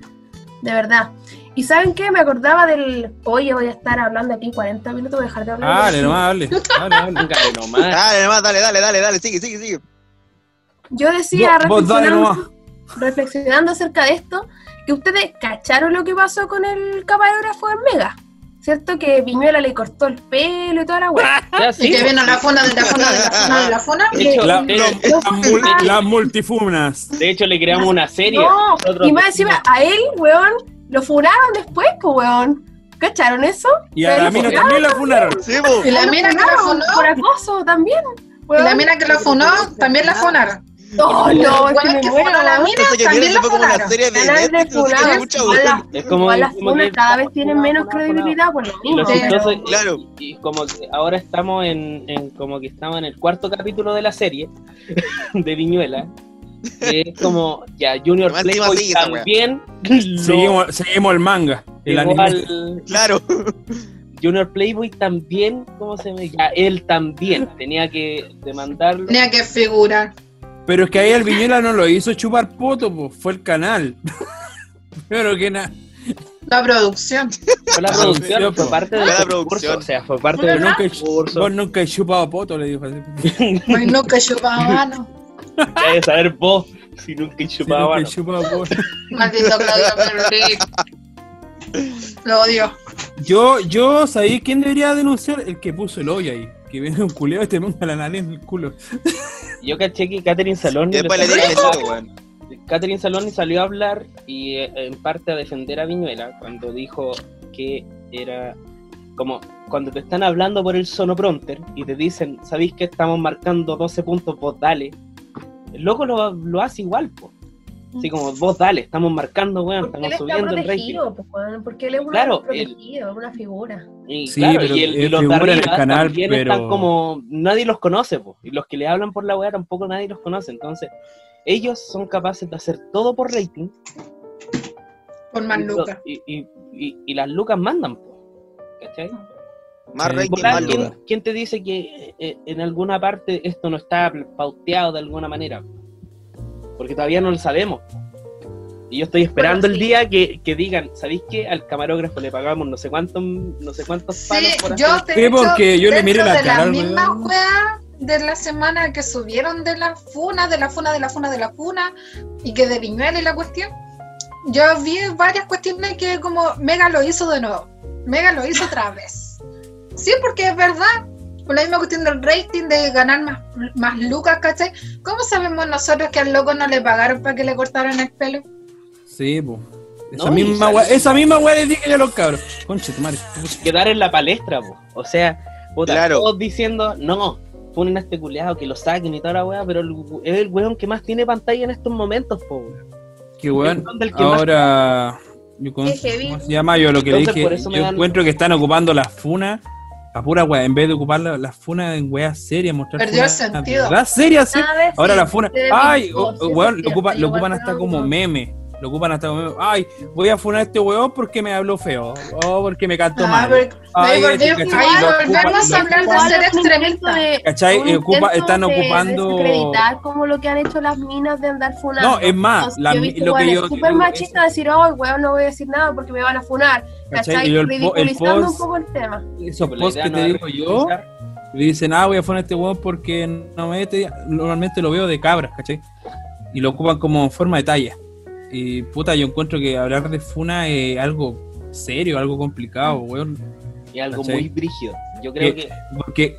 Speaker 4: De verdad. ¿Y saben qué? Me acordaba del... Oye, voy a estar hablando aquí 40 minutos, voy a dejar de hablar.
Speaker 2: Dale, nomás, dale. Dale, dale.
Speaker 1: Nomás.
Speaker 3: Dale, nomás, dale, dale, dale, dale, sigue, sigue, sigue.
Speaker 4: Yo decía,
Speaker 2: Vos- vos dale nomás.
Speaker 4: Reflexionando acerca de esto, que ustedes cacharon lo que pasó con el camarógrafo en Mega. ¿Cierto? Que Viñuela le cortó el pelo y toda la weá.
Speaker 5: Y
Speaker 1: sí,
Speaker 5: que vino la funa de la funa de la funa de la funa.
Speaker 1: De hecho,
Speaker 2: La-
Speaker 1: de- de-
Speaker 2: las mul- las multifunas.
Speaker 1: de hecho, le creamos una serie.
Speaker 4: No,
Speaker 1: Nosotros
Speaker 4: y más encima a él, weón, lo funaron después, pues, weón. ¿Cacharon eso?
Speaker 2: Y a la mina también la funaron.
Speaker 3: Sí.
Speaker 5: Y la
Speaker 4: lo
Speaker 5: mina que la funó,
Speaker 4: Por acoso también.
Speaker 5: y
Speaker 4: weón.
Speaker 5: la mina que la funó, también la funaron.
Speaker 4: No, no, es que me muero,
Speaker 5: la mina, también
Speaker 3: fue como una serie de
Speaker 1: Es como,
Speaker 4: las funas cada vez tienen menos credibilidad por lo
Speaker 1: Y lo
Speaker 4: mismo.
Speaker 3: Claro.
Speaker 1: y, como que ahora estamos en, en como que estamos en el cuarto capítulo de la serie de Viñuela. Que es como ya Junior Playboy
Speaker 3: sigue
Speaker 1: también lo
Speaker 2: Seguimos, seguimos el manga. El anime.
Speaker 1: al-
Speaker 3: Claro.
Speaker 1: Junior Playboy también, ¿cómo se llama? Ya, él también tenía que demandarlo.
Speaker 5: Tenía que figurar.
Speaker 2: Pero es que ahí el Viñuela no lo hizo chupar poto, pues, fue el canal. Pero que nada.
Speaker 5: La producción.
Speaker 1: Fue la producción, fue parte del
Speaker 3: Fue la producción.
Speaker 1: o sea, fue parte del
Speaker 2: nunca, vos nunca he chupado poto, le dijo así.
Speaker 5: Ay, nunca chupaba mano.
Speaker 1: Ya de saber vos si nunca he chupado
Speaker 2: he
Speaker 1: mano.
Speaker 2: chupado.
Speaker 5: Maldito Claudio. Lo odio.
Speaker 2: Yo, yo, ¿sabéis quién debería denunciar? El que puso el hoyo ahí. Que viene un culeo y te ponga la nariz en el culo.
Speaker 1: Yo caché que Catherine Salón
Speaker 3: Después le.
Speaker 1: Catherine Saloni salió a hablar y eh, en parte a defender a Viñuela cuando dijo que era como cuando te están hablando por el sonopronter y te dicen, ¿sabéis que estamos marcando 12 puntos? Vos dale. El loco lo, lo hace igual, po. Así como vos dale, estamos marcando, weón, estamos
Speaker 4: está
Speaker 1: subiendo el rating.
Speaker 4: pues, porque él es un
Speaker 1: Claro,
Speaker 4: protegido, una figura.
Speaker 1: Y,
Speaker 2: Sí,
Speaker 1: claro,
Speaker 2: pero
Speaker 1: y, el- y los de arriba
Speaker 2: canal,
Speaker 1: también
Speaker 2: pero-
Speaker 1: están como, nadie los conoce, po. y los que le hablan por la weá tampoco nadie los conoce, entonces ellos son capaces de hacer todo por rating
Speaker 5: Por más lucas.
Speaker 1: y, y- y- y las lucas mandan, po. ¿cachai?
Speaker 3: Más
Speaker 2: Sí.
Speaker 3: rating,
Speaker 1: Volá,
Speaker 3: más
Speaker 1: ¿quién,
Speaker 3: lucas.
Speaker 1: quién te dice que eh, en alguna parte esto no está pauteado de alguna manera? Porque todavía no lo sabemos. Y yo estoy esperando
Speaker 4: Bueno,
Speaker 1: el
Speaker 4: sí.
Speaker 1: día que, que digan, ¿sabéis qué? Al camarógrafo le pagamos no sé cuántos, no sé cuántos palos
Speaker 5: Sí,
Speaker 1: por
Speaker 5: yo
Speaker 1: hacer-
Speaker 2: Sí, porque yo le miré la
Speaker 5: de
Speaker 2: cara
Speaker 5: mismas
Speaker 2: weón.
Speaker 5: weas de la semana que subieron de la funa, de la funa, de la funa, de la funa, y que de Viñuela y la cuestión, yo vi varias cuestiones que como Mega lo hizo de nuevo. Mega lo hizo otra vez. Sí, porque es verdad. Por la misma cuestión del rating, de ganar más, más lucas, ¿cachai? ¿Cómo sabemos nosotros que al loco no le pagaron para que le cortaran el pelo?
Speaker 2: Sí, po. Esa
Speaker 1: No,
Speaker 2: misma weá, esa misma weá les dije yo a los cabros. Conche, tu madre.
Speaker 1: quedar en la palestra, po. O sea, puta,
Speaker 3: Claro.
Speaker 1: todos diciendo, no, ponen a este culeado que lo saquen y toda la weá, pero es el weón que más tiene pantalla en estos momentos, po. weón.
Speaker 2: Que weón,
Speaker 1: más-
Speaker 2: ahora. Yo con-
Speaker 4: Qué.
Speaker 2: ¿Cómo se llama? Yo lo que
Speaker 1: Entonces,
Speaker 2: le dije, yo
Speaker 1: dan-
Speaker 2: encuentro que están ocupando las funas a pura weá, en vez de ocupar la- funas en weas serias, mostrar
Speaker 5: Perdió el sentido.
Speaker 2: serias, sí.
Speaker 4: Vez
Speaker 2: Ahora la funa, ay, weón, lo lo ocupan hasta como meme. Lo ocupan hasta como. Ay, voy a funar a este weón porque me habló feo. O porque me cantó
Speaker 5: Ah,
Speaker 2: mal. Ay,
Speaker 5: volvemos- a hablar de ser
Speaker 4: es
Speaker 5: extremista.
Speaker 4: de-
Speaker 2: ¿Cachai? ocupa- están
Speaker 4: de
Speaker 2: ocupando-
Speaker 4: desacreditar como lo que han hecho las minas de andar funando.
Speaker 2: No, es más, la
Speaker 4: yo he
Speaker 2: mi-
Speaker 4: visto
Speaker 2: lo que yo
Speaker 4: súper
Speaker 2: digo
Speaker 4: machista decir, oh, weón, no voy a decir nada porque me van a funar.
Speaker 2: ¿Cachai?
Speaker 4: ¿Cachai?
Speaker 2: Y yo el po- el
Speaker 4: Ridiculizando
Speaker 2: post-
Speaker 4: un poco el tema.
Speaker 2: Esos posts que
Speaker 1: no
Speaker 2: te
Speaker 1: es
Speaker 2: digo yo, le dicen, ah, voy a poner este weón porque no me mete. Normalmente lo veo de cabras, ¿cachai? Y lo ocupan como forma de talla. Y puta, yo encuentro que hablar de Funa es algo serio, algo complicado, weón.
Speaker 1: Y algo
Speaker 2: ¿Cachai?
Speaker 1: muy brígido. Yo creo
Speaker 2: Que-
Speaker 1: que.
Speaker 2: Porque.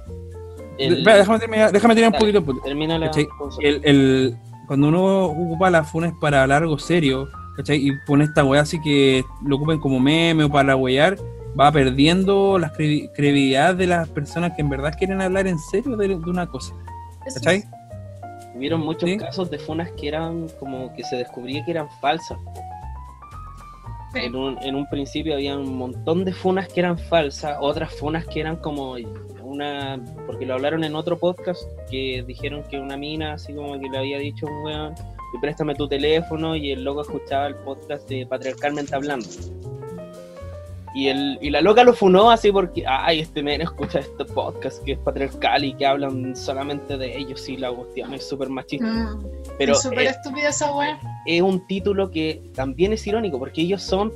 Speaker 1: el-
Speaker 2: Espera, déjame terminar, déjame terminar un poquito. puto.
Speaker 1: termina la.
Speaker 2: El, el- cuando uno ocupa la Funa es para hablar algo serio, ¿cachai? Y pone esta weá así que lo ocupen como meme o para huear, va perdiendo la credibilidad de las personas que en verdad quieren hablar en serio de, de una cosa,
Speaker 4: Eso
Speaker 2: ¿cachai?
Speaker 4: es-
Speaker 1: Hubieron muchos
Speaker 2: Sí.
Speaker 1: casos de funas que eran como que se descubría que eran falsas.
Speaker 5: Sí.
Speaker 1: En un, en un principio había un montón de funas que eran falsas, otras funas que eran como una, porque lo hablaron en otro podcast, que dijeron que una mina así como que le había dicho a un weón, y préstame tu teléfono y el loco escuchaba el podcast de Patriarcalmente Hablando. Y, el, y la loca lo funó así porque, ay, este men escucha este podcast que es patriarcal y que hablan solamente de ellos y la cuestión es súper machista.
Speaker 5: Mm,
Speaker 1: Pero
Speaker 5: es súper estúpida esa wea.
Speaker 1: es un título que también es irónico porque ellos son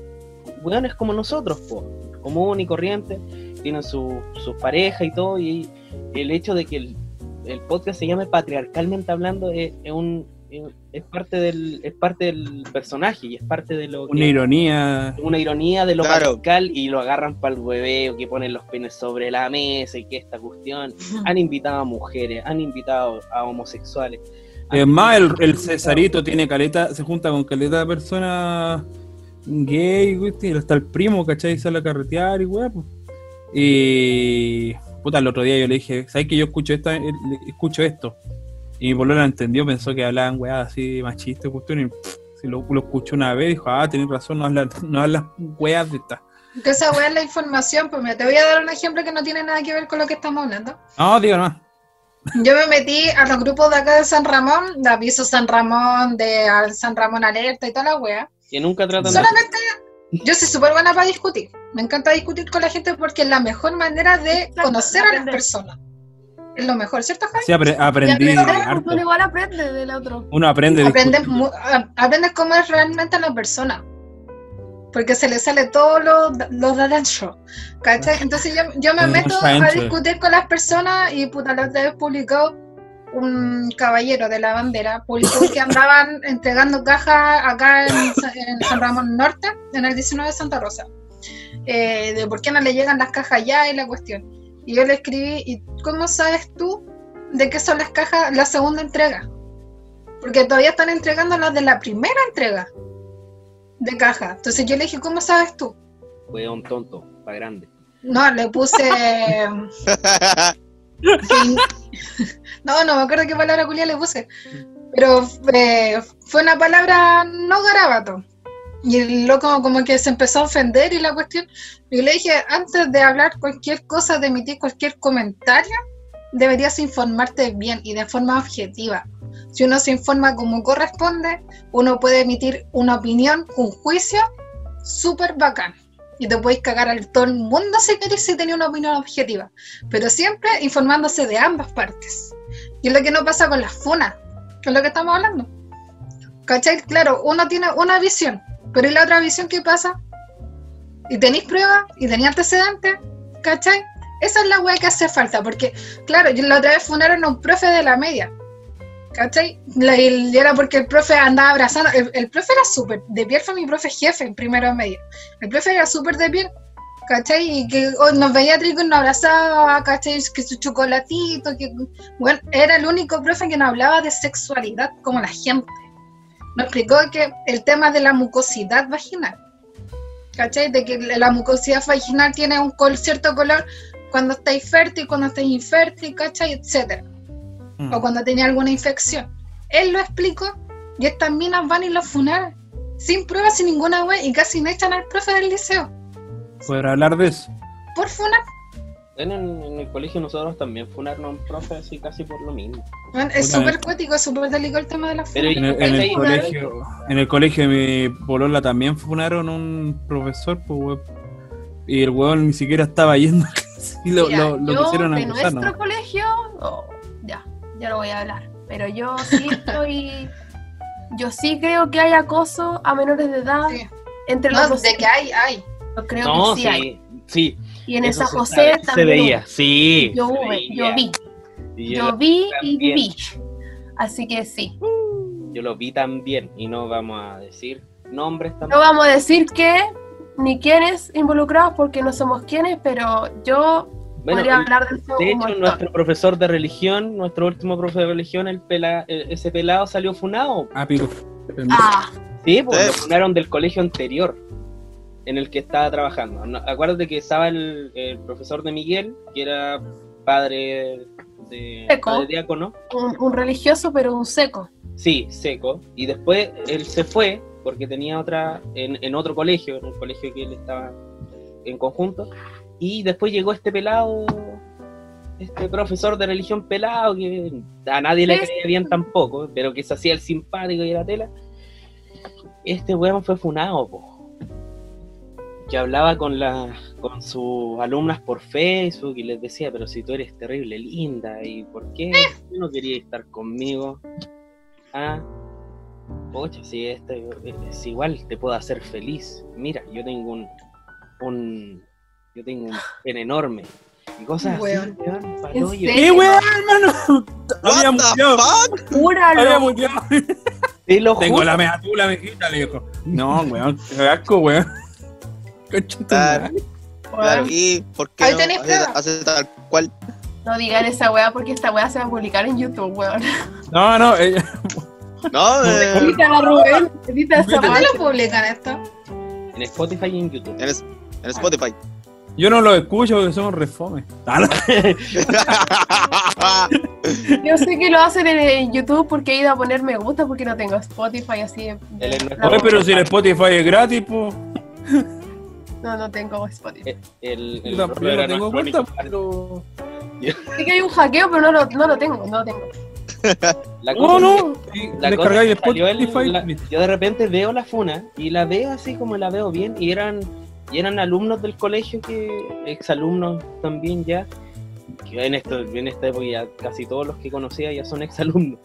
Speaker 1: weones como nosotros, po, común y corriente, tienen su, su pareja y todo, y el hecho de que el, el podcast se llame Patriarcalmente Hablando es, es un, es, parte del, es parte del personaje y es parte de lo
Speaker 2: Una
Speaker 1: que-
Speaker 2: ironía.
Speaker 1: una ironía de lo
Speaker 3: Claro.
Speaker 1: patriarcal y lo agarran para el hueveo, que ponen los penes sobre la mesa y que esta cuestión. Han invitado a mujeres, han invitado a homosexuales.
Speaker 2: Es más, el, el Cesarito tiene caleta, se junta con caleta de personas gay, güey, y hasta el primo, ¿cachai? Sale a carretear y weá, pues. Y puta, el otro día yo le dije, ¿sabes que yo escucho esta, escucho esto? Y mi polola entendió, pensó que hablaban weá así machistas, cuestión, y pff, si lo, lo escuchó una vez, dijo, ah, tenés razón, no hablan, no hablan weas de esta.
Speaker 5: Que esa wea es la información, pues mira, te voy a dar un ejemplo que no tiene nada que ver con lo que estamos hablando.
Speaker 2: No, digo más.
Speaker 5: Yo me metí a los grupos de acá de San Ramón, de Aviso San Ramón, de al- San Ramón Alerta y toda la wea.
Speaker 1: Que nunca tratan de...
Speaker 5: Solamente yo soy súper buena para discutir. Me encanta discutir con la gente porque es la mejor manera de conocer a las personas. Es lo mejor, ¿cierto, Javi?
Speaker 2: Sí, apre- aprendí
Speaker 4: uno igual aprende del otro.
Speaker 2: Uno aprende.
Speaker 5: Aprendes, aprendes cómo es realmente la persona. Porque se le sale todo lo, lo de adentro. ¿Cachai? Entonces yo, yo me meto a discutir con las personas y puta, la otra vez publicó un caballero de la bandera, publicó que andaban entregando cajas acá en, en San Ramón Norte, en el 19 de Santa Rosa. Eh, de por qué no le llegan las cajas ya y la cuestión. Y yo le escribí, ¿y cómo sabes tú de qué son las cajas, la segunda entrega? Porque todavía están entregando las de la primera entrega de caja. Entonces yo le dije, ¿cómo sabes tú?
Speaker 1: Weón tonto, para grande.
Speaker 5: No, le puse... No, no me acuerdo qué palabra culia le puse. Pero eh, fue una palabra no garabato. Y el loco como que se empezó a ofender y la cuestión. Y le dije, antes de hablar cualquier cosa, de emitir cualquier comentario, deberías informarte bien y de forma objetiva. Si uno se informa como corresponde, uno puede emitir una opinión, un juicio súper bacán. Y te podéis cagar al todo el mundo si querés si tenés una opinión objetiva. Pero siempre informándose de ambas partes. Y es lo que no pasa con las funas, que es lo que estamos hablando. ¿Cachai? Claro, uno tiene una visión, pero ¿y la otra visión qué pasa? ¿Y tenéis pruebas? ¿Y tenéis antecedentes? ¿Cachai? Esa es la weá que hace falta, porque, claro, yo la otra vez funaron a un profe de la media. ¿Cachai? Y era porque el profe andaba abrazando. El, el profe era súper. De piel fue mi profe jefe en primero de medio. El profe era súper de piel. ¿Cachai? Y que oh, nos veía rico y nos abrazaba, ¿cachai? Que su chocolatito, que. Bueno, era el único profe que nos hablaba de sexualidad como la gente. Nos explicó que el tema de la mucosidad vaginal. ¿Cachai? De que la mucosidad vaginal tiene un col- cierto color cuando estáis fértil, cuando estáis infértil, ¿cachai? Etcétera
Speaker 2: Mm.
Speaker 5: o cuando tenía alguna infección. Él lo explicó y estas minas van y lo funaron. Sin pruebas, sin ninguna web y casi no echan al profe del liceo.
Speaker 2: Poder hablar de eso.
Speaker 5: Por funar.
Speaker 1: En el, en el colegio nosotros también funaron a un profe así casi por lo mismo.
Speaker 5: Bueno, es súper cuático, es súper delicado el tema de la funa.
Speaker 2: En el, en el
Speaker 1: ¿Cachai?
Speaker 2: colegio, en el colegio de mi polola también funaron a un profesor, pues. Y el weón ni siquiera estaba yendo y lo,
Speaker 4: Mira,
Speaker 2: lo, lo
Speaker 4: yo
Speaker 2: pusieron a
Speaker 4: de
Speaker 2: acusar,
Speaker 4: nuestro
Speaker 2: ¿no?
Speaker 4: colegio, oh, ya, ya no voy a hablar. Pero yo sí estoy. Yo sí creo que hay acoso a menores de edad
Speaker 5: Sí.
Speaker 4: entre los
Speaker 5: No,
Speaker 4: dos.
Speaker 5: de que hay, hay.
Speaker 4: Yo creo
Speaker 1: No,
Speaker 4: que sí,
Speaker 1: sí,
Speaker 4: hay.
Speaker 1: sí.
Speaker 4: Y en
Speaker 1: eso
Speaker 4: esa
Speaker 1: se
Speaker 4: José
Speaker 1: sabe, Se
Speaker 4: también.
Speaker 1: veía, sí.
Speaker 4: Yo,
Speaker 1: se veía.
Speaker 4: yo vi,
Speaker 1: Y
Speaker 4: yo vi y
Speaker 1: también.
Speaker 4: viví. Así que sí.
Speaker 1: Yo lo vi también y no vamos a decir nombres
Speaker 4: No
Speaker 1: tampoco.
Speaker 4: vamos a decir que ni quiénes involucrados porque no somos quienes, pero yo
Speaker 1: Bueno,
Speaker 4: podría
Speaker 1: el-
Speaker 4: hablar de eso
Speaker 1: de hecho,
Speaker 4: montón.
Speaker 1: nuestro profesor de religión, nuestro último profe de religión, el pela, el- ese pelado salió funado.
Speaker 2: Ah, pico.
Speaker 4: Ah,
Speaker 1: Sí, pues lo funaron del colegio anterior en el que estaba trabajando. No, acuérdate que estaba el, el profesor de Miguel, que era padre de,
Speaker 4: Seco.
Speaker 1: padre diácono.
Speaker 4: un, un religioso, pero un seco.
Speaker 1: Sí, seco. Y después él se fue porque tenía otra en, en otro colegio, en el colegio que él estaba en conjunto. Y después llegó este pelado, este profesor de religión pelado, que a nadie le creía bien tampoco, pero que se hacía el simpático y era tela. Este weón fue funado, po. Que hablaba con la, con sus alumnas por Facebook y les decía, pero si tú eres terrible linda, ¿y por qué tú no querías estar conmigo? Ah, pocha, si este es igual, te puedo hacer feliz. Mira, yo tengo un, un yo tengo un pene enorme. Y cosas
Speaker 5: Weón.
Speaker 1: así, weón.
Speaker 2: ¡Qué weón, hermano! Había muteado. Había muteado.
Speaker 1: Te lo
Speaker 2: Tengo
Speaker 1: juro.
Speaker 2: la mejatula, mijita, le dijo. No, weón, qué asco, weón.
Speaker 3: Claro. Claro, y por qué
Speaker 5: Ahí
Speaker 3: no
Speaker 5: tenés
Speaker 3: hace,
Speaker 5: pruebas.
Speaker 3: hace tal cual.
Speaker 4: No digan esa weá porque esta weá se va a publicar en YouTube, weón.
Speaker 2: No, no, ella.
Speaker 3: No, eh,
Speaker 4: Edita, Rubén. Edita esa
Speaker 5: ¿Dónde lo publican esto?
Speaker 1: En Spotify y en YouTube.
Speaker 3: en, es- en Spotify.
Speaker 2: Yo no lo escucho porque somos refome. Ah, no.
Speaker 4: Yo sé que lo hacen en, en YouTube porque he ido a poner me gusta porque no tengo Spotify así. de-
Speaker 2: pero si el Spotify es gratis, pues.
Speaker 4: No, no tengo Spotify.
Speaker 1: Eh, El, el
Speaker 2: Yo
Speaker 1: era
Speaker 2: tengo cuenta, pero.
Speaker 4: Sí que hay un hackeo, pero no lo, no lo tengo, no lo tengo.
Speaker 1: La
Speaker 2: No,
Speaker 1: cosa
Speaker 2: no.
Speaker 1: La cosa el-
Speaker 2: Spotify.
Speaker 1: la- yo de repente veo la funa y la veo así como la veo bien y eran y eran alumnos del colegio que exalumnos también ya que en esto en esta época ya casi todos los que conocía ya son exalumnos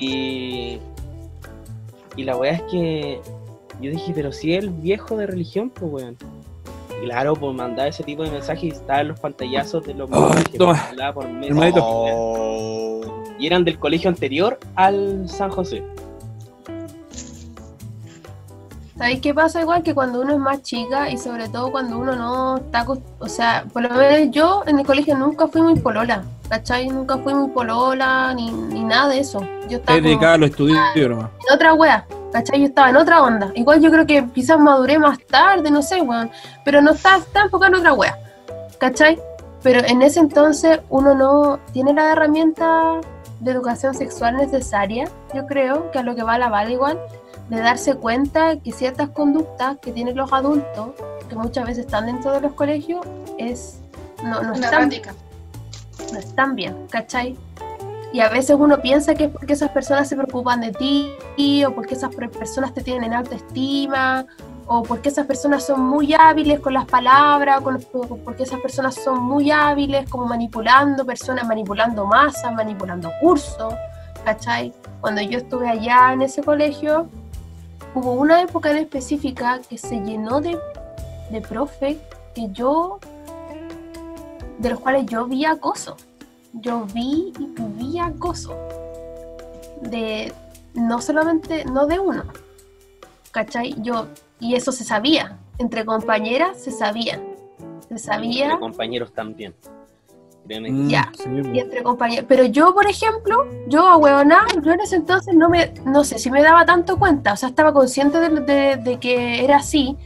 Speaker 1: y y la weá es que yo dije pero si es el viejo de religión pues weón claro pues mandaba ese tipo de mensajes y estaba en los pantallazos de los
Speaker 2: toma.
Speaker 1: hablaba por mes.
Speaker 3: Oh.
Speaker 1: y eran del colegio anterior al San José
Speaker 4: ¿Sabéis qué pasa? Igual que cuando uno es más chica y sobre todo cuando uno no está. O sea, por lo menos yo en el colegio nunca fui muy polola, ¿cachai? Nunca fui muy polola ni, ni nada de eso. Yo estaba
Speaker 2: dedicado a los estudios,
Speaker 4: en otra wea, ¿cachai? Yo estaba en otra onda. Igual yo creo que quizás maduré más tarde, no sé, weón. Pero no estaba tan enfocada en otra wea, ¿cachai? Pero en ese entonces uno no tiene la herramienta de educación sexual necesaria, yo creo, que a lo que va la bala igual, de darse cuenta que ciertas conductas que tienen los adultos, que muchas veces están dentro de los colegios, es no, no están no están bien, ¿cachai? Y a veces uno piensa que es porque esas personas se preocupan de ti, o porque esas personas te tienen en alta estima, o porque esas personas son muy hábiles con las palabras, con, porque esas personas son muy hábiles como manipulando personas, manipulando masas, manipulando cursos, ¿cachai? Cuando yo estuve allá en ese colegio, hubo una época en específica que se llenó de, de profe que yo, de los cuales yo vi acoso. Yo vi y viví acoso. De, no solamente, no de uno, ¿cachai? Yo, y eso se sabía, entre compañeras se sabía. Se sabía.
Speaker 1: Entre compañeros también.
Speaker 2: Mm,
Speaker 4: Ya.
Speaker 2: sí,
Speaker 4: y entre compañeros. Pero yo, por ejemplo, yo, huevona, yo en ese entonces no me, no sé si me daba tanto cuenta, o sea, estaba consciente de, de- de que era así,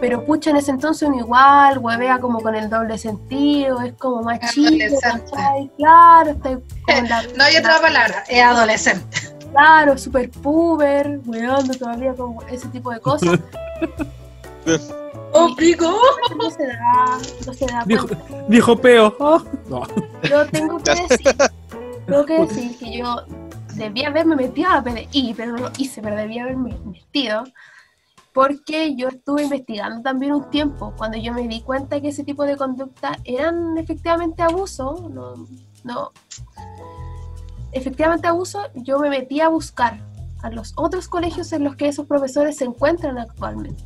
Speaker 4: pero pucha, en ese entonces uno igual, huevea como con el doble sentido, es como más chico. ¿cachai? Claro, estoy la-
Speaker 5: No hay otra
Speaker 4: la-
Speaker 5: palabra, es adolescente.
Speaker 4: Claro, super puber, weando todavía con ese tipo de cosas.
Speaker 5: ¡Oh, pico!
Speaker 4: No se da, no se da
Speaker 2: Dijo, peo. No.
Speaker 4: Yo tengo que decir, tengo que decir que yo debía haberme metido a la PDI, pero no lo hice, pero debía haberme metido. Porque yo estuve investigando también un tiempo, cuando yo me di cuenta que ese tipo de conducta eran efectivamente abuso, no, no, efectivamente abuso, yo me metí a buscar a los otros colegios en los que esos profesores se encuentran actualmente.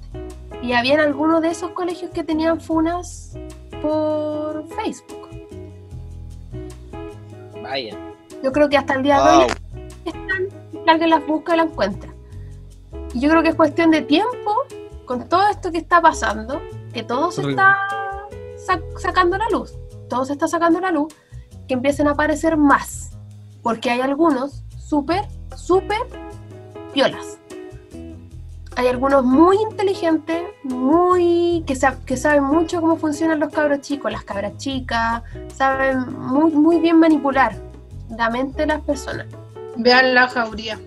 Speaker 4: Y habían algunos de esos colegios que tenían funas por Facebook.
Speaker 1: Vaya.
Speaker 4: Yo creo que hasta el día de hoy están, alguien las busca, la encuentra. Y yo creo que es cuestión de tiempo, con todo esto que está pasando, que todo se está sa- sacando a la luz, todo se está sacando a la luz, que empiecen a aparecer más. Porque hay algunos súper, súper piolas. Hay algunos muy inteligentes, muy que, sa- que saben mucho cómo funcionan los cabros chicos, las cabras chicas, saben muy, muy bien manipular la mente de las personas.
Speaker 5: Vean la jauría.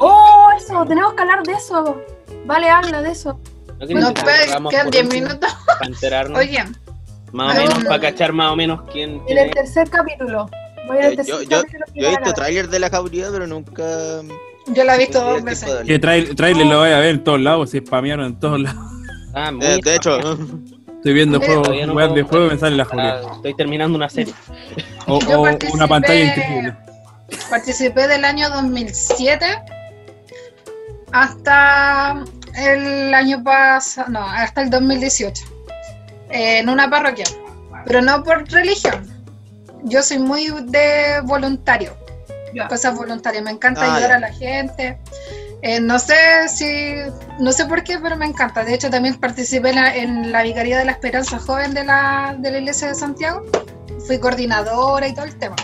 Speaker 4: ¡Oh, eso! Tenemos que hablar de eso. Vale, habla de eso.
Speaker 1: ¿No que
Speaker 5: quedan
Speaker 1: por
Speaker 5: 10
Speaker 1: último
Speaker 5: minutos.
Speaker 1: Para enterarnos.
Speaker 5: Oye,
Speaker 1: más o
Speaker 5: no,
Speaker 1: menos,
Speaker 5: no,
Speaker 1: para cachar más o menos quién,
Speaker 4: En el
Speaker 1: es.
Speaker 4: tercer capítulo. Voy
Speaker 3: Eh,
Speaker 4: tercer
Speaker 3: yo- yo-
Speaker 4: capítulo que
Speaker 3: Yo he visto tráiler de la jauría, pero nunca.
Speaker 5: yo la he visto dos veces.
Speaker 2: Que trail, trailer lo voy a ver en todos lados, se spamearon en todos lados.
Speaker 1: Ah, muy
Speaker 3: Eh, de hecho,
Speaker 2: Estoy viendo juegos,
Speaker 1: no
Speaker 2: de juego y me sale la.
Speaker 1: Ah, estoy terminando una serie.
Speaker 2: O, o una pantalla increíble.
Speaker 5: Participé del año 2007 hasta el año pasado, no, hasta el 2018, eh, en una parroquia, pero no por religión. Yo soy muy de voluntario, cosas voluntarias, me encanta
Speaker 3: Ah,
Speaker 5: ayudar a la gente. Eh, no sé si, no sé por qué, pero me encanta. De hecho, también participé en la, en la Vicaría de la Esperanza Joven de la, de la Iglesia de Santiago. Fui coordinadora y todo el tema.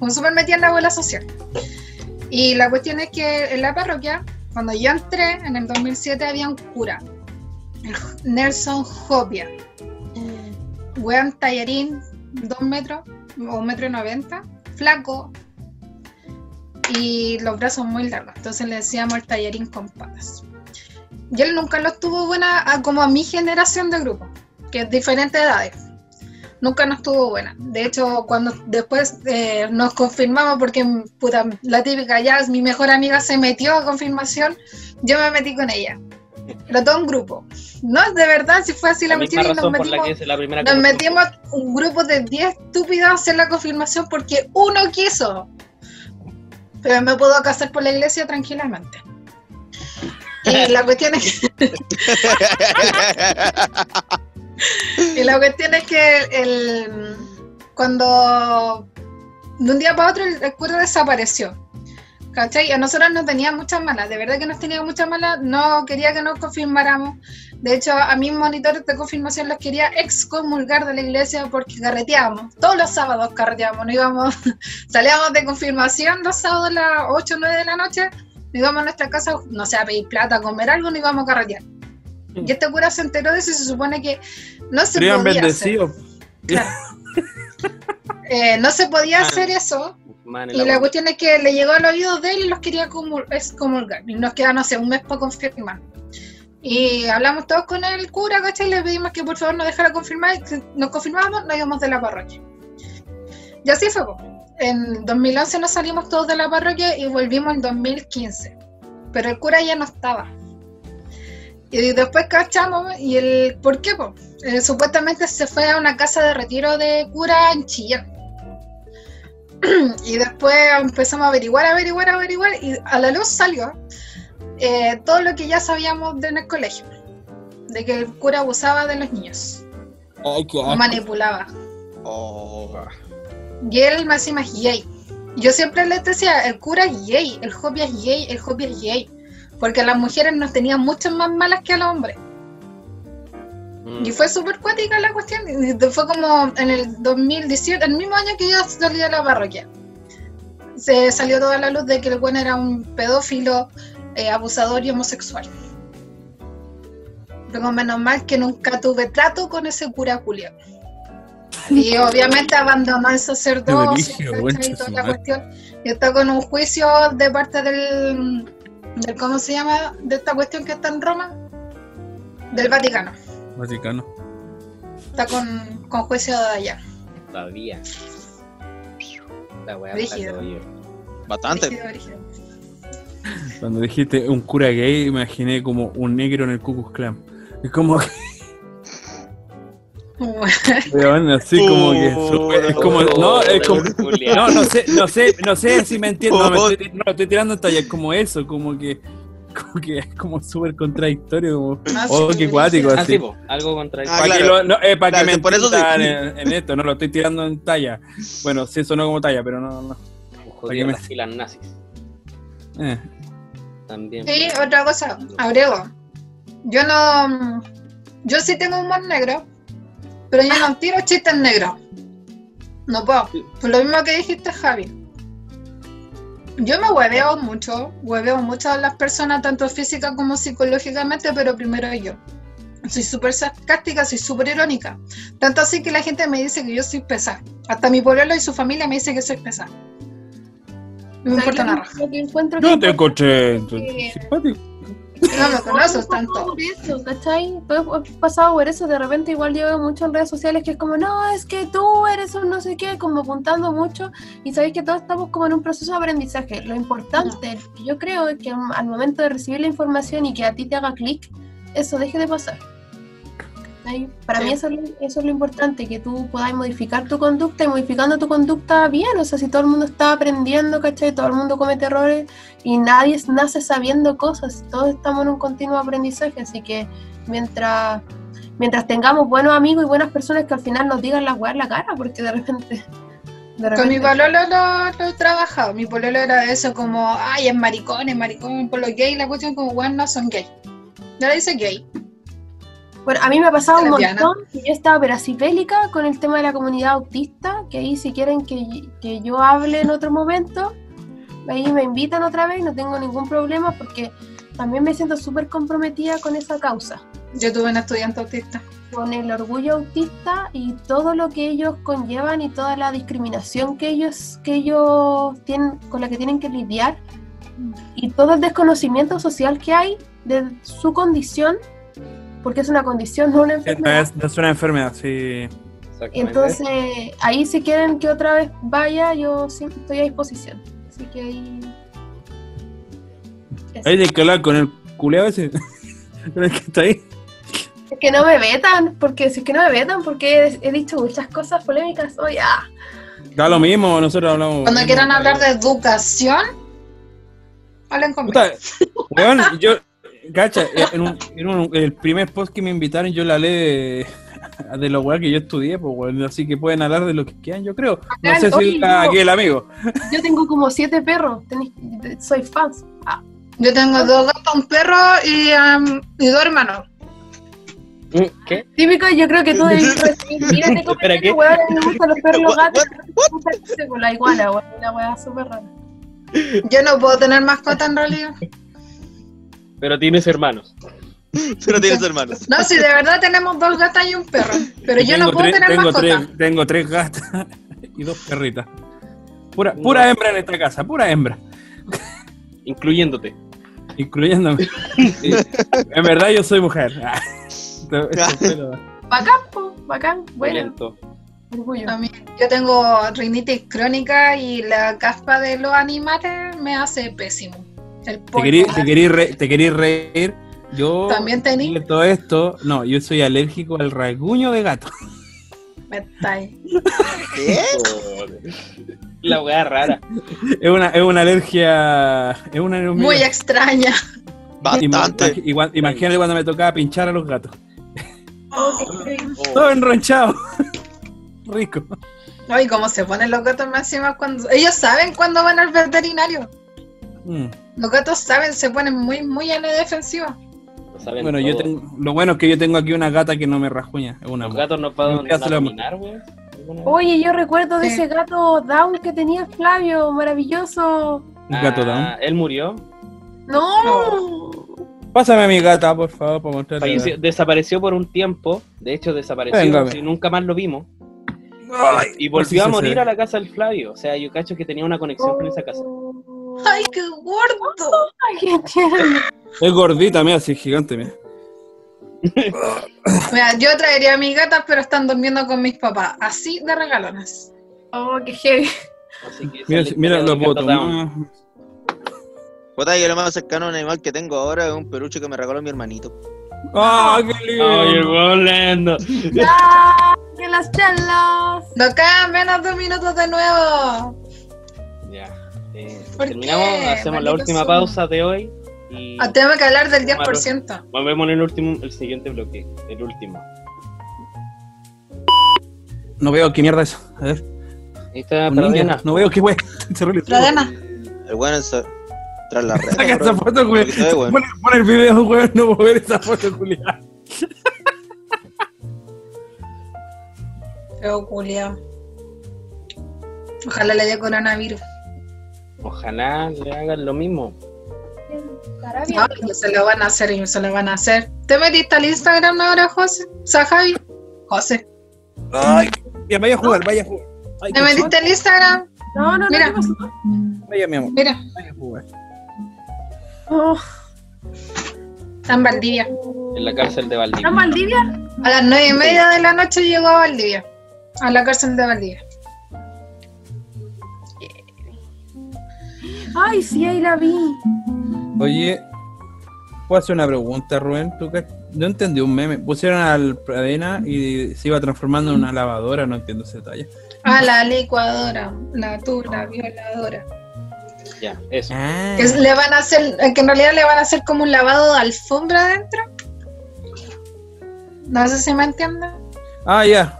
Speaker 5: Como súper metida en la bola social. Y la cuestión es que en la parroquia, cuando yo entré en el 2007, había un cura, el Nelson Hopia. Weón tallarín, dos metros o un metro y noventa, flaco y los brazos muy largos. Entonces le decíamos el tallarín con patas. Y él nunca lo tuvo buena a- como a mi generación de grupo, que es diferentes edades. Nunca nos tuvo buena. De hecho, cuando después eh, nos confirmamos, porque puta, la típica, ya mi mejor amiga se metió a confirmación, yo me metí con ella. Era todo un grupo. No, de verdad, si fue así la,
Speaker 1: La
Speaker 5: y nos
Speaker 1: razón por la
Speaker 5: metimos,
Speaker 1: que es la primera
Speaker 5: nos metimos un grupo de 10 estúpidos a hacer la confirmación porque uno quiso. Pero me puedo casar por la iglesia tranquilamente. Y la cuestión es que, y la cuestión es que el, cuando de un día para otro el, cura desapareció. ¿Cachai? A nosotros nos tenía muchas malas, de verdad que nos tenía muchas malas, no quería que nos confirmáramos. De hecho, a mis monitores de confirmación los quería excomulgar de la iglesia porque carreteábamos. Todos los sábados carreteábamos, no íbamos, salíamos de confirmación los sábados a las 8 o 9 de la noche, nos íbamos a nuestra casa, no sé, a pedir plata, a comer algo, no íbamos a carretear. Y este cura se enteró de eso y se supone que no se
Speaker 2: Serían
Speaker 5: podía hacer.
Speaker 2: bendecidos.
Speaker 5: Claro. Eh, no se podía hacer eso
Speaker 1: Man,
Speaker 5: y
Speaker 1: la
Speaker 5: cuestión es que le llegó al oído de él y los quería comul- excomulgar. Y nos queda, no sé, un mes para confirmar. Y hablamos todos con el cura, ¿cachai? Y le pedimos que por favor nos dejara confirmar. Y nos confirmamos, nos íbamos de la parroquia. Y así fue. En 2011 nos salimos todos de la parroquia y volvimos en 2015. Pero el cura ya no estaba. Y después cachamos, ¿y el por qué? Eh, supuestamente se fue a una casa de retiro de cura en Chillán. y después empezamos a averiguar, averiguar, averiguar, y a la luz salió eh, todo lo que ya sabíamos de en el colegio, de que el cura abusaba de los niños,
Speaker 2: Ay, qué asco.
Speaker 5: manipulaba.
Speaker 3: Oh.
Speaker 5: Y él más y más gay. Yo siempre les decía, el cura es gay, el hobby es gay, el hobby es gay. Porque las mujeres nos tenían mucho más malas que a los hombres.
Speaker 1: Mm.
Speaker 5: Y fue súper cuática la cuestión. y Fue como en el 2017, el mismo año que yo salí de la parroquia. Se salió toda la luz de que el bueno era un pedófilo, eh, abusador y homosexual. Pero menos mal que nunca tuve trato con ese cura Julio. Y obviamente abandonó el sacerdocio y toda la cuestión. Y está con un juicio de parte del, del ¿cómo se llama? De esta cuestión que está en Roma, del Vaticano.
Speaker 2: Vaticano.
Speaker 5: Está con, con juicio de allá.
Speaker 1: Todavía. La todo
Speaker 3: Bastante.
Speaker 5: Brígido, brígido.
Speaker 2: Cuando dijiste un cura gay, imaginé como un negro en el Ku Klux Klan. Es como que, weón, así como que súper- es como, no, es como, no, no sé, no sé, no sé si me entiendo, no, me estoy, no, estoy tirando en talla, es como eso, como que, como que es como súper contradictorio, como,
Speaker 5: Ah,
Speaker 2: oh,
Speaker 5: sí,
Speaker 2: qué cuático,
Speaker 1: Así, po, algo contra el
Speaker 3: Ah,
Speaker 2: para que, lo- no, eh, para
Speaker 3: Claro,
Speaker 2: que me
Speaker 3: por eso sí.
Speaker 2: entiendan en, en esto, no lo estoy tirando en talla. Bueno, sí sonó como talla, pero no, no. me-
Speaker 1: las filas nazis.
Speaker 2: Eh.
Speaker 1: También.
Speaker 5: Y otra cosa, agrego. Yo no. Yo sí tengo humor negro, pero yo no tiro chistes negros. No puedo. Por lo mismo que dijiste, Javi. Yo me hueveo mucho, hueveo mucho a las personas, tanto física como psicológicamente, pero primero yo. Soy súper sarcástica, soy súper irónica. Tanto así que la gente me dice que yo soy pesada. Hasta mi pueblo y su familia me dicen que soy pesada. No me importa nada.
Speaker 2: Yo te encontré
Speaker 4: Sí.
Speaker 2: simpático.
Speaker 5: No me conoces tanto.
Speaker 4: por eso, ¿cachai? Todo he pasado por eso, de repente igual yo veo mucho en redes sociales que es como, no, es que tú eres un no sé qué, como apuntando mucho, y sabéis que todos estamos como en un proceso de aprendizaje. Lo importante, yo creo, es que al momento de recibir la información y que a ti te haga clic, eso deje de pasar. Para
Speaker 5: Sí.
Speaker 4: mí eso, es lo- eso es lo importante, que tú puedas modificar tu conducta y modificando tu conducta bien, o sea, si todo el mundo está aprendiendo, ¿cachai? Todo el mundo comete errores, y nadie nace sabiendo cosas, todos estamos en un continuo aprendizaje, así que mientras mientras tengamos buenos amigos y buenas personas que al final nos digan las weas en la cara, porque de repente... De
Speaker 5: Con mi pololo lo, lo he trabajado. Mi pololo era eso como, ay, es maricón, es maricón, por los gays, la cuestión como, bueno, no son gay. Ya le dice gay.
Speaker 4: Bueno, a mí me ha pasado un montón que yo estaba peracifélica con el tema de la comunidad autista, que ahí si quieren que, que yo hable en otro momento, ahí me invitan otra vez, no tengo ningún problema porque también me siento súper comprometida con esa causa.
Speaker 5: Yo tuve un estudiante autista.
Speaker 4: con el orgullo autista y todo lo que ellos conllevan y toda la discriminación que ellos que ellos tienen con la que tienen que lidiar y todo el desconocimiento social que hay de su condición porque es una condición no una enfermedad
Speaker 2: es, es una enfermedad, sí.
Speaker 1: Exactamente.
Speaker 4: entonces ahí si quieren que otra vez vaya yo sí estoy a disposición así que ahí Eso.
Speaker 2: Hay que hablar con el culeado ese. que está ahí.
Speaker 4: es que no me vetan porque si es que no me vetan porque he, he dicho muchas cosas polémicas hoy ah
Speaker 2: Da lo mismo, nosotros hablamos.
Speaker 5: Cuando quieran hablar de educación, hablen conmigo.
Speaker 2: Puta, weón, yo, cacha, en, un, en, un- en el primer post que me invitaron yo la hablé de, de los weón que yo estudié, pues weón, así que pueden hablar de lo que quieran, yo creo. No sé
Speaker 4: Oye,
Speaker 2: si está
Speaker 4: yo-
Speaker 2: aquí el amigo.
Speaker 4: Yo tengo como siete perros, tenéis- soy fans. Ah,
Speaker 5: Yo tengo dos gatos, un perro y, um, y dos hermanos.
Speaker 1: ¿Qué?
Speaker 4: típico, yo creo que tú debes recibir miles de
Speaker 1: Espera, ¿qué?
Speaker 4: comentarios, weón, me gustan los perros y los
Speaker 3: What,
Speaker 4: gatos, la iguana, weón, una weá súper rara.
Speaker 5: Yo no puedo tener mascota en realidad.
Speaker 1: Pero tienes hermanos.
Speaker 3: Pero tienes hermanos.
Speaker 5: No, si de verdad tenemos dos gatas y un perro. Pero yo no puedo
Speaker 2: tres-
Speaker 5: tener
Speaker 2: tengo
Speaker 5: mascota.
Speaker 2: tres, tengo tres gatas y dos perritas. Pura, pura hembra en esta casa, pura hembra.
Speaker 1: Incluyéndote.
Speaker 2: Incluyéndome. Sí. En verdad yo soy mujer.
Speaker 4: Bacán, po, bacán, bueno, orgullo.
Speaker 5: Yo tengo rinitis crónica y la caspa de los animales me hace pésimo. El
Speaker 2: ¿Te te querí re- te querí reír? Yo.
Speaker 5: También tení.
Speaker 2: de todo esto, no, yo soy alérgico al rasguño de gato.
Speaker 5: Me.
Speaker 3: ¿Qué?
Speaker 1: La weá rara.
Speaker 2: Es una, es una alergia. Es una
Speaker 5: Muy extraña.
Speaker 3: Bastante.
Speaker 2: Ima- Imagínate cuando me tocaba pinchar a los gatos.
Speaker 1: Oh.
Speaker 2: Todo enronchado. Rico.
Speaker 5: Ay, cómo se ponen los gatos más encima cuando. Ellos saben cuándo van al veterinario.
Speaker 2: Mm.
Speaker 5: Los gatos saben, se ponen muy, muy en la defensiva.
Speaker 1: Lo saben
Speaker 2: Bueno, yo tengo, lo bueno es que yo tengo aquí una gata que no me rajuña. Es una
Speaker 1: Los gatos no pueden. ¿Alguna vez?
Speaker 4: Oye, yo recuerdo de
Speaker 5: Sí.
Speaker 4: ese gato down que tenía Flavio, maravilloso.
Speaker 2: un gato
Speaker 1: Ah,
Speaker 2: down.
Speaker 1: Él murió.
Speaker 4: No.
Speaker 2: Pásame a mi gata, por favor, para mostrarle.
Speaker 1: Falleció- desapareció por un tiempo. De hecho, desapareció
Speaker 2: Véngame.
Speaker 1: y nunca más lo vimos.
Speaker 2: Ay,
Speaker 1: Y
Speaker 2: por si
Speaker 1: volvió a morir a la casa del Flavio. O sea, yo cacho que tenía una conexión con esa casa.
Speaker 5: ¡Ay, qué gordo!
Speaker 4: Ay, qué tierno.
Speaker 2: Es gordita, mira, así gigante, mira.
Speaker 5: Mira, yo traería a mis gatas, pero están durmiendo con mis papás. Así de regalones.
Speaker 4: Oh, qué heavy.
Speaker 1: Así que esa
Speaker 2: Mira,
Speaker 1: es la
Speaker 2: mira
Speaker 1: historia
Speaker 2: lo
Speaker 1: del
Speaker 2: puedo
Speaker 1: gato Down.
Speaker 2: tomar.
Speaker 3: Puta, yo lo más cercano a un animal que tengo ahora es un peluche que me regaló mi hermanito.
Speaker 2: ¡Ah, qué lindo!
Speaker 1: Weón lento.
Speaker 4: ¡Ah! ¡Que las chelas!
Speaker 5: No quedan menos de un minuto de nuevo.
Speaker 1: Ya. Eh,
Speaker 5: ¿Por
Speaker 1: terminamos,
Speaker 5: qué?
Speaker 1: hacemos la última
Speaker 5: Zoom.
Speaker 1: pausa de hoy. Y
Speaker 5: Ah, tenemos que hablar del 10%.
Speaker 1: volvemos en el último, el siguiente bloque. El último.
Speaker 2: No veo qué mierda es eso. A ver.
Speaker 1: Ahí está. Pradena.
Speaker 2: No veo qué wey. Cerró el
Speaker 5: Pradena.
Speaker 3: El bueno es tras la red.
Speaker 2: Saca esa foto, güey. Pon, pon el video, güey. No puedo ver esa foto, culiada.
Speaker 5: Feo culiao. Ojalá le dé coronavirus.
Speaker 1: Ojalá le hagan lo mismo.
Speaker 5: No, que se lo van a hacer y se lo van a hacer. ¿Te metiste al Instagram ahora, José? O sea, Javi. José.
Speaker 2: Ay, ya vaya a jugar, vaya a jugar. Ay,
Speaker 5: ¿Te metiste al Instagram?
Speaker 4: No, no, no.
Speaker 5: Mira.
Speaker 2: Vaya, mi amor.
Speaker 5: Mira,
Speaker 2: Vaya a jugar.
Speaker 4: Oh,
Speaker 5: en Valdivia.
Speaker 1: En la cárcel de
Speaker 4: ¿Está
Speaker 1: Valdivia.
Speaker 4: en Valdivia?
Speaker 5: A las nueve y media de la noche llegó a Valdivia. A la cárcel de Valdivia.
Speaker 4: Ay, sí, ahí la vi.
Speaker 2: Oye, ¿puedo hacer una pregunta, Rubén? ¿Tú cach- no entendí un meme. Pusieron al Pradena y se iba transformando en una lavadora, no entiendo ese detalle.
Speaker 5: A la licuadora. La tú, la violadora.
Speaker 1: Ya, eso.
Speaker 2: Ah.
Speaker 5: Que le van a hacer, eh, que en realidad le van a hacer como un lavado de alfombra adentro. No sé si me entienden.
Speaker 2: Ah, ya.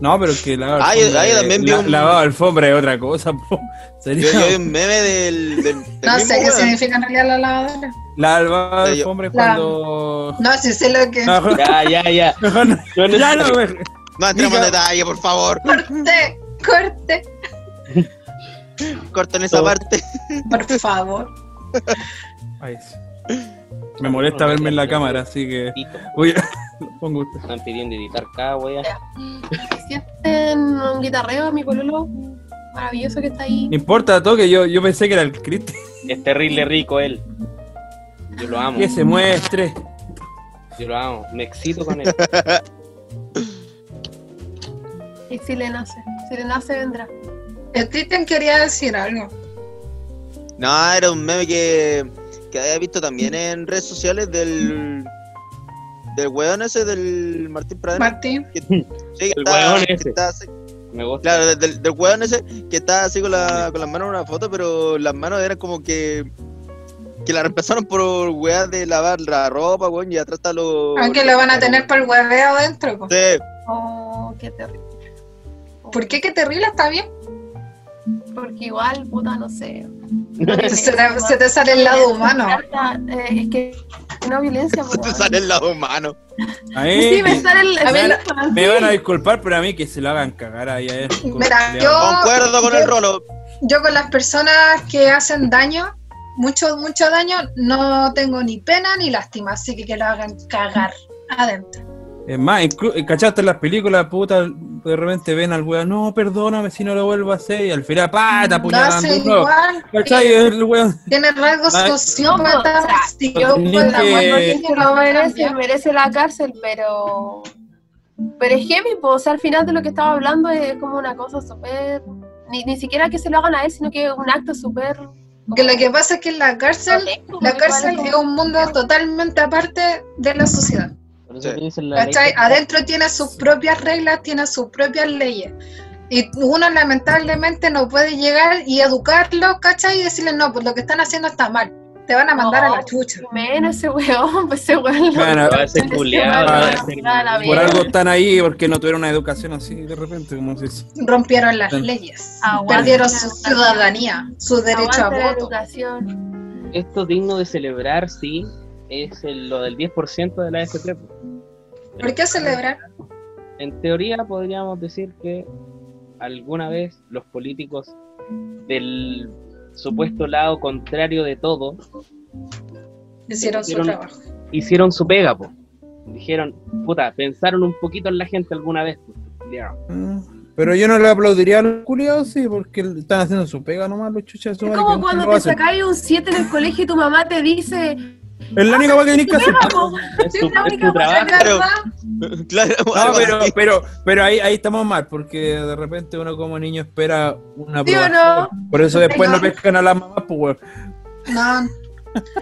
Speaker 2: No, pero que lavado
Speaker 3: Ah,
Speaker 2: alfombra,
Speaker 3: ah, yo
Speaker 2: es-
Speaker 3: también vi
Speaker 2: la-
Speaker 3: un-
Speaker 2: lavado alfombra es otra cosa, po. Sería
Speaker 3: Yo, yo vi un meme del. del, del
Speaker 5: No
Speaker 3: mismo
Speaker 5: sé qué significa en realidad la lavadora.
Speaker 2: la lavado
Speaker 3: Ya, yo-
Speaker 2: alfombra es
Speaker 5: La-
Speaker 2: cuando.
Speaker 5: No, sí sé lo que.
Speaker 2: No, mejor-
Speaker 1: Ya, ya, ya.
Speaker 2: mejor no.
Speaker 1: Yo no
Speaker 2: Ya no,
Speaker 3: entremos en detalle, por favor.
Speaker 5: Corte, corte,
Speaker 3: Corten esa
Speaker 1: Todo.
Speaker 3: parte.
Speaker 5: por favor.
Speaker 2: Me molesta verme en la cámara, así que voy a... pongo usted.
Speaker 1: Están pidiendo editar cada wea.
Speaker 4: Sienten un guitarreo, mi pololo. Maravilloso que está ahí.
Speaker 2: No importa, toque, yo, yo pensé que era el Cristi.
Speaker 1: Es terrible rico él. Yo lo amo.
Speaker 2: Que se muestre.
Speaker 1: Yo lo amo. Me excito con él.
Speaker 4: Y si le nace. Si le nace, vendrá.
Speaker 5: El Cristian quería decir algo.
Speaker 3: No, era un meme que, que había visto también en redes sociales del. Del weón ese del Martín Pradena.
Speaker 5: Martín.
Speaker 3: que- sí, que
Speaker 1: El
Speaker 3: está-
Speaker 1: weón
Speaker 3: que
Speaker 1: ese.
Speaker 3: está
Speaker 1: Me gusta.
Speaker 3: Claro, del- del, weón ese que está así con, la, con las manos en una foto, pero las manos eran como que. Que la reemplazaron por weas de lavar la ropa, weón, y atrás está lo.
Speaker 5: Aunque lo van a tener para el hueveo adentro. po.
Speaker 3: Sí,
Speaker 4: Oh, qué terrible.
Speaker 5: ¿Por qué? Qué terrible, está bien.
Speaker 4: Porque igual, puta, no sé.
Speaker 5: Se te, se te sale el lado humano.
Speaker 4: Eh, es que no violencia.
Speaker 3: se te
Speaker 4: pues,
Speaker 3: sale el lado humano.
Speaker 2: A mí,
Speaker 4: Sí, me sale el.
Speaker 5: A ver,
Speaker 4: el-
Speaker 2: me van a disculpar, pero a mí que se lo hagan cagar ahí a.
Speaker 5: Mira, yo-
Speaker 3: Concuerdo con el rolo.
Speaker 5: Yo con las personas que hacen daño, mucho, mucho daño, no tengo ni pena ni lástima, así que que lo hagan cagar adentro.
Speaker 2: Es más, ¿cachaste en las películas, puta? De repente ven al weón, no, perdóname si no lo vuelvo a hacer, y al final, pa, te
Speaker 5: Lo
Speaker 2: apuñalan
Speaker 5: hace
Speaker 2: de nuevo.
Speaker 5: igual,
Speaker 2: ¿Cachai? El weón.
Speaker 5: tiene rasgos sociópatas.
Speaker 4: No, o sea,
Speaker 5: sí,
Speaker 2: yo
Speaker 5: la
Speaker 2: que-
Speaker 4: lo merece, merece la cárcel, pero. Pero es heavy, pues, o sea, al final de lo que estaba hablando es como una cosa súper. Ni, ni siquiera que se lo hagan a él, sino que es un acto súper.
Speaker 5: Que lo que pasa es que en la cárcel, la cárcel
Speaker 4: como-
Speaker 5: es un mundo totalmente aparte de la sociedad.
Speaker 1: Por eso
Speaker 3: Sí.
Speaker 1: piensa en la ley
Speaker 5: ¿Cachai?
Speaker 1: que-
Speaker 5: Adentro tiene sus propias reglas, tiene sus propias leyes. Y uno lamentablemente no puede llegar y educarlos, ¿cachai? Y decirles, no, pues lo que están haciendo está mal. Te van a mandar a la chucha.
Speaker 4: Menos ese weón, pues ese weón. lo-
Speaker 2: Bueno,
Speaker 1: Va a ser culiado, va a ser-
Speaker 4: a la
Speaker 2: Por algo están ahí, porque no tuvieron una educación así de repente, como se dice.
Speaker 5: Rompieron las leyes.
Speaker 4: Aguante
Speaker 5: Perdieron su ciudadanía, su derecho a voto.
Speaker 4: educación.
Speaker 1: Esto digno de celebrar, sí, es el- lo del 10% de la AFP.
Speaker 5: ¿Por qué celebrar?
Speaker 1: En teoría podríamos decir que alguna vez los políticos del supuesto lado contrario de todo
Speaker 5: Hicieron su trabajo.
Speaker 1: hicieron su pega, po. Dijeron, puta, pensaron un poquito en la gente alguna vez. po. Ya.
Speaker 2: Mm, Pero yo no le aplaudiría a los culiados, sí, porque están haciendo su pega nomás los chuchas de su
Speaker 4: Es como cuando te sacáis un 7 en el colegio y tu mamá te dice,
Speaker 2: Es la única cosa que tenés que hacer.
Speaker 1: Es tu,
Speaker 4: la
Speaker 1: es tu trabajo.
Speaker 5: ¿Verdad?
Speaker 3: Claro,
Speaker 2: No, pero, pero, pero ahí, ahí estamos mal, porque de repente uno como niño espera una
Speaker 4: ¿Sí o
Speaker 2: aprobación. Por eso después no pescan a las mamás, pues weón.
Speaker 5: No,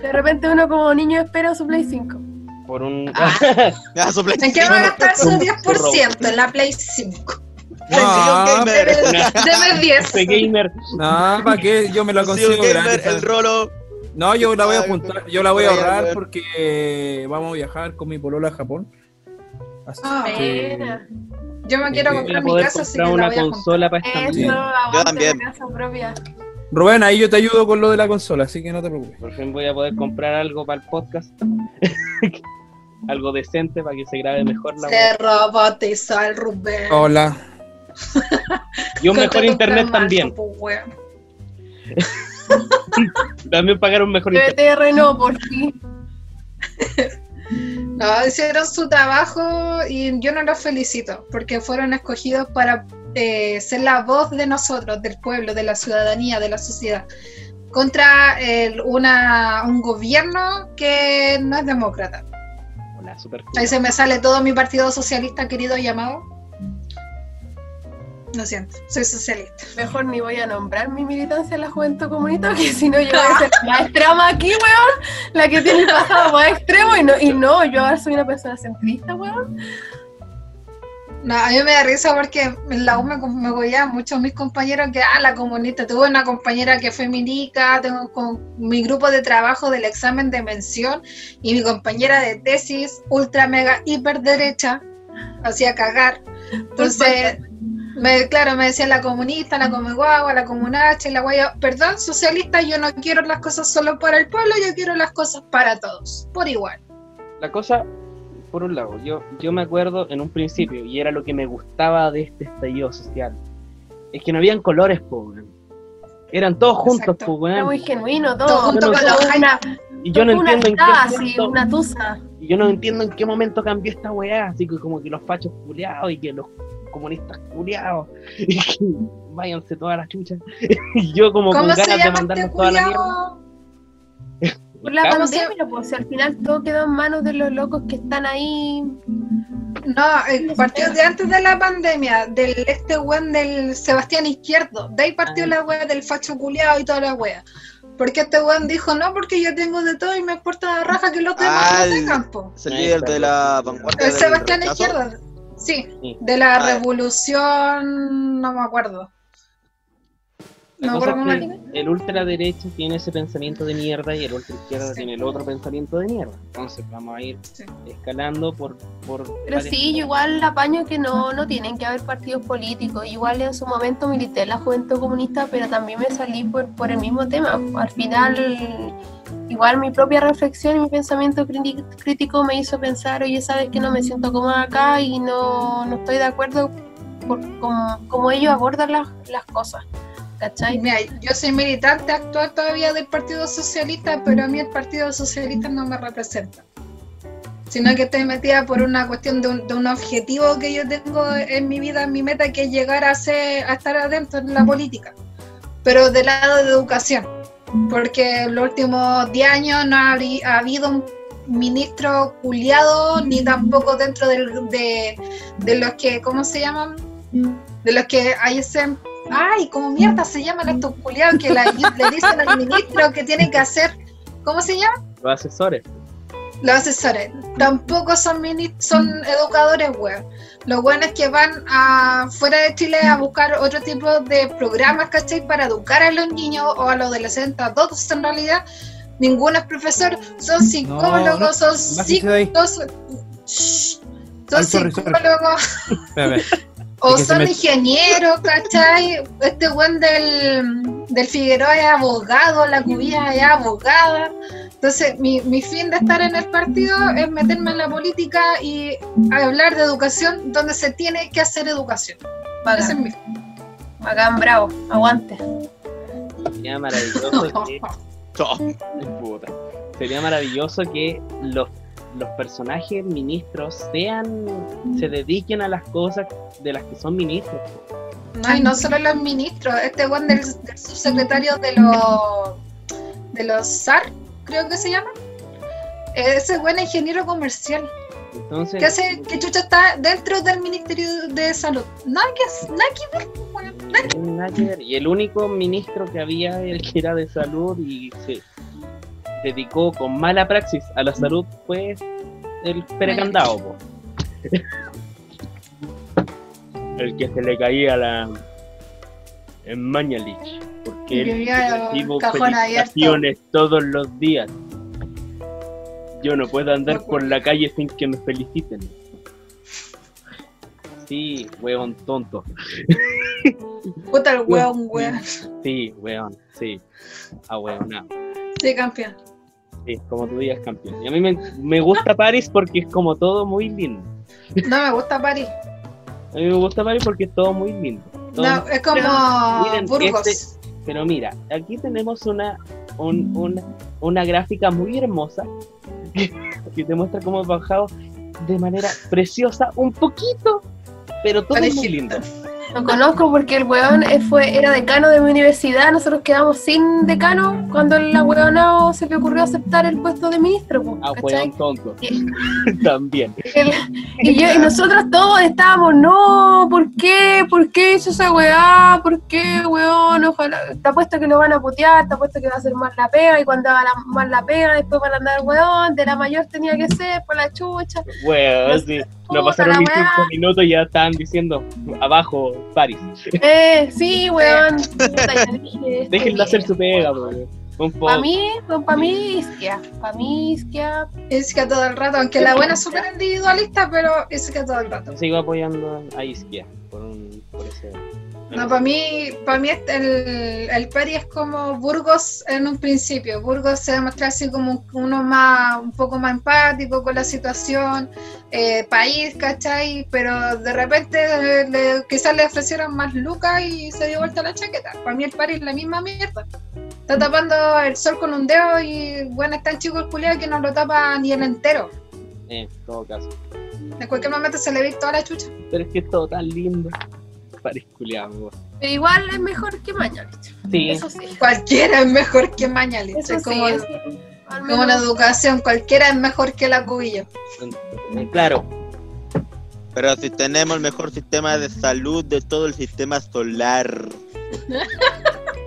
Speaker 4: De repente uno como niño espera su Play 5.
Speaker 1: Por un.
Speaker 3: Ah, su
Speaker 5: ¿en qué va a gastar su
Speaker 1: un-
Speaker 5: 10% en la Play 5?
Speaker 2: No,
Speaker 3: gamer.
Speaker 5: Deme 10.
Speaker 1: Este gamer.
Speaker 2: no, ¿para qué? Yo me
Speaker 3: Sí,
Speaker 2: consigo
Speaker 3: gamer, el rolo.
Speaker 2: No, yo la voy a
Speaker 3: Ay,
Speaker 2: juntar, yo la voy a ahorrar porque vamos a viajar con mi polola a Japón. Así
Speaker 5: Ah,
Speaker 2: que-.
Speaker 5: Yo me quiero
Speaker 2: Voy a
Speaker 5: comprar mi
Speaker 1: poder
Speaker 5: casa, así que
Speaker 1: comprar
Speaker 5: la
Speaker 1: una
Speaker 5: voy a comprar.
Speaker 1: consola para esta
Speaker 4: Eso,
Speaker 3: Yo también.
Speaker 4: casa propia.
Speaker 2: Rubén, ahí yo te ayudo con lo de la consola, así que no te preocupes.
Speaker 1: Por fin voy a poder comprar algo para el podcast. algo decente para que se grabe mejor la
Speaker 5: Se robotizó el Rubén.
Speaker 2: Hola.
Speaker 1: Y un mejor internet también.
Speaker 5: pues.
Speaker 1: También pagar un mejor internet.
Speaker 4: TBTR no, por fin.
Speaker 5: No, hicieron su trabajo y yo no los felicito porque fueron escogidos para eh, ser la voz de nosotros, del pueblo, de la ciudadanía, de la sociedad, contra el- una, un gobierno que no es demócrata. Ahí se me sale todo mi partido socialista querido llamado. Lo siento, soy socialista.
Speaker 4: Mejor ni voy a nombrar mi militancia en la juventud comunista, que si no yo voy a ser la extrema aquí, weón. La que tiene el pasado más extremo y no, y no, yo ahora soy una persona centrista, weón.
Speaker 5: No, a mí me da risa porque en la U me, me gollaban muchos mis compañeros que, ah, la comunista. Tuve una compañera que fue milica, tengo con mi grupo de trabajo del examen de mención y mi compañera de tesis, ultra mega hiper derecha, hacía cagar. Entonces, me, claro, me decían la comunista, la come guagua, la comunacha, la guaya. Perdón, socialista, yo no quiero las cosas solo para el pueblo, yo quiero las cosas para todos, por igual.
Speaker 1: La cosa, por un lado, yo, yo me acuerdo en un principio, y era lo que me gustaba de este estallido social, es que no habían colores, po, weón. Eran todos juntos, po,
Speaker 4: Era
Speaker 1: weón.
Speaker 4: muy genuino todo.
Speaker 5: Todo junto
Speaker 1: con
Speaker 5: los
Speaker 4: una,
Speaker 1: Y yo no
Speaker 4: una
Speaker 1: entiendo en qué
Speaker 4: sí,
Speaker 1: momento,
Speaker 4: una tusa.
Speaker 1: y yo no entiendo en qué momento cambió esta weá, así que como que los fachos culiados y que los comunistas culiados, váyanse todas las chuchas. y yo como con
Speaker 5: ¿Cómo se
Speaker 1: ganas de
Speaker 5: llama este
Speaker 1: mandarnos toda la mierda.
Speaker 4: la pandemia, pues si al final todo quedó en manos de los locos que están ahí.
Speaker 5: No, el partido de antes de la pandemia, del este weón del Sebastián Izquierdo, de ahí partió
Speaker 1: Ah.
Speaker 5: la wea del facho culiado y toda la wea. Porque este weón dijo, no, porque yo tengo de todo y me importa la raja que los demás
Speaker 3: Ah,
Speaker 5: no
Speaker 3: el-
Speaker 5: tengan, po".
Speaker 3: Es el líder de la vanguardia.
Speaker 5: El Sebastián. Izquierdo, sí,
Speaker 1: Sí.
Speaker 5: de la
Speaker 3: Ah.
Speaker 5: revolución, no me acuerdo. No me
Speaker 1: cosa
Speaker 5: acuerdo
Speaker 1: el ultraderecha tiene ese pensamiento de mierda y el ultraizquierda tiene el otro pensamiento de mierda. Entonces vamos a ir
Speaker 5: Sí.
Speaker 1: escalando por... por
Speaker 4: Pero sí, yo igual apaño que no, no tienen que haber partidos políticos. Igual en su momento milité en la Juventud Comunista, pero también me salí por, por el mismo tema. Al final, igual mi propia reflexión y mi pensamiento críti- crítico me hizo pensar, oye, sabes que no me siento cómoda acá y no, no estoy de acuerdo por cómo ellos abordan las, las cosas. ¿Cachai?
Speaker 5: Mira, yo soy militante actual todavía del Partido Socialista, pero a mí el Partido Socialista no me representa. Sino que estoy metida por una cuestión de un, de un objetivo que yo tengo en mi vida, en mi meta, que es llegar a, ser, a estar adentro en la política. Pero del lado de educación. Porque los últimos 10 años no ha, habido un ministro culiado, ni tampoco dentro del- de, de los que, ¿cómo se llaman? De los que hay ese Ay, ¿cómo mierda se llaman estos culiados que la- le dicen al ministro que tiene que hacer? ¿Cómo se llama?
Speaker 1: Los asesores.
Speaker 5: Los asesores. Tampoco son mini, son educadores, weón. Lo bueno es que van a, fuera de Chile a buscar otro tipo de programas, ¿cachai? Para educar a los niños o a los adolescentes, a todos en realidad. Ninguno es profesor, son psicólogos,
Speaker 2: no,
Speaker 5: son psicólogos. Shh. Son psicólogos. O son
Speaker 2: me-
Speaker 5: ingenieros, ¿cachai? Este buen del, del Figueroa es abogado, la cubilla es abogada. Entonces, mi, mi fin de estar en el partido es meterme en la política y hablar de educación donde se tiene que hacer educación. Ese es mi
Speaker 4: bacán, bravo, aguante.
Speaker 1: Sería maravilloso que. Puta. Sería maravilloso que los, los personajes ministros sean. se dediquen a las cosas de las que son ministros.
Speaker 5: No, y no solo los ministros, este buen del, del subsecretario de los de los SAR, creo que se llama. Ese buen ingeniero comercial.
Speaker 1: Entonces,
Speaker 5: ¿Qué hace? ¿Qué chucha está dentro del Ministerio de Salud? Nada que, nada que ver, weón. Nada que-
Speaker 1: nada que ver. Y el único ministro que había, el que era de salud y se dedicó con mala praxis a la salud, fue el perecandado. po. el que se le caía la. en Mañalich. Porque él recibo felicitaciones todos los días. Yo no puedo andar por la calle sin que me feliciten. Sí, weón tonto.
Speaker 5: Puta el weón, weón.
Speaker 1: Sí, weón, sí. Ah, weón, no.
Speaker 5: Sí, campeón.
Speaker 1: Sí, como tú digas, campeón. Y a mí me, me gusta París porque es como todo muy lindo.
Speaker 5: No me gusta París.
Speaker 1: A mí me gusta París porque es todo muy lindo. Todo-
Speaker 5: No, es como
Speaker 1: miren,
Speaker 5: Burgos.
Speaker 1: este- Pero mira, aquí tenemos una, un- una, una gráfica muy hermosa que te muestra cómo hemos bajado de manera preciosa, un poquito, pero todo es muy
Speaker 5: Parejito.
Speaker 1: lindo.
Speaker 4: Lo conozco porque el weón eh, fue, era decano de mi universidad, nosotros quedamos sin decano cuando la weona se le ocurrió aceptar el puesto de ministro,
Speaker 1: Ah, weón tonto.
Speaker 4: Sí.
Speaker 1: También.
Speaker 4: El- y, yo, y nosotros todos estábamos, no, ¿por qué? ¿Por qué hizo esa weá? ¿Por qué, weón? Ojalá, te apuesto que lo van a putear, te apuesto que va a hacer más la pega, y cuando haga más la pega, después van a andar, weón, de la mayor tenía que ser, por la chucha.
Speaker 1: Weón, sí. No pasaron ni cinco minutos y ya estaban diciendo abajo París.
Speaker 4: Eh, sí, weón.
Speaker 1: Déjenlo hacer su pega, weón. Un poco.
Speaker 4: Para mí, para mí, Isquia. Para mí, Isquia.
Speaker 5: Es que todo el rato, aunque la buena es súper individualista, pero es que todo el rato.
Speaker 1: Sigo apoyando a Isquia por, un, por ese.
Speaker 5: No, para mí, para mí este- el, el Peri es como Burgos en un principio. Burgos se demuestra así como uno más, un poco más empático con la situación, eh, país, ¿cachai? Pero de repente le- quizás le ofrecieron más lucas y se dio vuelta la chaqueta. Para mí el Peri es la misma mierda. Está tapando el sol con un dedo y bueno, es tan chico el culiao que no lo tapa ni el entero.
Speaker 1: Eh, en todo caso.
Speaker 5: En cualquier momento se le ve toda la chucha.
Speaker 1: Pero es que es todo tan lindo. París culiado.
Speaker 4: Pero igual es mejor que Mañalich.
Speaker 1: Sí,
Speaker 4: Eso sí.
Speaker 5: Cualquiera es mejor que Mañalich.
Speaker 4: Eso
Speaker 5: es
Speaker 4: sí.
Speaker 5: como, como la educación, cualquiera es mejor que la cubilla.
Speaker 1: eh, claro.
Speaker 3: Pero si tenemos el mejor sistema de salud de todo el sistema solar.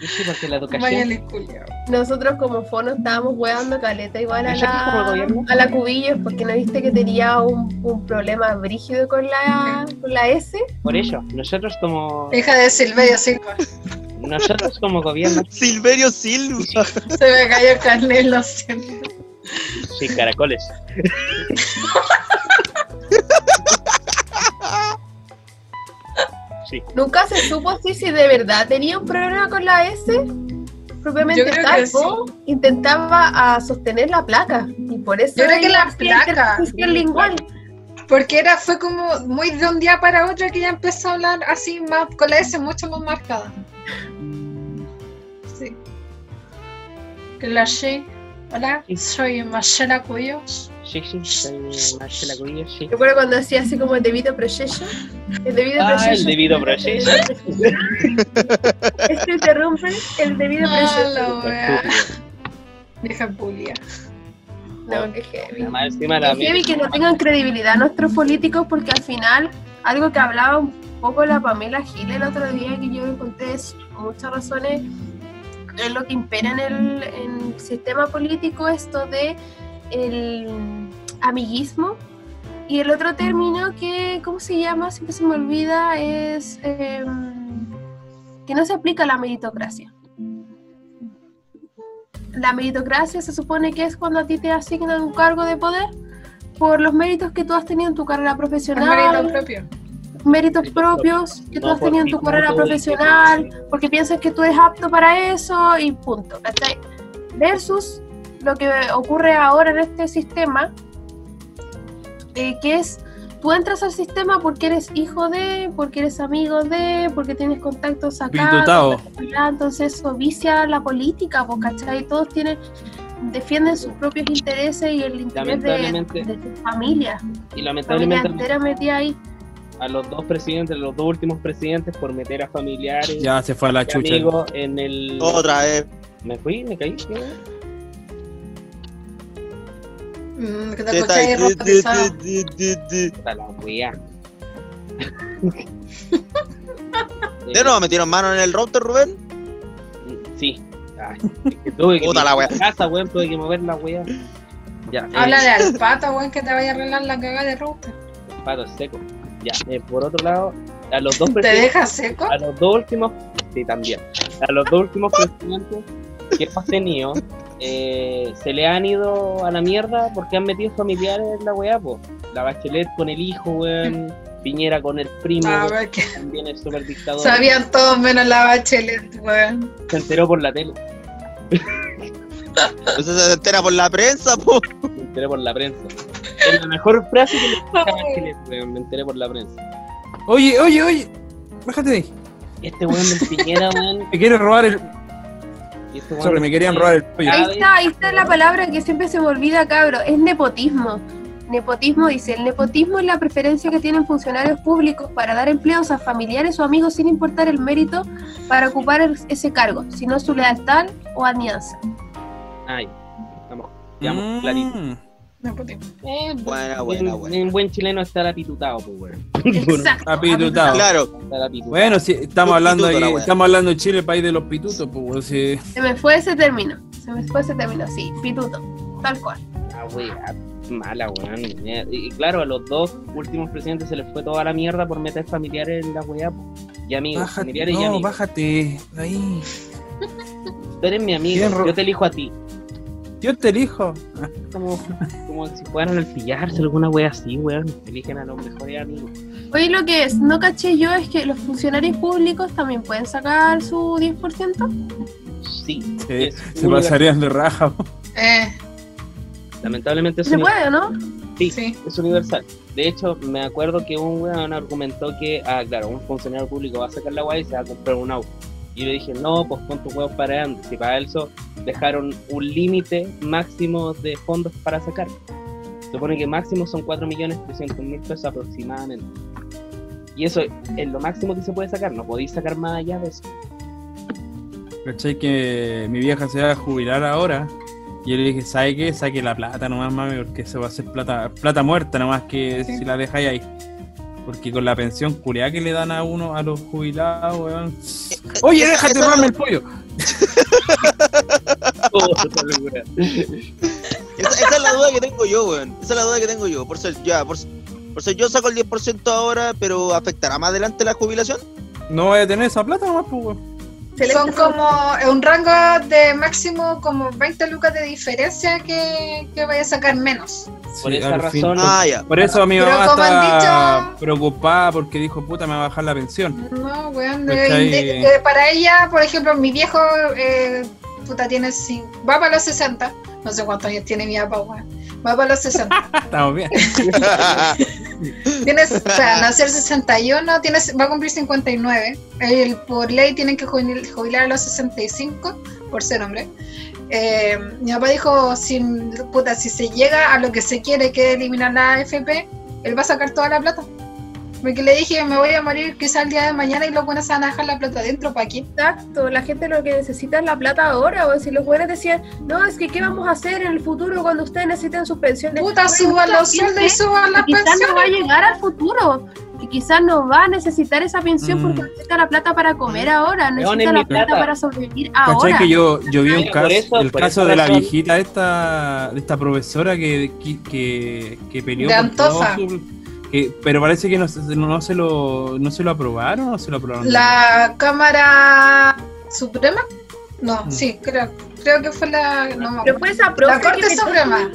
Speaker 1: Sí, porque la educación.
Speaker 4: Nosotros como fono estábamos hueando caleta igual a
Speaker 1: ¿Nosotros como
Speaker 4: la,
Speaker 1: gobierno?
Speaker 4: a la cubillos porque no viste que tenía un, un problema brígido con la, con la S.
Speaker 1: Por ello, nosotros como.
Speaker 5: Hija de Silverio Silva.
Speaker 1: Nosotros como gobierno.
Speaker 3: Silverio Silva.
Speaker 5: Se me cayó el carnet, lo siento.
Speaker 1: Sí, caracoles. Sí.
Speaker 4: Nunca se supo si, si de verdad tenía un problema con la S. Propiamente tal, o intentaba sostener la placa. Y por eso
Speaker 5: Yo creo que la placa.
Speaker 4: lingual.
Speaker 5: Porque era, fue como muy de un día para otro que ella empezó a hablar así, más, con la S mucho más marcada. Sí. Hola, soy Marcela Cuyos.
Speaker 1: Sí, sí, soy Marcela Cubillo, sí.
Speaker 4: Recuerdo cuando hacía así como el debido proceso. El debido
Speaker 1: Ah,
Speaker 4: proceso.
Speaker 1: el debido proceso.
Speaker 4: Esto interrumpe el debido
Speaker 5: Ah,
Speaker 4: proceso.
Speaker 5: Deja pulia.
Speaker 4: No, que heavy.
Speaker 1: Además, encima la
Speaker 4: Es heavy que no tengan credibilidad nuestros políticos porque al final, algo que hablaba un poco la Pamela Gil el otro día que yo encontré muchas razones es lo que impera en el, en el sistema político esto de el amiguismo. Y el otro término que, ¿cómo se llama? Siempre se me olvida, es em, que no se aplica la meritocracia. La meritocracia se supone que es cuando a ti te asignan un cargo de poder por los méritos que tú has tenido en tu carrera profesional
Speaker 5: mérito propio.
Speaker 4: méritos
Speaker 1: Méritos
Speaker 4: propios que tú
Speaker 1: No
Speaker 4: has tenido en tu carrera profesional, porque piensas que tú eres apto para eso y punto, ¿cachai? Versus lo que ocurre ahora en este sistema, eh, que es, tú entras al sistema porque eres hijo de, porque eres amigo de, porque tienes contactos acá, contactos allá, entonces eso vicia la política, pues, ¿cachai? Todos tienen defienden sus propios intereses y el interés de,
Speaker 1: Lamentablemente-
Speaker 4: de su familia,
Speaker 1: Y
Speaker 4: familia
Speaker 1: lamentablemente
Speaker 4: entera metida ahí.
Speaker 1: a los dos presidentes, los dos últimos presidentes, por meter a familiares
Speaker 2: Ya se fue a la chucha.
Speaker 1: amigos en el.
Speaker 3: Otra vez.
Speaker 1: Me fui, me caí. ¿qué?
Speaker 5: Mm, que
Speaker 3: ¿Qué
Speaker 5: te
Speaker 3: tal?
Speaker 5: escucháis
Speaker 3: Di,
Speaker 5: ropa pesada.
Speaker 1: Puta la wea.
Speaker 3: ¿De nuevo metieron mano en el router, Rubén?
Speaker 1: Sí. Ay, es que tuve que
Speaker 3: Puta la wea.
Speaker 1: casa, weón, tuve que mover la wea. Ya, eh,
Speaker 5: Háblale al pato, weón, que te vaya a arreglar la cagada de router.
Speaker 1: pato seco. Ya, eh, por otro lado, a los dos
Speaker 5: ¿Te deja seco?
Speaker 1: a los dos últimos, sí, también, a los dos últimos presidentes que hemos tenido, eh, se le han ido a la mierda porque han metido familiares en la weá, po. La Bachelet con el hijo, weón, Piñera con el primo,
Speaker 5: A
Speaker 1: weón,
Speaker 5: ver, que
Speaker 1: también el super dictador,
Speaker 5: sabían todos menos la bachelet, weón.
Speaker 1: se enteró por la tele,
Speaker 3: Eso se entera por la prensa, po.
Speaker 1: me enteré por la prensa. Es la mejor frase que le dije a Bachelet, weón, me enteré por la prensa.
Speaker 2: Oye, oye, oye. Bájate de ahí.
Speaker 1: Este weón del Piñera, weón,
Speaker 2: Me quieren robar el.
Speaker 1: Y este del
Speaker 2: me querían robar el pollo.
Speaker 4: Ahí está, ahí está la palabra que siempre se me olvida, cabro. Es nepotismo. Nepotismo dice, el nepotismo es la preferencia que tienen funcionarios públicos para dar empleos a familiares o amigos sin importar el mérito para ocupar el- ese cargo, sino su lealtad o alianza.
Speaker 1: Ay, vamos, quedamos clarito.
Speaker 2: Mm.
Speaker 5: Nepotismo.
Speaker 1: Eh,
Speaker 3: Buena, buena,
Speaker 1: en,
Speaker 3: buena.
Speaker 1: en buen chileno estar apitutado, pues, weón.
Speaker 4: Exacto.
Speaker 2: Apitutado.
Speaker 3: Claro,
Speaker 1: apitutado.
Speaker 2: Bueno, sí, estamos hablando ahí,
Speaker 3: wea.
Speaker 2: estamos hablando de Chile, el país de los pitutos, pues weón, sí.
Speaker 4: Se me fue ese término. Se me fue ese término, sí, pituto. Tal cual.
Speaker 1: Ah, weá, mala, weón. Eh, Y claro, a los dos últimos presidentes se les fue toda la mierda por meter familiares en la weá. Y amigos,
Speaker 2: Bájate,
Speaker 1: familiares y
Speaker 2: no,
Speaker 1: amigos.
Speaker 2: bájate. Ahí.
Speaker 1: Tú eres mi amigo, yo te elijo a ti.
Speaker 2: Yo te elijo.
Speaker 1: Como, como si fueran al pillarse alguna weá así, weón. Eligen a los mejores amigos.
Speaker 4: Oye, lo que es, no caché yo es que los funcionarios públicos también pueden sacar su 10%.
Speaker 1: Sí,
Speaker 2: Se,
Speaker 1: es
Speaker 2: se pasarían de raja.
Speaker 5: Eh,
Speaker 1: Lamentablemente es
Speaker 4: Se
Speaker 1: universal.
Speaker 4: puede, ¿no?
Speaker 1: Sí,
Speaker 5: sí.
Speaker 1: es universal. De hecho, me acuerdo que un weón argumentó que, ah, claro, un funcionario público va a sacar la weá y se va a comprar un auto. Y yo le dije, no, pues pon tus huevos para adelante. Si para eso dejaron un límite máximo de fondos para sacar. Se supone que máximo son 4.300.000 pesos aproximadamente. Y eso es lo máximo que se puede sacar, no podéis sacar más allá de eso.
Speaker 2: ¿Cachai? Que mi vieja se va a jubilar ahora. Y yo le dije, ¿sabe qué? Saque la plata nomás, mami, porque se va a hacer plata, plata muerta nomás que
Speaker 5: Sí.
Speaker 2: si la dejáis ahí. Porque con la pensión culiada que le dan a uno, a los jubilados, weón. Oye, déjate robarme el pollo.
Speaker 1: Oh, esa.
Speaker 3: Esa, esa es la duda que tengo yo, weón. Esa es la duda que tengo yo. Por ser, ya, por, por ser yo saco el 10% ahora, pero ¿afectará más adelante la jubilación?
Speaker 2: No voy a tener esa plata nomás, pues, weón.
Speaker 5: Son como un rango de máximo como 20 lucas de diferencia que, que vaya a sacar menos.
Speaker 1: Por
Speaker 2: Sí,
Speaker 1: esa
Speaker 2: al fin.
Speaker 1: razón,
Speaker 3: Ah, ya.
Speaker 2: Por eso mi
Speaker 5: Pero
Speaker 2: mamá está
Speaker 5: dicho-
Speaker 2: preocupada porque dijo, puta, me va a bajar la pensión.
Speaker 5: No, weón.
Speaker 2: ¿Cachai?
Speaker 5: de- de- de- para ella, por ejemplo, mi viejo eh, puta, tiene va para los 60. No sé cuántos años tiene mi papá, weón. Va para los 60.
Speaker 2: Estamos bien.
Speaker 5: Tienes, o sea, nacer 61, tienes, va a cumplir 59. Él, por ley tienen que jubil- jubilar a los 65 por ser hombre. Eh, mi papá dijo, si, puta, si se llega a lo que se quiere, que eliminar la AFP, él va a sacar toda la plata. Porque le dije, me voy a morir quizás el día de mañana y los buenos se van a dejar la plata adentro, ¿para qué?
Speaker 4: Exacto, la gente lo que necesita es la plata ahora, o si los buenos decían, no, es que qué vamos a hacer en el futuro cuando ustedes necesiten sus pensiones.
Speaker 5: Puta, suban los sueldos y suban las
Speaker 4: que quizás no va a
Speaker 5: pensiones.
Speaker 4: llegar al futuro. que quizás no va a necesitar esa pensión
Speaker 2: Mm.
Speaker 4: porque necesita la plata para comer ahora, necesita la plata
Speaker 1: plata.
Speaker 4: para sobrevivir
Speaker 2: ¿Cachai
Speaker 4: ahora.
Speaker 2: que yo, yo vi un
Speaker 1: Por
Speaker 2: caso,
Speaker 1: eso-
Speaker 2: el
Speaker 1: por
Speaker 2: caso de la
Speaker 1: razón-
Speaker 2: viejita esta, de esta profesora que, que, que, que peleó
Speaker 5: De
Speaker 2: por
Speaker 5: Antofa.
Speaker 2: todo su- que- pero parece que no, se- no, se lo, no se lo aprobaron o se lo aprobaron.
Speaker 5: La Cámara Suprema. No,
Speaker 2: Mm.
Speaker 5: sí, creo. Creo que fue la. No me
Speaker 4: Pero fue esa
Speaker 5: La Corte Suprema.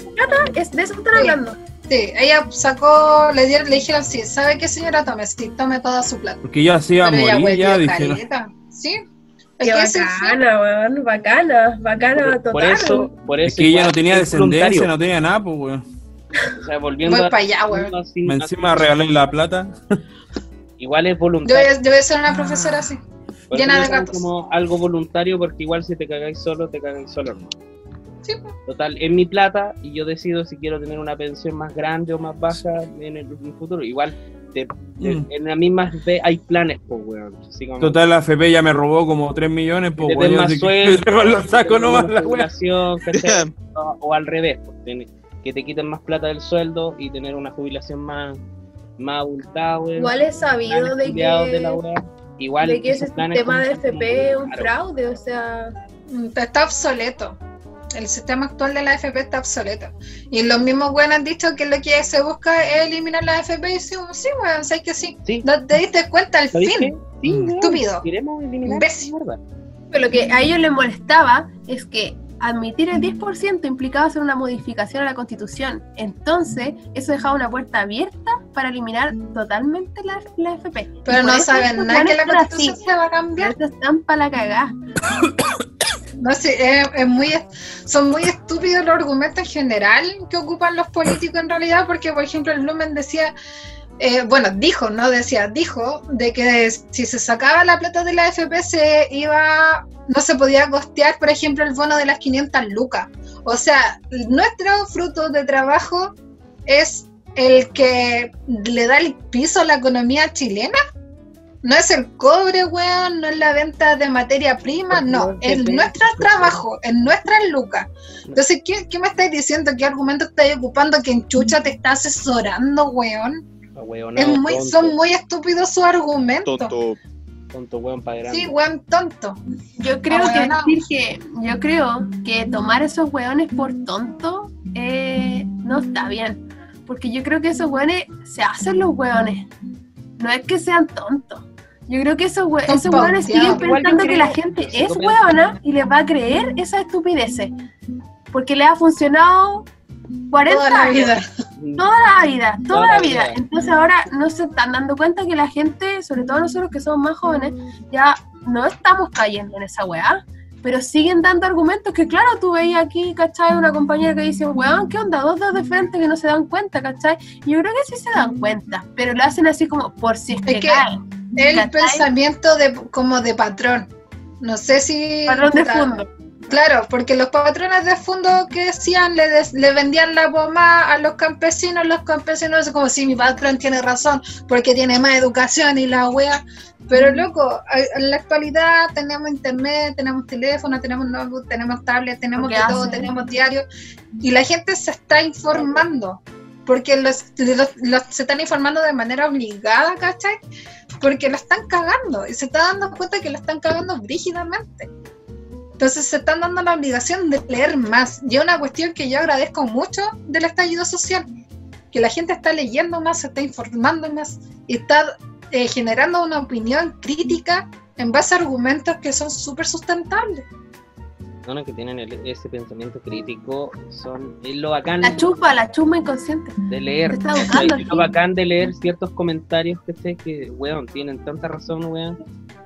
Speaker 4: es de eso están
Speaker 5: Sí.
Speaker 4: hablando.
Speaker 5: Sí, ella sacó, le dieron, le dijeron, sí, ¿sabe qué señora? Tome, sí, tome toda su plata.
Speaker 2: Porque ya se iba a
Speaker 5: Pero ella
Speaker 2: morir, ya dijeron.
Speaker 5: Sí. Es
Speaker 4: Qué bacana, weón, bacana, bacana
Speaker 1: Por,
Speaker 4: total.
Speaker 1: por eso, por eso
Speaker 2: Es que ella no tenía descendencia, no tenía nada, pues, weón.
Speaker 1: O sea, volviendo
Speaker 5: Voy
Speaker 1: a-
Speaker 5: para allá,
Speaker 1: volviendo así-
Speaker 2: Encima regalarle la plata.
Speaker 1: Igual es
Speaker 5: Yo voy,
Speaker 1: voluntario.
Speaker 5: a, yo voy a ser una profesora así. Llena de
Speaker 1: lo
Speaker 5: gatos.
Speaker 1: Como algo voluntario, porque igual si te cagáis solo, te cagáis solo. ¿no?
Speaker 5: Sí, pues.
Speaker 1: Total, es mi plata y yo decido si quiero tener una pensión más grande o más baja en el, en el futuro. Igual, te- te-
Speaker 2: Mm.
Speaker 1: en la misma FP hay planes, pues, weón. Así como-
Speaker 2: Total, la FP ya me robó como 3 millones, pues,
Speaker 1: te den
Speaker 2: weón.
Speaker 1: más
Speaker 2: que
Speaker 1: sueldo,
Speaker 2: sacos
Speaker 1: te den
Speaker 2: nomás la
Speaker 1: ¿cachai? o, o al revés, pues, ten- que te quiten más plata del sueldo y tener una jubilación más, más abultada.
Speaker 4: Igual es sabido de que,
Speaker 1: de la weá. Igual
Speaker 4: de que ese sistema de FP es un
Speaker 1: Claro.
Speaker 4: fraude, o sea,
Speaker 5: Mm, Está obsoleto. El sistema actual de la FP está obsoleto. Y los mismos buenos han dicho que lo que se busca es eliminar la FP y sí, sí, weón, sé que sí.
Speaker 1: Sí,
Speaker 5: No te diste cuenta al
Speaker 1: ¿sabéis
Speaker 5: fin.
Speaker 1: Sí,
Speaker 5: Estúpido.
Speaker 1: Queremos eliminar
Speaker 4: pero lo que a ellos les molestaba es que admitir el 10% implicaba hacer una modificación a la constitución. Entonces, eso dejaba una puerta abierta para eliminar totalmente la, la FP.
Speaker 5: Pero no saben nada que la constitución se va a cambiar.
Speaker 4: están para la cagada.
Speaker 5: No sé, es, es muy, son muy estúpidos los argumentos en general que ocupan los políticos en realidad, porque por ejemplo el Lumen decía, eh, bueno, dijo, no decía, dijo de que si se sacaba la plata de la FP se iba, no se podía costear, por ejemplo, el bono de las 500 lucas. O sea, nuestro fruto de trabajo es el que le da el piso a la economía chilena. No es el cobre, weón, no es la venta de materia prima, no, es nuestro trabajo, es nuestras lucas. Entonces, ¿qué, qué me estáis diciendo? ¿Qué argumento estáis ocupando? que en chucha te está asesorando, weón?
Speaker 1: Weón,
Speaker 5: Es
Speaker 1: no,
Speaker 5: muy,
Speaker 1: tonto,
Speaker 5: son muy estúpidos sus argumentos.
Speaker 3: Tonto.
Speaker 1: tonto, weón, para grande.
Speaker 5: Sí, weón, tonto.
Speaker 4: Yo creo que decir que yo creo que tomar esos hueones por tonto eh, no está bien. Porque yo creo que esos hueones se hacen los hueones. No es que sean tontos. Yo creo que esos, esos hueones siguen pensando que la gente es
Speaker 1: se
Speaker 4: hueona y les va a creer esas estupideces. Porque le ha funcionado 40
Speaker 5: Toda la
Speaker 4: años.
Speaker 5: vida.
Speaker 4: Toda la vida, toda,
Speaker 1: Toda
Speaker 4: la
Speaker 1: la
Speaker 4: vida.
Speaker 1: vida.
Speaker 4: Entonces ahora no se están dando cuenta que la gente, sobre todo nosotros que somos más jóvenes, ya no estamos cayendo en esa weá. Pero siguen dando argumentos que, claro, tú veías aquí, ¿cachai? Una compañera que dice, weón, ¿qué onda? Dos dedos de frente que no se dan cuenta, ¿cachai? Y yo creo que sí se dan cuenta, pero lo hacen así como por si es que,
Speaker 5: Es que-
Speaker 4: caen.
Speaker 5: El
Speaker 4: ¿Cachai?
Speaker 5: pensamiento de como de patrón. No sé si.
Speaker 4: Patrón de fondo.
Speaker 5: Claro, porque los patrones de fondo que decían, le, des- le vendían la pomada a los campesinos, los campesinos como si mi patrón tiene razón, porque tiene más educación y la wea. Pero loco, en la actualidad tenemos internet, tenemos teléfono, tenemos notebook, tenemos tablet, tenemos
Speaker 4: ¿Qué
Speaker 5: de todo, tenemos diario, y la gente se está informando, porque los, los- los- se están informando de manera obligada, ¿cachai? Porque lo están cagando, y se está dando cuenta que lo están cagando brígidamente. Entonces se están dando la obligación de leer más. Y es una cuestión que yo agradezco mucho del estallido social, que la gente está leyendo más, se está informando más y está eh, generando una opinión crítica en base a argumentos que son súper sustentables.
Speaker 1: Personas que tienen el- ese pensamiento crítico son es lo bacán
Speaker 4: La chupa, la chuma inconsciente.
Speaker 1: de leer.
Speaker 4: Te
Speaker 1: lo bacán de leer ciertos comentarios que sé que, weón, tienen tanta razón, weón.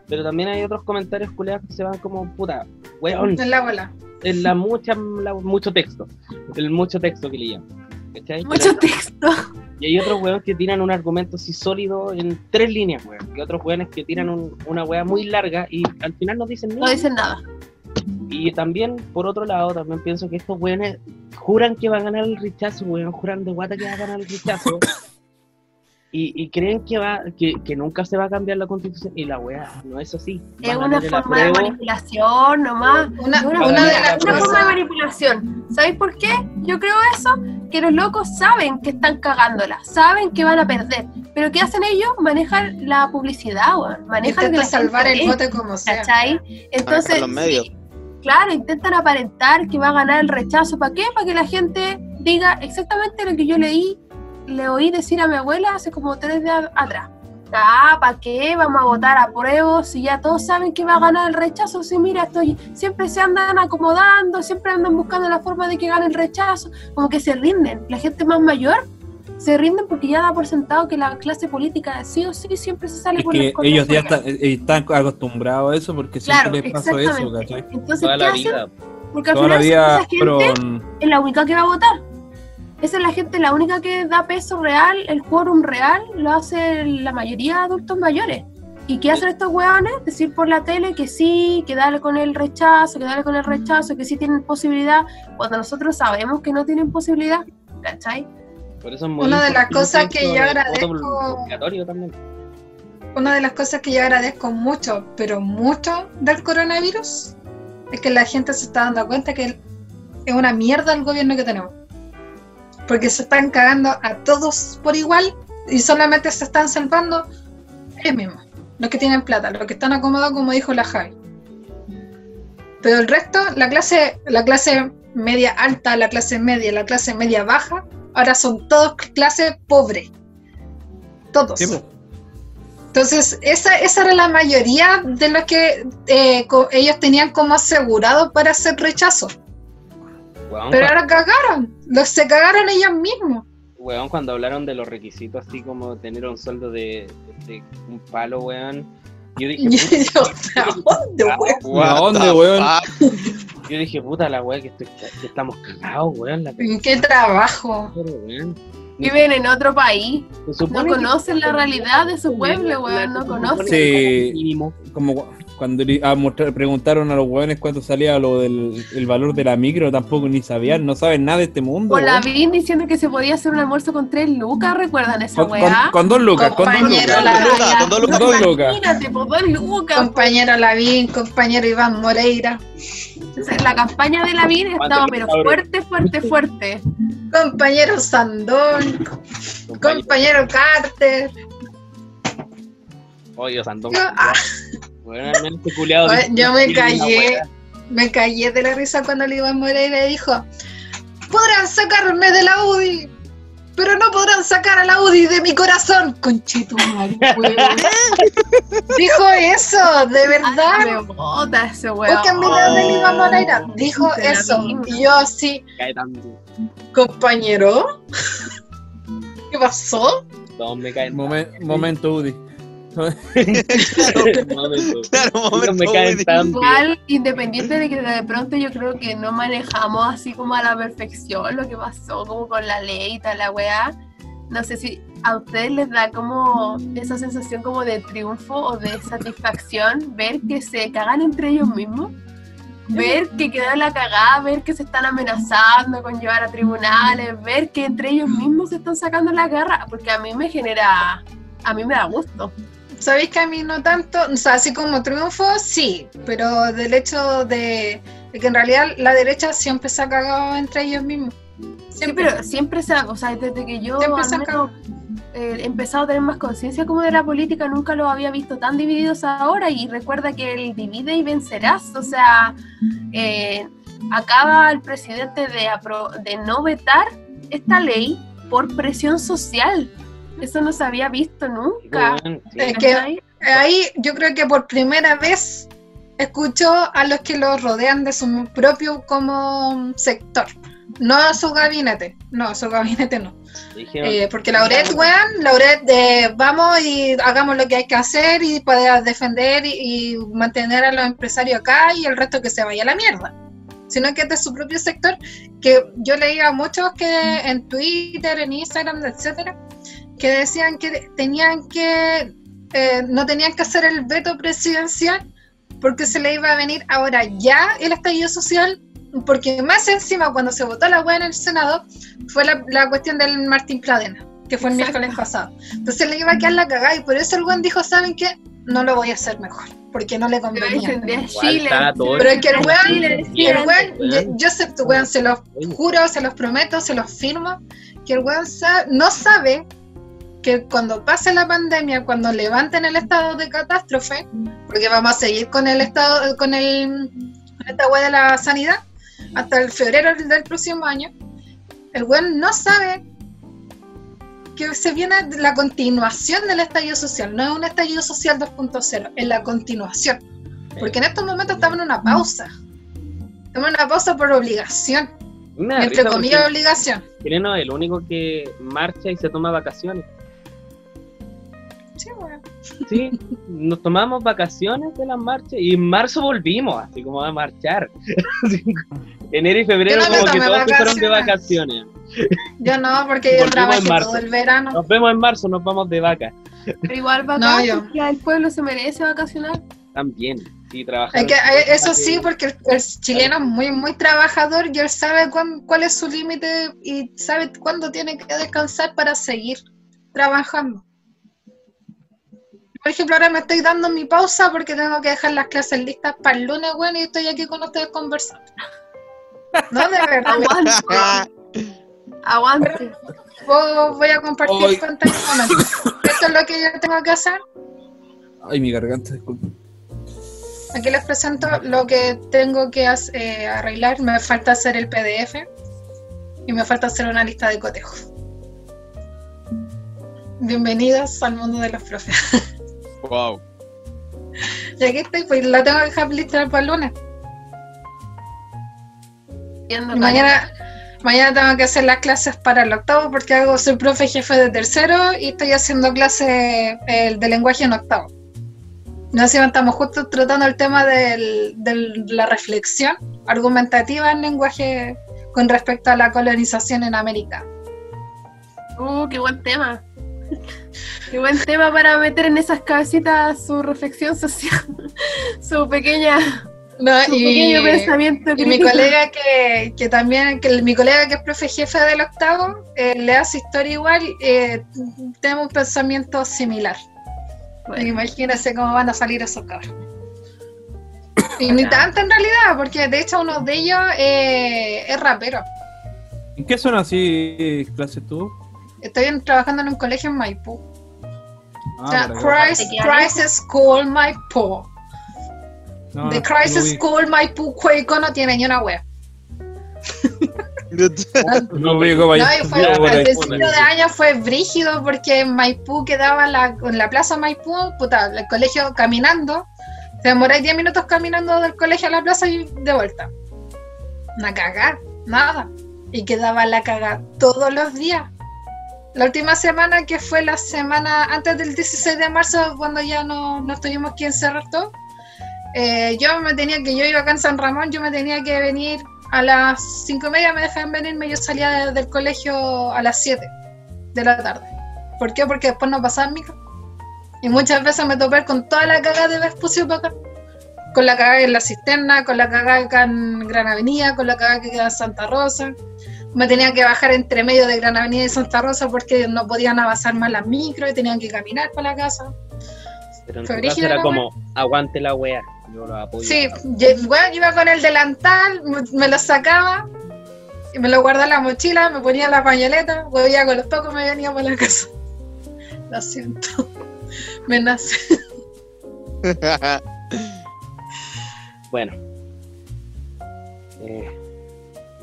Speaker 1: Pero también hay otros comentarios culeados que se van como, puta, weón,
Speaker 5: En la bola.
Speaker 1: en la mucha, la- mucho texto. El mucho texto que le llaman. ¿cachai?
Speaker 4: Mucho texto.
Speaker 1: Y hay otros weones que tiran un argumento así sólido en tres líneas, weón. Y otros weones que tiran un- una weá muy larga y al final no dicen
Speaker 4: No
Speaker 1: nada.
Speaker 4: dicen nada.
Speaker 1: Y también, por otro lado, también pienso que estos weones juran que va a ganar el rechazo, weón. Juran de guata que va a ganar el rechazo. y, y creen que va que, que nunca se va a cambiar la constitución y la weá no es así.
Speaker 4: Es una forma de manipulación nomás.
Speaker 5: Una,
Speaker 4: Una,
Speaker 5: una de las
Speaker 4: una forma de manipulación. ¿Sabéis por qué? Yo creo eso, que los locos saben que están cagándola, saben que van a perder. Pero ¿qué hacen ellos? Manejan la publicidad, weón. Manejan que
Speaker 5: intenta
Speaker 4: la
Speaker 5: salvar
Speaker 4: gente
Speaker 5: el voto como sea.
Speaker 4: ¿Cachai? Entonces,
Speaker 3: los medios.
Speaker 4: sí, claro, intentan aparentar que va a ganar el rechazo. ¿Para qué? Para que la gente diga exactamente lo que yo leí, le oí decir a mi abuela hace como tres días atrás. Ah, ¿para qué? Vamos a votar a prueba si ya todos saben que va a ganar el rechazo. Si mira, estoy, siempre se andan acomodando, siempre andan buscando la forma de que gane el rechazo, como que se rinden. La gente más mayor se rinden porque ya da por sentado que la clase política sí o sí siempre se sale
Speaker 2: Es
Speaker 4: con
Speaker 2: que
Speaker 4: la- con la
Speaker 2: ellos ya están, eh, están acostumbrados a eso porque siempre
Speaker 4: Claro,
Speaker 2: les pasó eso,
Speaker 4: exactamente.
Speaker 2: ¿cachai?
Speaker 4: Entonces,
Speaker 1: Toda
Speaker 4: ¿qué
Speaker 1: la
Speaker 4: hacen?
Speaker 1: vida.
Speaker 4: Porque al
Speaker 2: Toda la
Speaker 4: final
Speaker 2: vida
Speaker 4: esa gente es la única que va a votar. Esa es la gente, la única que da peso real, el quórum real, lo hace la mayoría de adultos mayores. ¿Y qué hacen estos hueones? Decir por la tele que sí, que dale con el rechazo, que dale con el rechazo, que sí tienen posibilidad, cuando nosotros sabemos que no tienen posibilidad. ¿Cachai?
Speaker 1: Por eso es muy
Speaker 5: Una de las cosas que yo agradezco-
Speaker 1: también.
Speaker 5: Una de las cosas que yo agradezco mucho, pero mucho del coronavirus, es que la gente se está dando cuenta que es una mierda el gobierno que tenemos. Porque se están cagando a todos por igual y solamente se están salvando ellos mismos, los que tienen plata, los que están acomodados, como dijo la Javi. Pero el resto, la clase, la clase media alta, la clase media, la clase media baja, ahora son todos clase pobre. Todos.
Speaker 2: Pues.
Speaker 5: Entonces, esa, esa era la mayoría de lo que eh, ellos tenían como asegurado para hacer rechazo.
Speaker 1: Weón,
Speaker 5: Pero ahora cagaron, los se cagaron ellos mismos.
Speaker 1: weón, cuando hablaron de los requisitos, así como tener un sueldo de, de un palo, weón. Yo dije,
Speaker 5: yo,
Speaker 1: puta,
Speaker 5: ¿a dónde, weón?
Speaker 2: ¿A dónde, weón?
Speaker 1: yo dije, puta la weá, que, estamos cagados, weón. La
Speaker 5: ¿En qué trabajo?
Speaker 1: pero, weón.
Speaker 4: Viven en otro país, no conocen la realidad de su pueblo, weón, no conocen.
Speaker 2: Sí.
Speaker 1: como mínimo,
Speaker 2: Como cu- cuando le- a mostrar- preguntaron a los hueones cuánto salía lo del el valor de la micro, tampoco ni sabían, no saben nada de este mundo.
Speaker 4: Por la. VIN diciendo que se podía hacer un almuerzo con tres lucas, ¿recuerdan esa
Speaker 2: con,
Speaker 4: weá?
Speaker 2: con dos lucas, con dos
Speaker 5: Compañero,
Speaker 2: lucas.
Speaker 5: la-
Speaker 3: Con dos lucas, con dos lucas.
Speaker 2: Con dos lucas.
Speaker 4: Imagínate, por dos lucas.
Speaker 5: Compañero Lavín, compañero Iván Moreira,
Speaker 4: La campaña de la VIN estaba pero fuerte, fuerte, fuerte.
Speaker 5: compañero Sandón,
Speaker 1: compañero.
Speaker 5: compañero Carter.
Speaker 1: Oye, Sandón.
Speaker 5: Yo- ah.
Speaker 1: Culiado
Speaker 5: yo me callé. Me callé de la risa cuando el Iván Moreira dijo, podrán sacarme de la UDI, pero no podrán sacar a la UDI de mi corazón. Conchito. Dijo eso, de verdad.
Speaker 4: me bota ese weón.
Speaker 5: Busquen video del Iván Moreira. Dijo
Speaker 4: De la
Speaker 5: eso. Y yo así,
Speaker 1: Cae tanto.
Speaker 5: compañero. ¿Qué pasó?
Speaker 1: Todos me caen.
Speaker 2: Momen- momento, Udi.
Speaker 1: Momento.
Speaker 3: Claro, momento,
Speaker 1: me caen tan bien.
Speaker 4: Igual, independiente de que de pronto yo creo que no manejamos así como a la perfección lo que pasó, como con la ley y tal, la weá. No sé si a ustedes les da como esa sensación como de triunfo o de satisfacción ver que se cagan entre ellos mismos. Ver que quedó la cagada, ver que se están amenazando con llevar a tribunales, ver que entre ellos mismos se están sacando la garra, porque a mí me genera, a mí me da gusto.
Speaker 5: ¿Sabéis que a mí no tanto? O sea, así como triunfo, sí, pero del hecho de, de que en realidad la derecha siempre se ha cagado entre ellos mismos.
Speaker 4: Sí,
Speaker 5: Siempre.
Speaker 4: pero siempre se ha, o sea, desde que yo menos, eh, he empezado a tener más conciencia como de la política, nunca los había visto tan divididos ahora y recuerda que el divide y vencerás, o sea, eh, acaba el presidente de, apro- de no vetar esta ley por presión social. Eso no se había visto nunca.
Speaker 1: Weón, sí.
Speaker 5: Es que
Speaker 4: ¿cachai?
Speaker 5: ahí yo creo que por primera vez escuchó a los que lo rodean de su propio como sector. No a su gabinete, no, a su gabinete no.
Speaker 1: Dijeron,
Speaker 5: Eh, porque Lauret, weón, Lauret, eh, vamos y hagamos lo que hay que hacer y para defender y, y mantener a los empresarios acá y el resto que se vaya a la mierda. Sino que es de su propio sector, que yo leía a muchos que en Twitter, en Instagram, etcétera, que decían que tenían que, eh, no tenían que hacer el veto presidencial porque se le iba a venir ahora ya el estallido social, porque más encima cuando se votó la weá en el Senado, fue la, la cuestión del Martín Pradena. que fue el
Speaker 4: Exacto.
Speaker 5: miércoles pasado. Entonces le iba a quedar la cagada y por eso el weón dijo, ¿saben qué? No lo voy a hacer mejor, porque no le convenía. Pero es que el weón, el weón, yo, yo sé, tu weón, se los juro, se los prometo, se los firmo, que el weón no sabe que cuando pase la pandemia, cuando levanten el estado de catástrofe, porque vamos a seguir con el estado, con el esta de la sanidad, hasta el febrero del próximo año, el weón no sabe que se viene la continuación del estallido social, no es un estallido social 2.0, es la continuación. Porque en estos momentos estamos en una pausa. Estamos en una pausa por obligación, entre comillas obligación.
Speaker 1: chileno es el único que marcha y se toma vacaciones.
Speaker 5: Sí,
Speaker 1: nos tomamos vacaciones de las marchas y en marzo volvimos, así como a marchar. Enero y febrero
Speaker 5: no
Speaker 1: como que todos fueron de
Speaker 5: vacaciones. Yo no, porque yo trabajé todo el verano.
Speaker 1: Nos vemos en marzo, nos vamos de vaca.
Speaker 4: Pero igual
Speaker 5: No,
Speaker 4: bacán,
Speaker 5: yo.
Speaker 4: porque el pueblo se merece vacacionar.
Speaker 1: También, sí, trabajar.
Speaker 5: Que- eso sí, porque el, el chileno es muy, muy trabajador y él sabe cuán- cuál es su límite y sabe cuándo tiene que descansar para seguir trabajando. Por ejemplo, ahora me estoy dando mi pausa porque tengo que dejar las clases listas para el lunes, bueno, y estoy aquí con ustedes conversando. No, de verdad.
Speaker 4: Aguante, aguante.
Speaker 5: Voy voy a compartir un momento. Esto es lo que yo tengo que hacer.
Speaker 2: Ay, mi garganta, disculpe.
Speaker 5: Aquí les presento lo que tengo que eh, arreglar. Me falta hacer el PDF y me falta hacer una lista de cotejos. Bienvenidos al mundo de los profes.
Speaker 3: Wow.
Speaker 5: Y aquí estoy, pues la tengo que dejar lista para el lunes. Mañana, mañana tengo que hacer las clases para el octavo porque hago, soy profe jefe de tercero y estoy haciendo clases eh, de lenguaje en octavo. No sé, estamos justo tratando el tema del- de la reflexión argumentativa en lenguaje con respecto a la colonización en América.
Speaker 4: Uh, qué buen tema. Qué buen tema para meter en esas cabecitas su reflexión social, su pequeña,
Speaker 5: No,
Speaker 4: su pequeño pensamiento
Speaker 5: Y mi colega que, que también, que el- mi colega que es profe jefe del octavo, eh, le hace historia igual, eh, tenemos un pensamiento similar.
Speaker 4: Bueno,
Speaker 5: Imagínense cómo van a salir esos cabros. Y ni tanto en realidad, porque de hecho uno de ellos eh, es rapero.
Speaker 2: ¿En qué son así clases tú?
Speaker 5: Estoy trabajando en un colegio en Maipú.
Speaker 2: Ah.
Speaker 5: Christ, Christ School Maipú.
Speaker 2: No,
Speaker 5: The
Speaker 2: vi.
Speaker 5: School Maipú Cueco no tiene ni una web.
Speaker 2: No vi
Speaker 5: No, al principio de año fue brígido porque Maipú quedaba en la, en la plaza Maipú, puta, el colegio caminando. Te demoráis 10 minutos caminando del colegio a la plaza y de vuelta. Una cagada, nada. Y quedaba la cagada todos los días. La última semana, que fue la semana antes del 16 de marzo, cuando ya no, no tuvimos que encerrar todo, eh, yo me tenía que, yo iba acá en San Ramón, yo me tenía que venir a las 5 y media, me dejaban venirme, yo salía de- del colegio a las 7 de la tarde. ¿Por qué? Porque después no pasaba micro. Y muchas veces me topé con toda la cagada de Vespucio para acá. Con la cagada en la cisterna, con la cagada acá en Gran Avenida, con la cagada que queda en Santa Rosa. Me tenía que bajar entre medio de Gran Avenida y Santa Rosa porque no podían avanzar más las micros y tenían que caminar para la casa.
Speaker 1: Pero en
Speaker 5: Fue
Speaker 1: tu caso
Speaker 5: brígida
Speaker 1: era como, aguante la wea. Yo lo apoyo.
Speaker 5: Sí, yo, bueno, iba con el delantal, me, me lo sacaba y me lo guardaba en la mochila, me ponía la pañoleta, volvía con los pocos y me venía para la casa. Lo siento, me nace.
Speaker 1: Bueno. Eh,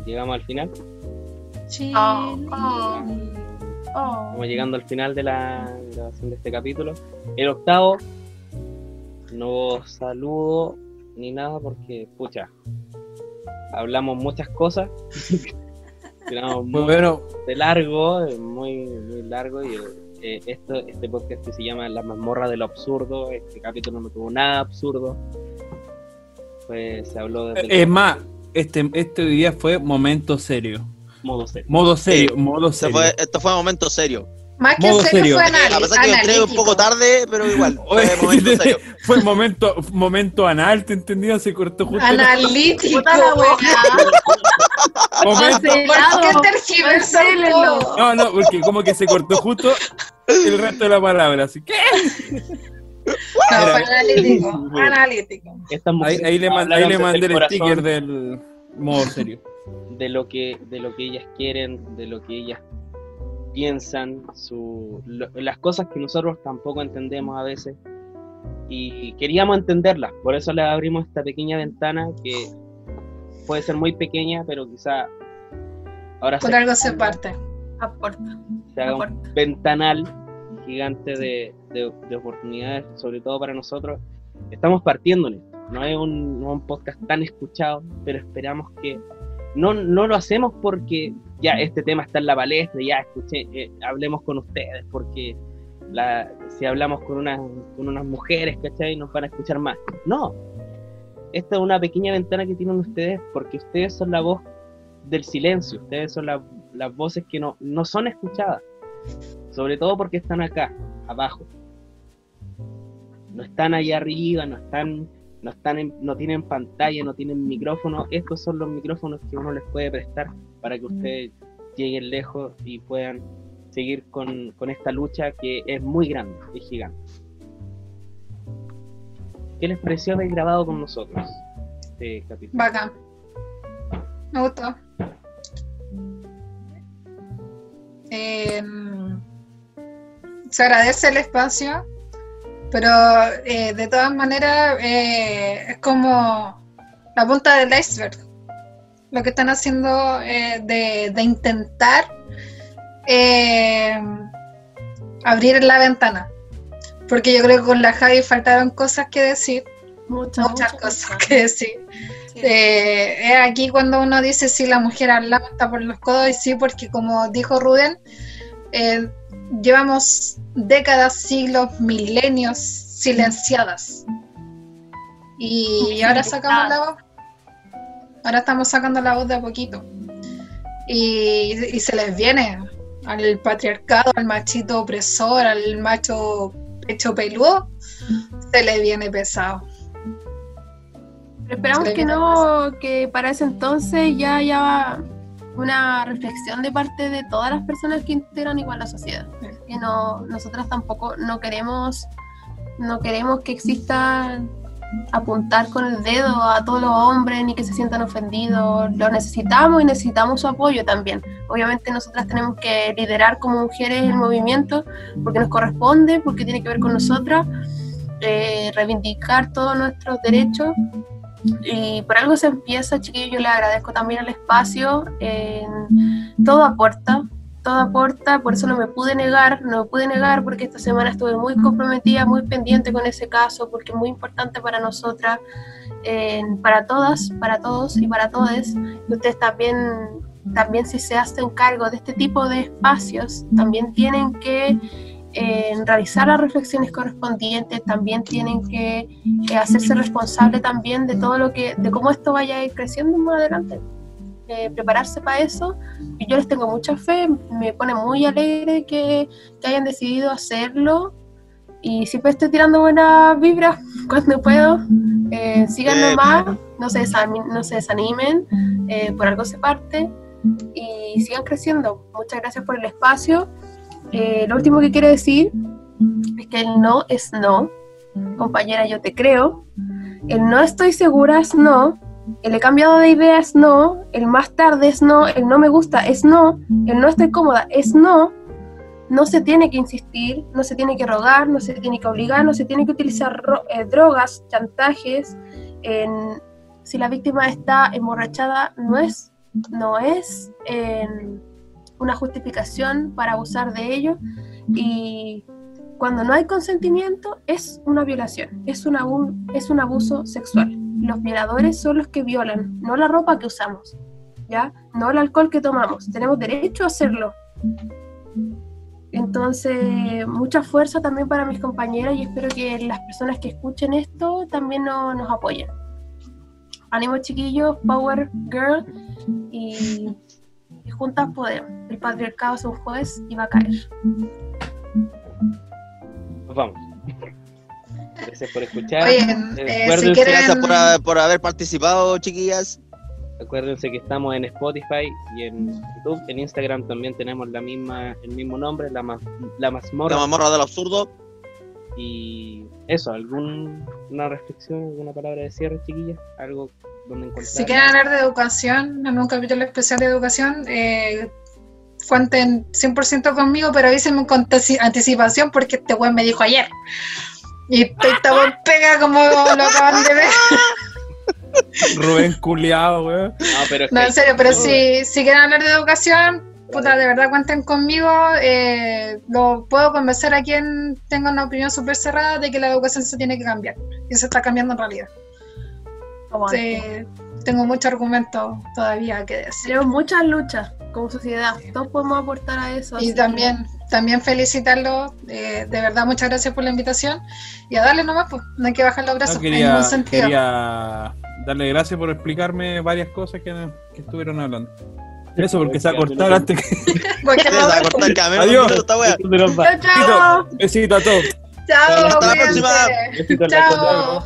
Speaker 1: llegamos al final.
Speaker 4: Oh, oh. Oh.
Speaker 1: Estamos llegando al final de la grabación de este capítulo. El octavo, no saludo ni nada porque, pucha, hablamos muchas cosas. Tiramos
Speaker 2: Muy
Speaker 1: muy
Speaker 2: bueno,
Speaker 1: de largo, eh, muy, muy largo. Y eh, esto, este podcast que se llama La mazmorra de lo absurdo, este capítulo no tuvo nada absurdo. Pues se habló el
Speaker 2: es más, este, este día fue momento serio.
Speaker 1: Modo serio.
Speaker 2: Modo serio,
Speaker 3: Sí.
Speaker 2: modo
Speaker 3: Se
Speaker 2: serio.
Speaker 3: fue, esto fue un momento serio.
Speaker 5: Más que
Speaker 2: Modo
Speaker 5: serio
Speaker 2: serio.
Speaker 5: fue
Speaker 3: A
Speaker 5: anal-
Speaker 3: pesar que yo entré un
Speaker 5: analítico.
Speaker 3: poco tarde, pero igual.
Speaker 2: Oye,
Speaker 3: Fue momento serio.
Speaker 2: fue momento, momento anal, ¿te entendido? Se cortó justo.
Speaker 5: Analítico.
Speaker 4: La.
Speaker 2: No, no, porque como que se cortó justo el resto de la palabra, así que
Speaker 5: No, fue analítico. Analítico.
Speaker 2: Ahí, ahí le, man- ahí le mandé el
Speaker 1: corazón
Speaker 2: sticker del modo serio.
Speaker 1: De lo que de lo que ellas quieren, de lo que ellas piensan, su, lo- las cosas que nosotros tampoco entendemos a veces y queríamos entenderlas, por eso le abrimos esta pequeña ventana que puede ser muy pequeña, pero quizá ahora
Speaker 5: Por
Speaker 1: se,
Speaker 5: algo se parte.
Speaker 4: Aporta.
Speaker 1: se haga un
Speaker 4: aporta.
Speaker 1: ventanal gigante de, de- de oportunidades, sobre todo para nosotros. Estamos partiendo en esto. No es un, no es un podcast tan escuchado, pero esperamos que no, no lo hacemos porque ya este tema está en la palestra, ya escuché, eh, hablemos con ustedes, porque la, si hablamos con unas, con unas mujeres, ¿cachai? Nos van a escuchar más. No. Esta es una pequeña ventana que tienen ustedes porque ustedes son la voz del silencio, ustedes son la- las voces que no, no son escuchadas. Sobre todo porque están acá, abajo. No están allá arriba, no están, no están en- no tienen pantalla, no tienen micrófono. Estos son los micrófonos que uno les puede prestar para que ustedes lleguen lejos y puedan seguir con, con esta lucha que es muy grande, es gigante. ¿Qué les pareció haber grabado con nosotros este capítulo?
Speaker 5: Bacán. Me gustó. Eh, se agradece el espacio, pero eh, de todas maneras eh, es como la punta del iceberg. Lo que están haciendo eh, de, de intentar eh, abrir la ventana. Porque yo creo que con la Javi faltaron cosas que decir,
Speaker 4: Muchas,
Speaker 5: muchas cosas
Speaker 4: cosas.
Speaker 5: que decir.
Speaker 4: Sí.
Speaker 5: Eh, es aquí cuando uno dice si la mujer hablaba está por los codos y sí, porque como dijo Ruden, eh, llevamos décadas, siglos, milenios silenciadas. Y ahora sacamos la voz. Ahora estamos sacando la voz de a poquito. Y, y se les viene al patriarcado, al machito opresor, al macho pecho peludo, se les viene pesado.
Speaker 4: Pero esperamos que no, que para ese entonces ya haya una reflexión de parte de todas las personas que integran igual la sociedad. Que no, nosotras tampoco no queremos, no queremos que exista apuntar con el dedo a todos los hombres ni que se sientan ofendidos. Lo necesitamos y necesitamos su apoyo también. Obviamente nosotras tenemos que liderar como mujeres el movimiento porque nos corresponde, porque tiene que ver con nosotras, eh, reivindicar todos nuestros derechos y por algo se empieza, chiquillos, yo les agradezco también el espacio, todo aporta, todo aporta, por eso no me pude negar, no me pude negar porque esta semana estuve muy comprometida, muy pendiente con ese caso, porque es muy importante para nosotras, para todas, para todos y para todes, y ustedes también, también si se hacen cargo de este tipo de espacios, también tienen que eh, realizar las reflexiones correspondientes, también tienen que eh, hacerse responsable también de todo lo que, de cómo esto vaya a ir creciendo más adelante. Eh, prepararse para eso. Y yo les tengo mucha fe, me pone muy alegre que, que hayan decidido hacerlo. Y siempre estoy tirando buenas vibras cuando puedo. Eh, síganme
Speaker 3: Eh,
Speaker 4: más, no se, no se desanimen, eh, por algo se parte. Y sigan creciendo. Muchas gracias por el espacio. Eh, lo último que quiero decir es que el no es no compañera, yo te creo. El no estoy segura es no. El he cambiado de idea es no. El más tarde es no. El no me gusta es no. El no estoy cómoda es no. No se tiene que insistir, no se tiene que rogar, no se tiene que obligar, no se tiene que utilizar eh, drogas, chantajes. En- si la víctima está emborrachada, no es, no es una justificación para abusar de ello. Y cuando no hay consentimiento es una violación, es un, abu- es un abuso sexual. Los violadores son los que violan, no la ropa que usamos, ¿ya? No el alcohol que tomamos. Tenemos derecho a hacerlo. Entonces, mucha fuerza también para mis compañeras y espero que las personas que escuchen esto también no- nos apoyen. Ánimo chiquillos, Power Girl juntas podemos. El patriarcado es un juez y va a caer.
Speaker 1: Nos vamos. Gracias por escuchar.
Speaker 5: Oye,
Speaker 1: Eh, recuerden
Speaker 5: si quieren,
Speaker 3: Gracias por, haber- por haber participado, chiquillas.
Speaker 1: Acuérdense que estamos en Spotify y en YouTube. En Instagram también tenemos la misma, el mismo nombre, la, ma- la mazmorra.
Speaker 3: La mamorra del absurdo.
Speaker 1: Y eso, ¿alguna reflexión, alguna palabra de cierre, chiquillas? ¿Algo donde encontrar?
Speaker 5: Si quieren hablar de educación, en un capítulo especial de educación, eh, cuenten 100% conmigo, pero avísenme con anticipación porque este weón me dijo ayer. Y estoy tan pega como lo acaban de ver.
Speaker 2: Rubén culiado, weón.
Speaker 1: No, pero es
Speaker 5: No, en serio, pero si, si quieren hablar de educación, puta, de verdad cuenten conmigo. eh, lo puedo convencer a quien tenga una opinión súper cerrada de que la educación se tiene que cambiar. Y se está cambiando en realidad. Sí, tengo muchos argumentos todavía que decir.
Speaker 4: Tenemos muchas luchas como sociedad. Todos podemos aportar a eso.
Speaker 5: Y
Speaker 4: que-
Speaker 5: también, también felicitarlo. eh, de verdad, muchas gracias por la invitación. Y a darle nomás, pues, no hay que bajar los brazos
Speaker 2: No, quería,
Speaker 5: ningún sentido.
Speaker 2: quería darle gracias por explicarme varias cosas que, que estuvieron hablando. Eso porque se va a cortar antes que.
Speaker 3: Se va a cortar cada
Speaker 2: Adiós. Besito a todos.
Speaker 5: Chao,
Speaker 3: Hasta la próxima.
Speaker 5: Chao.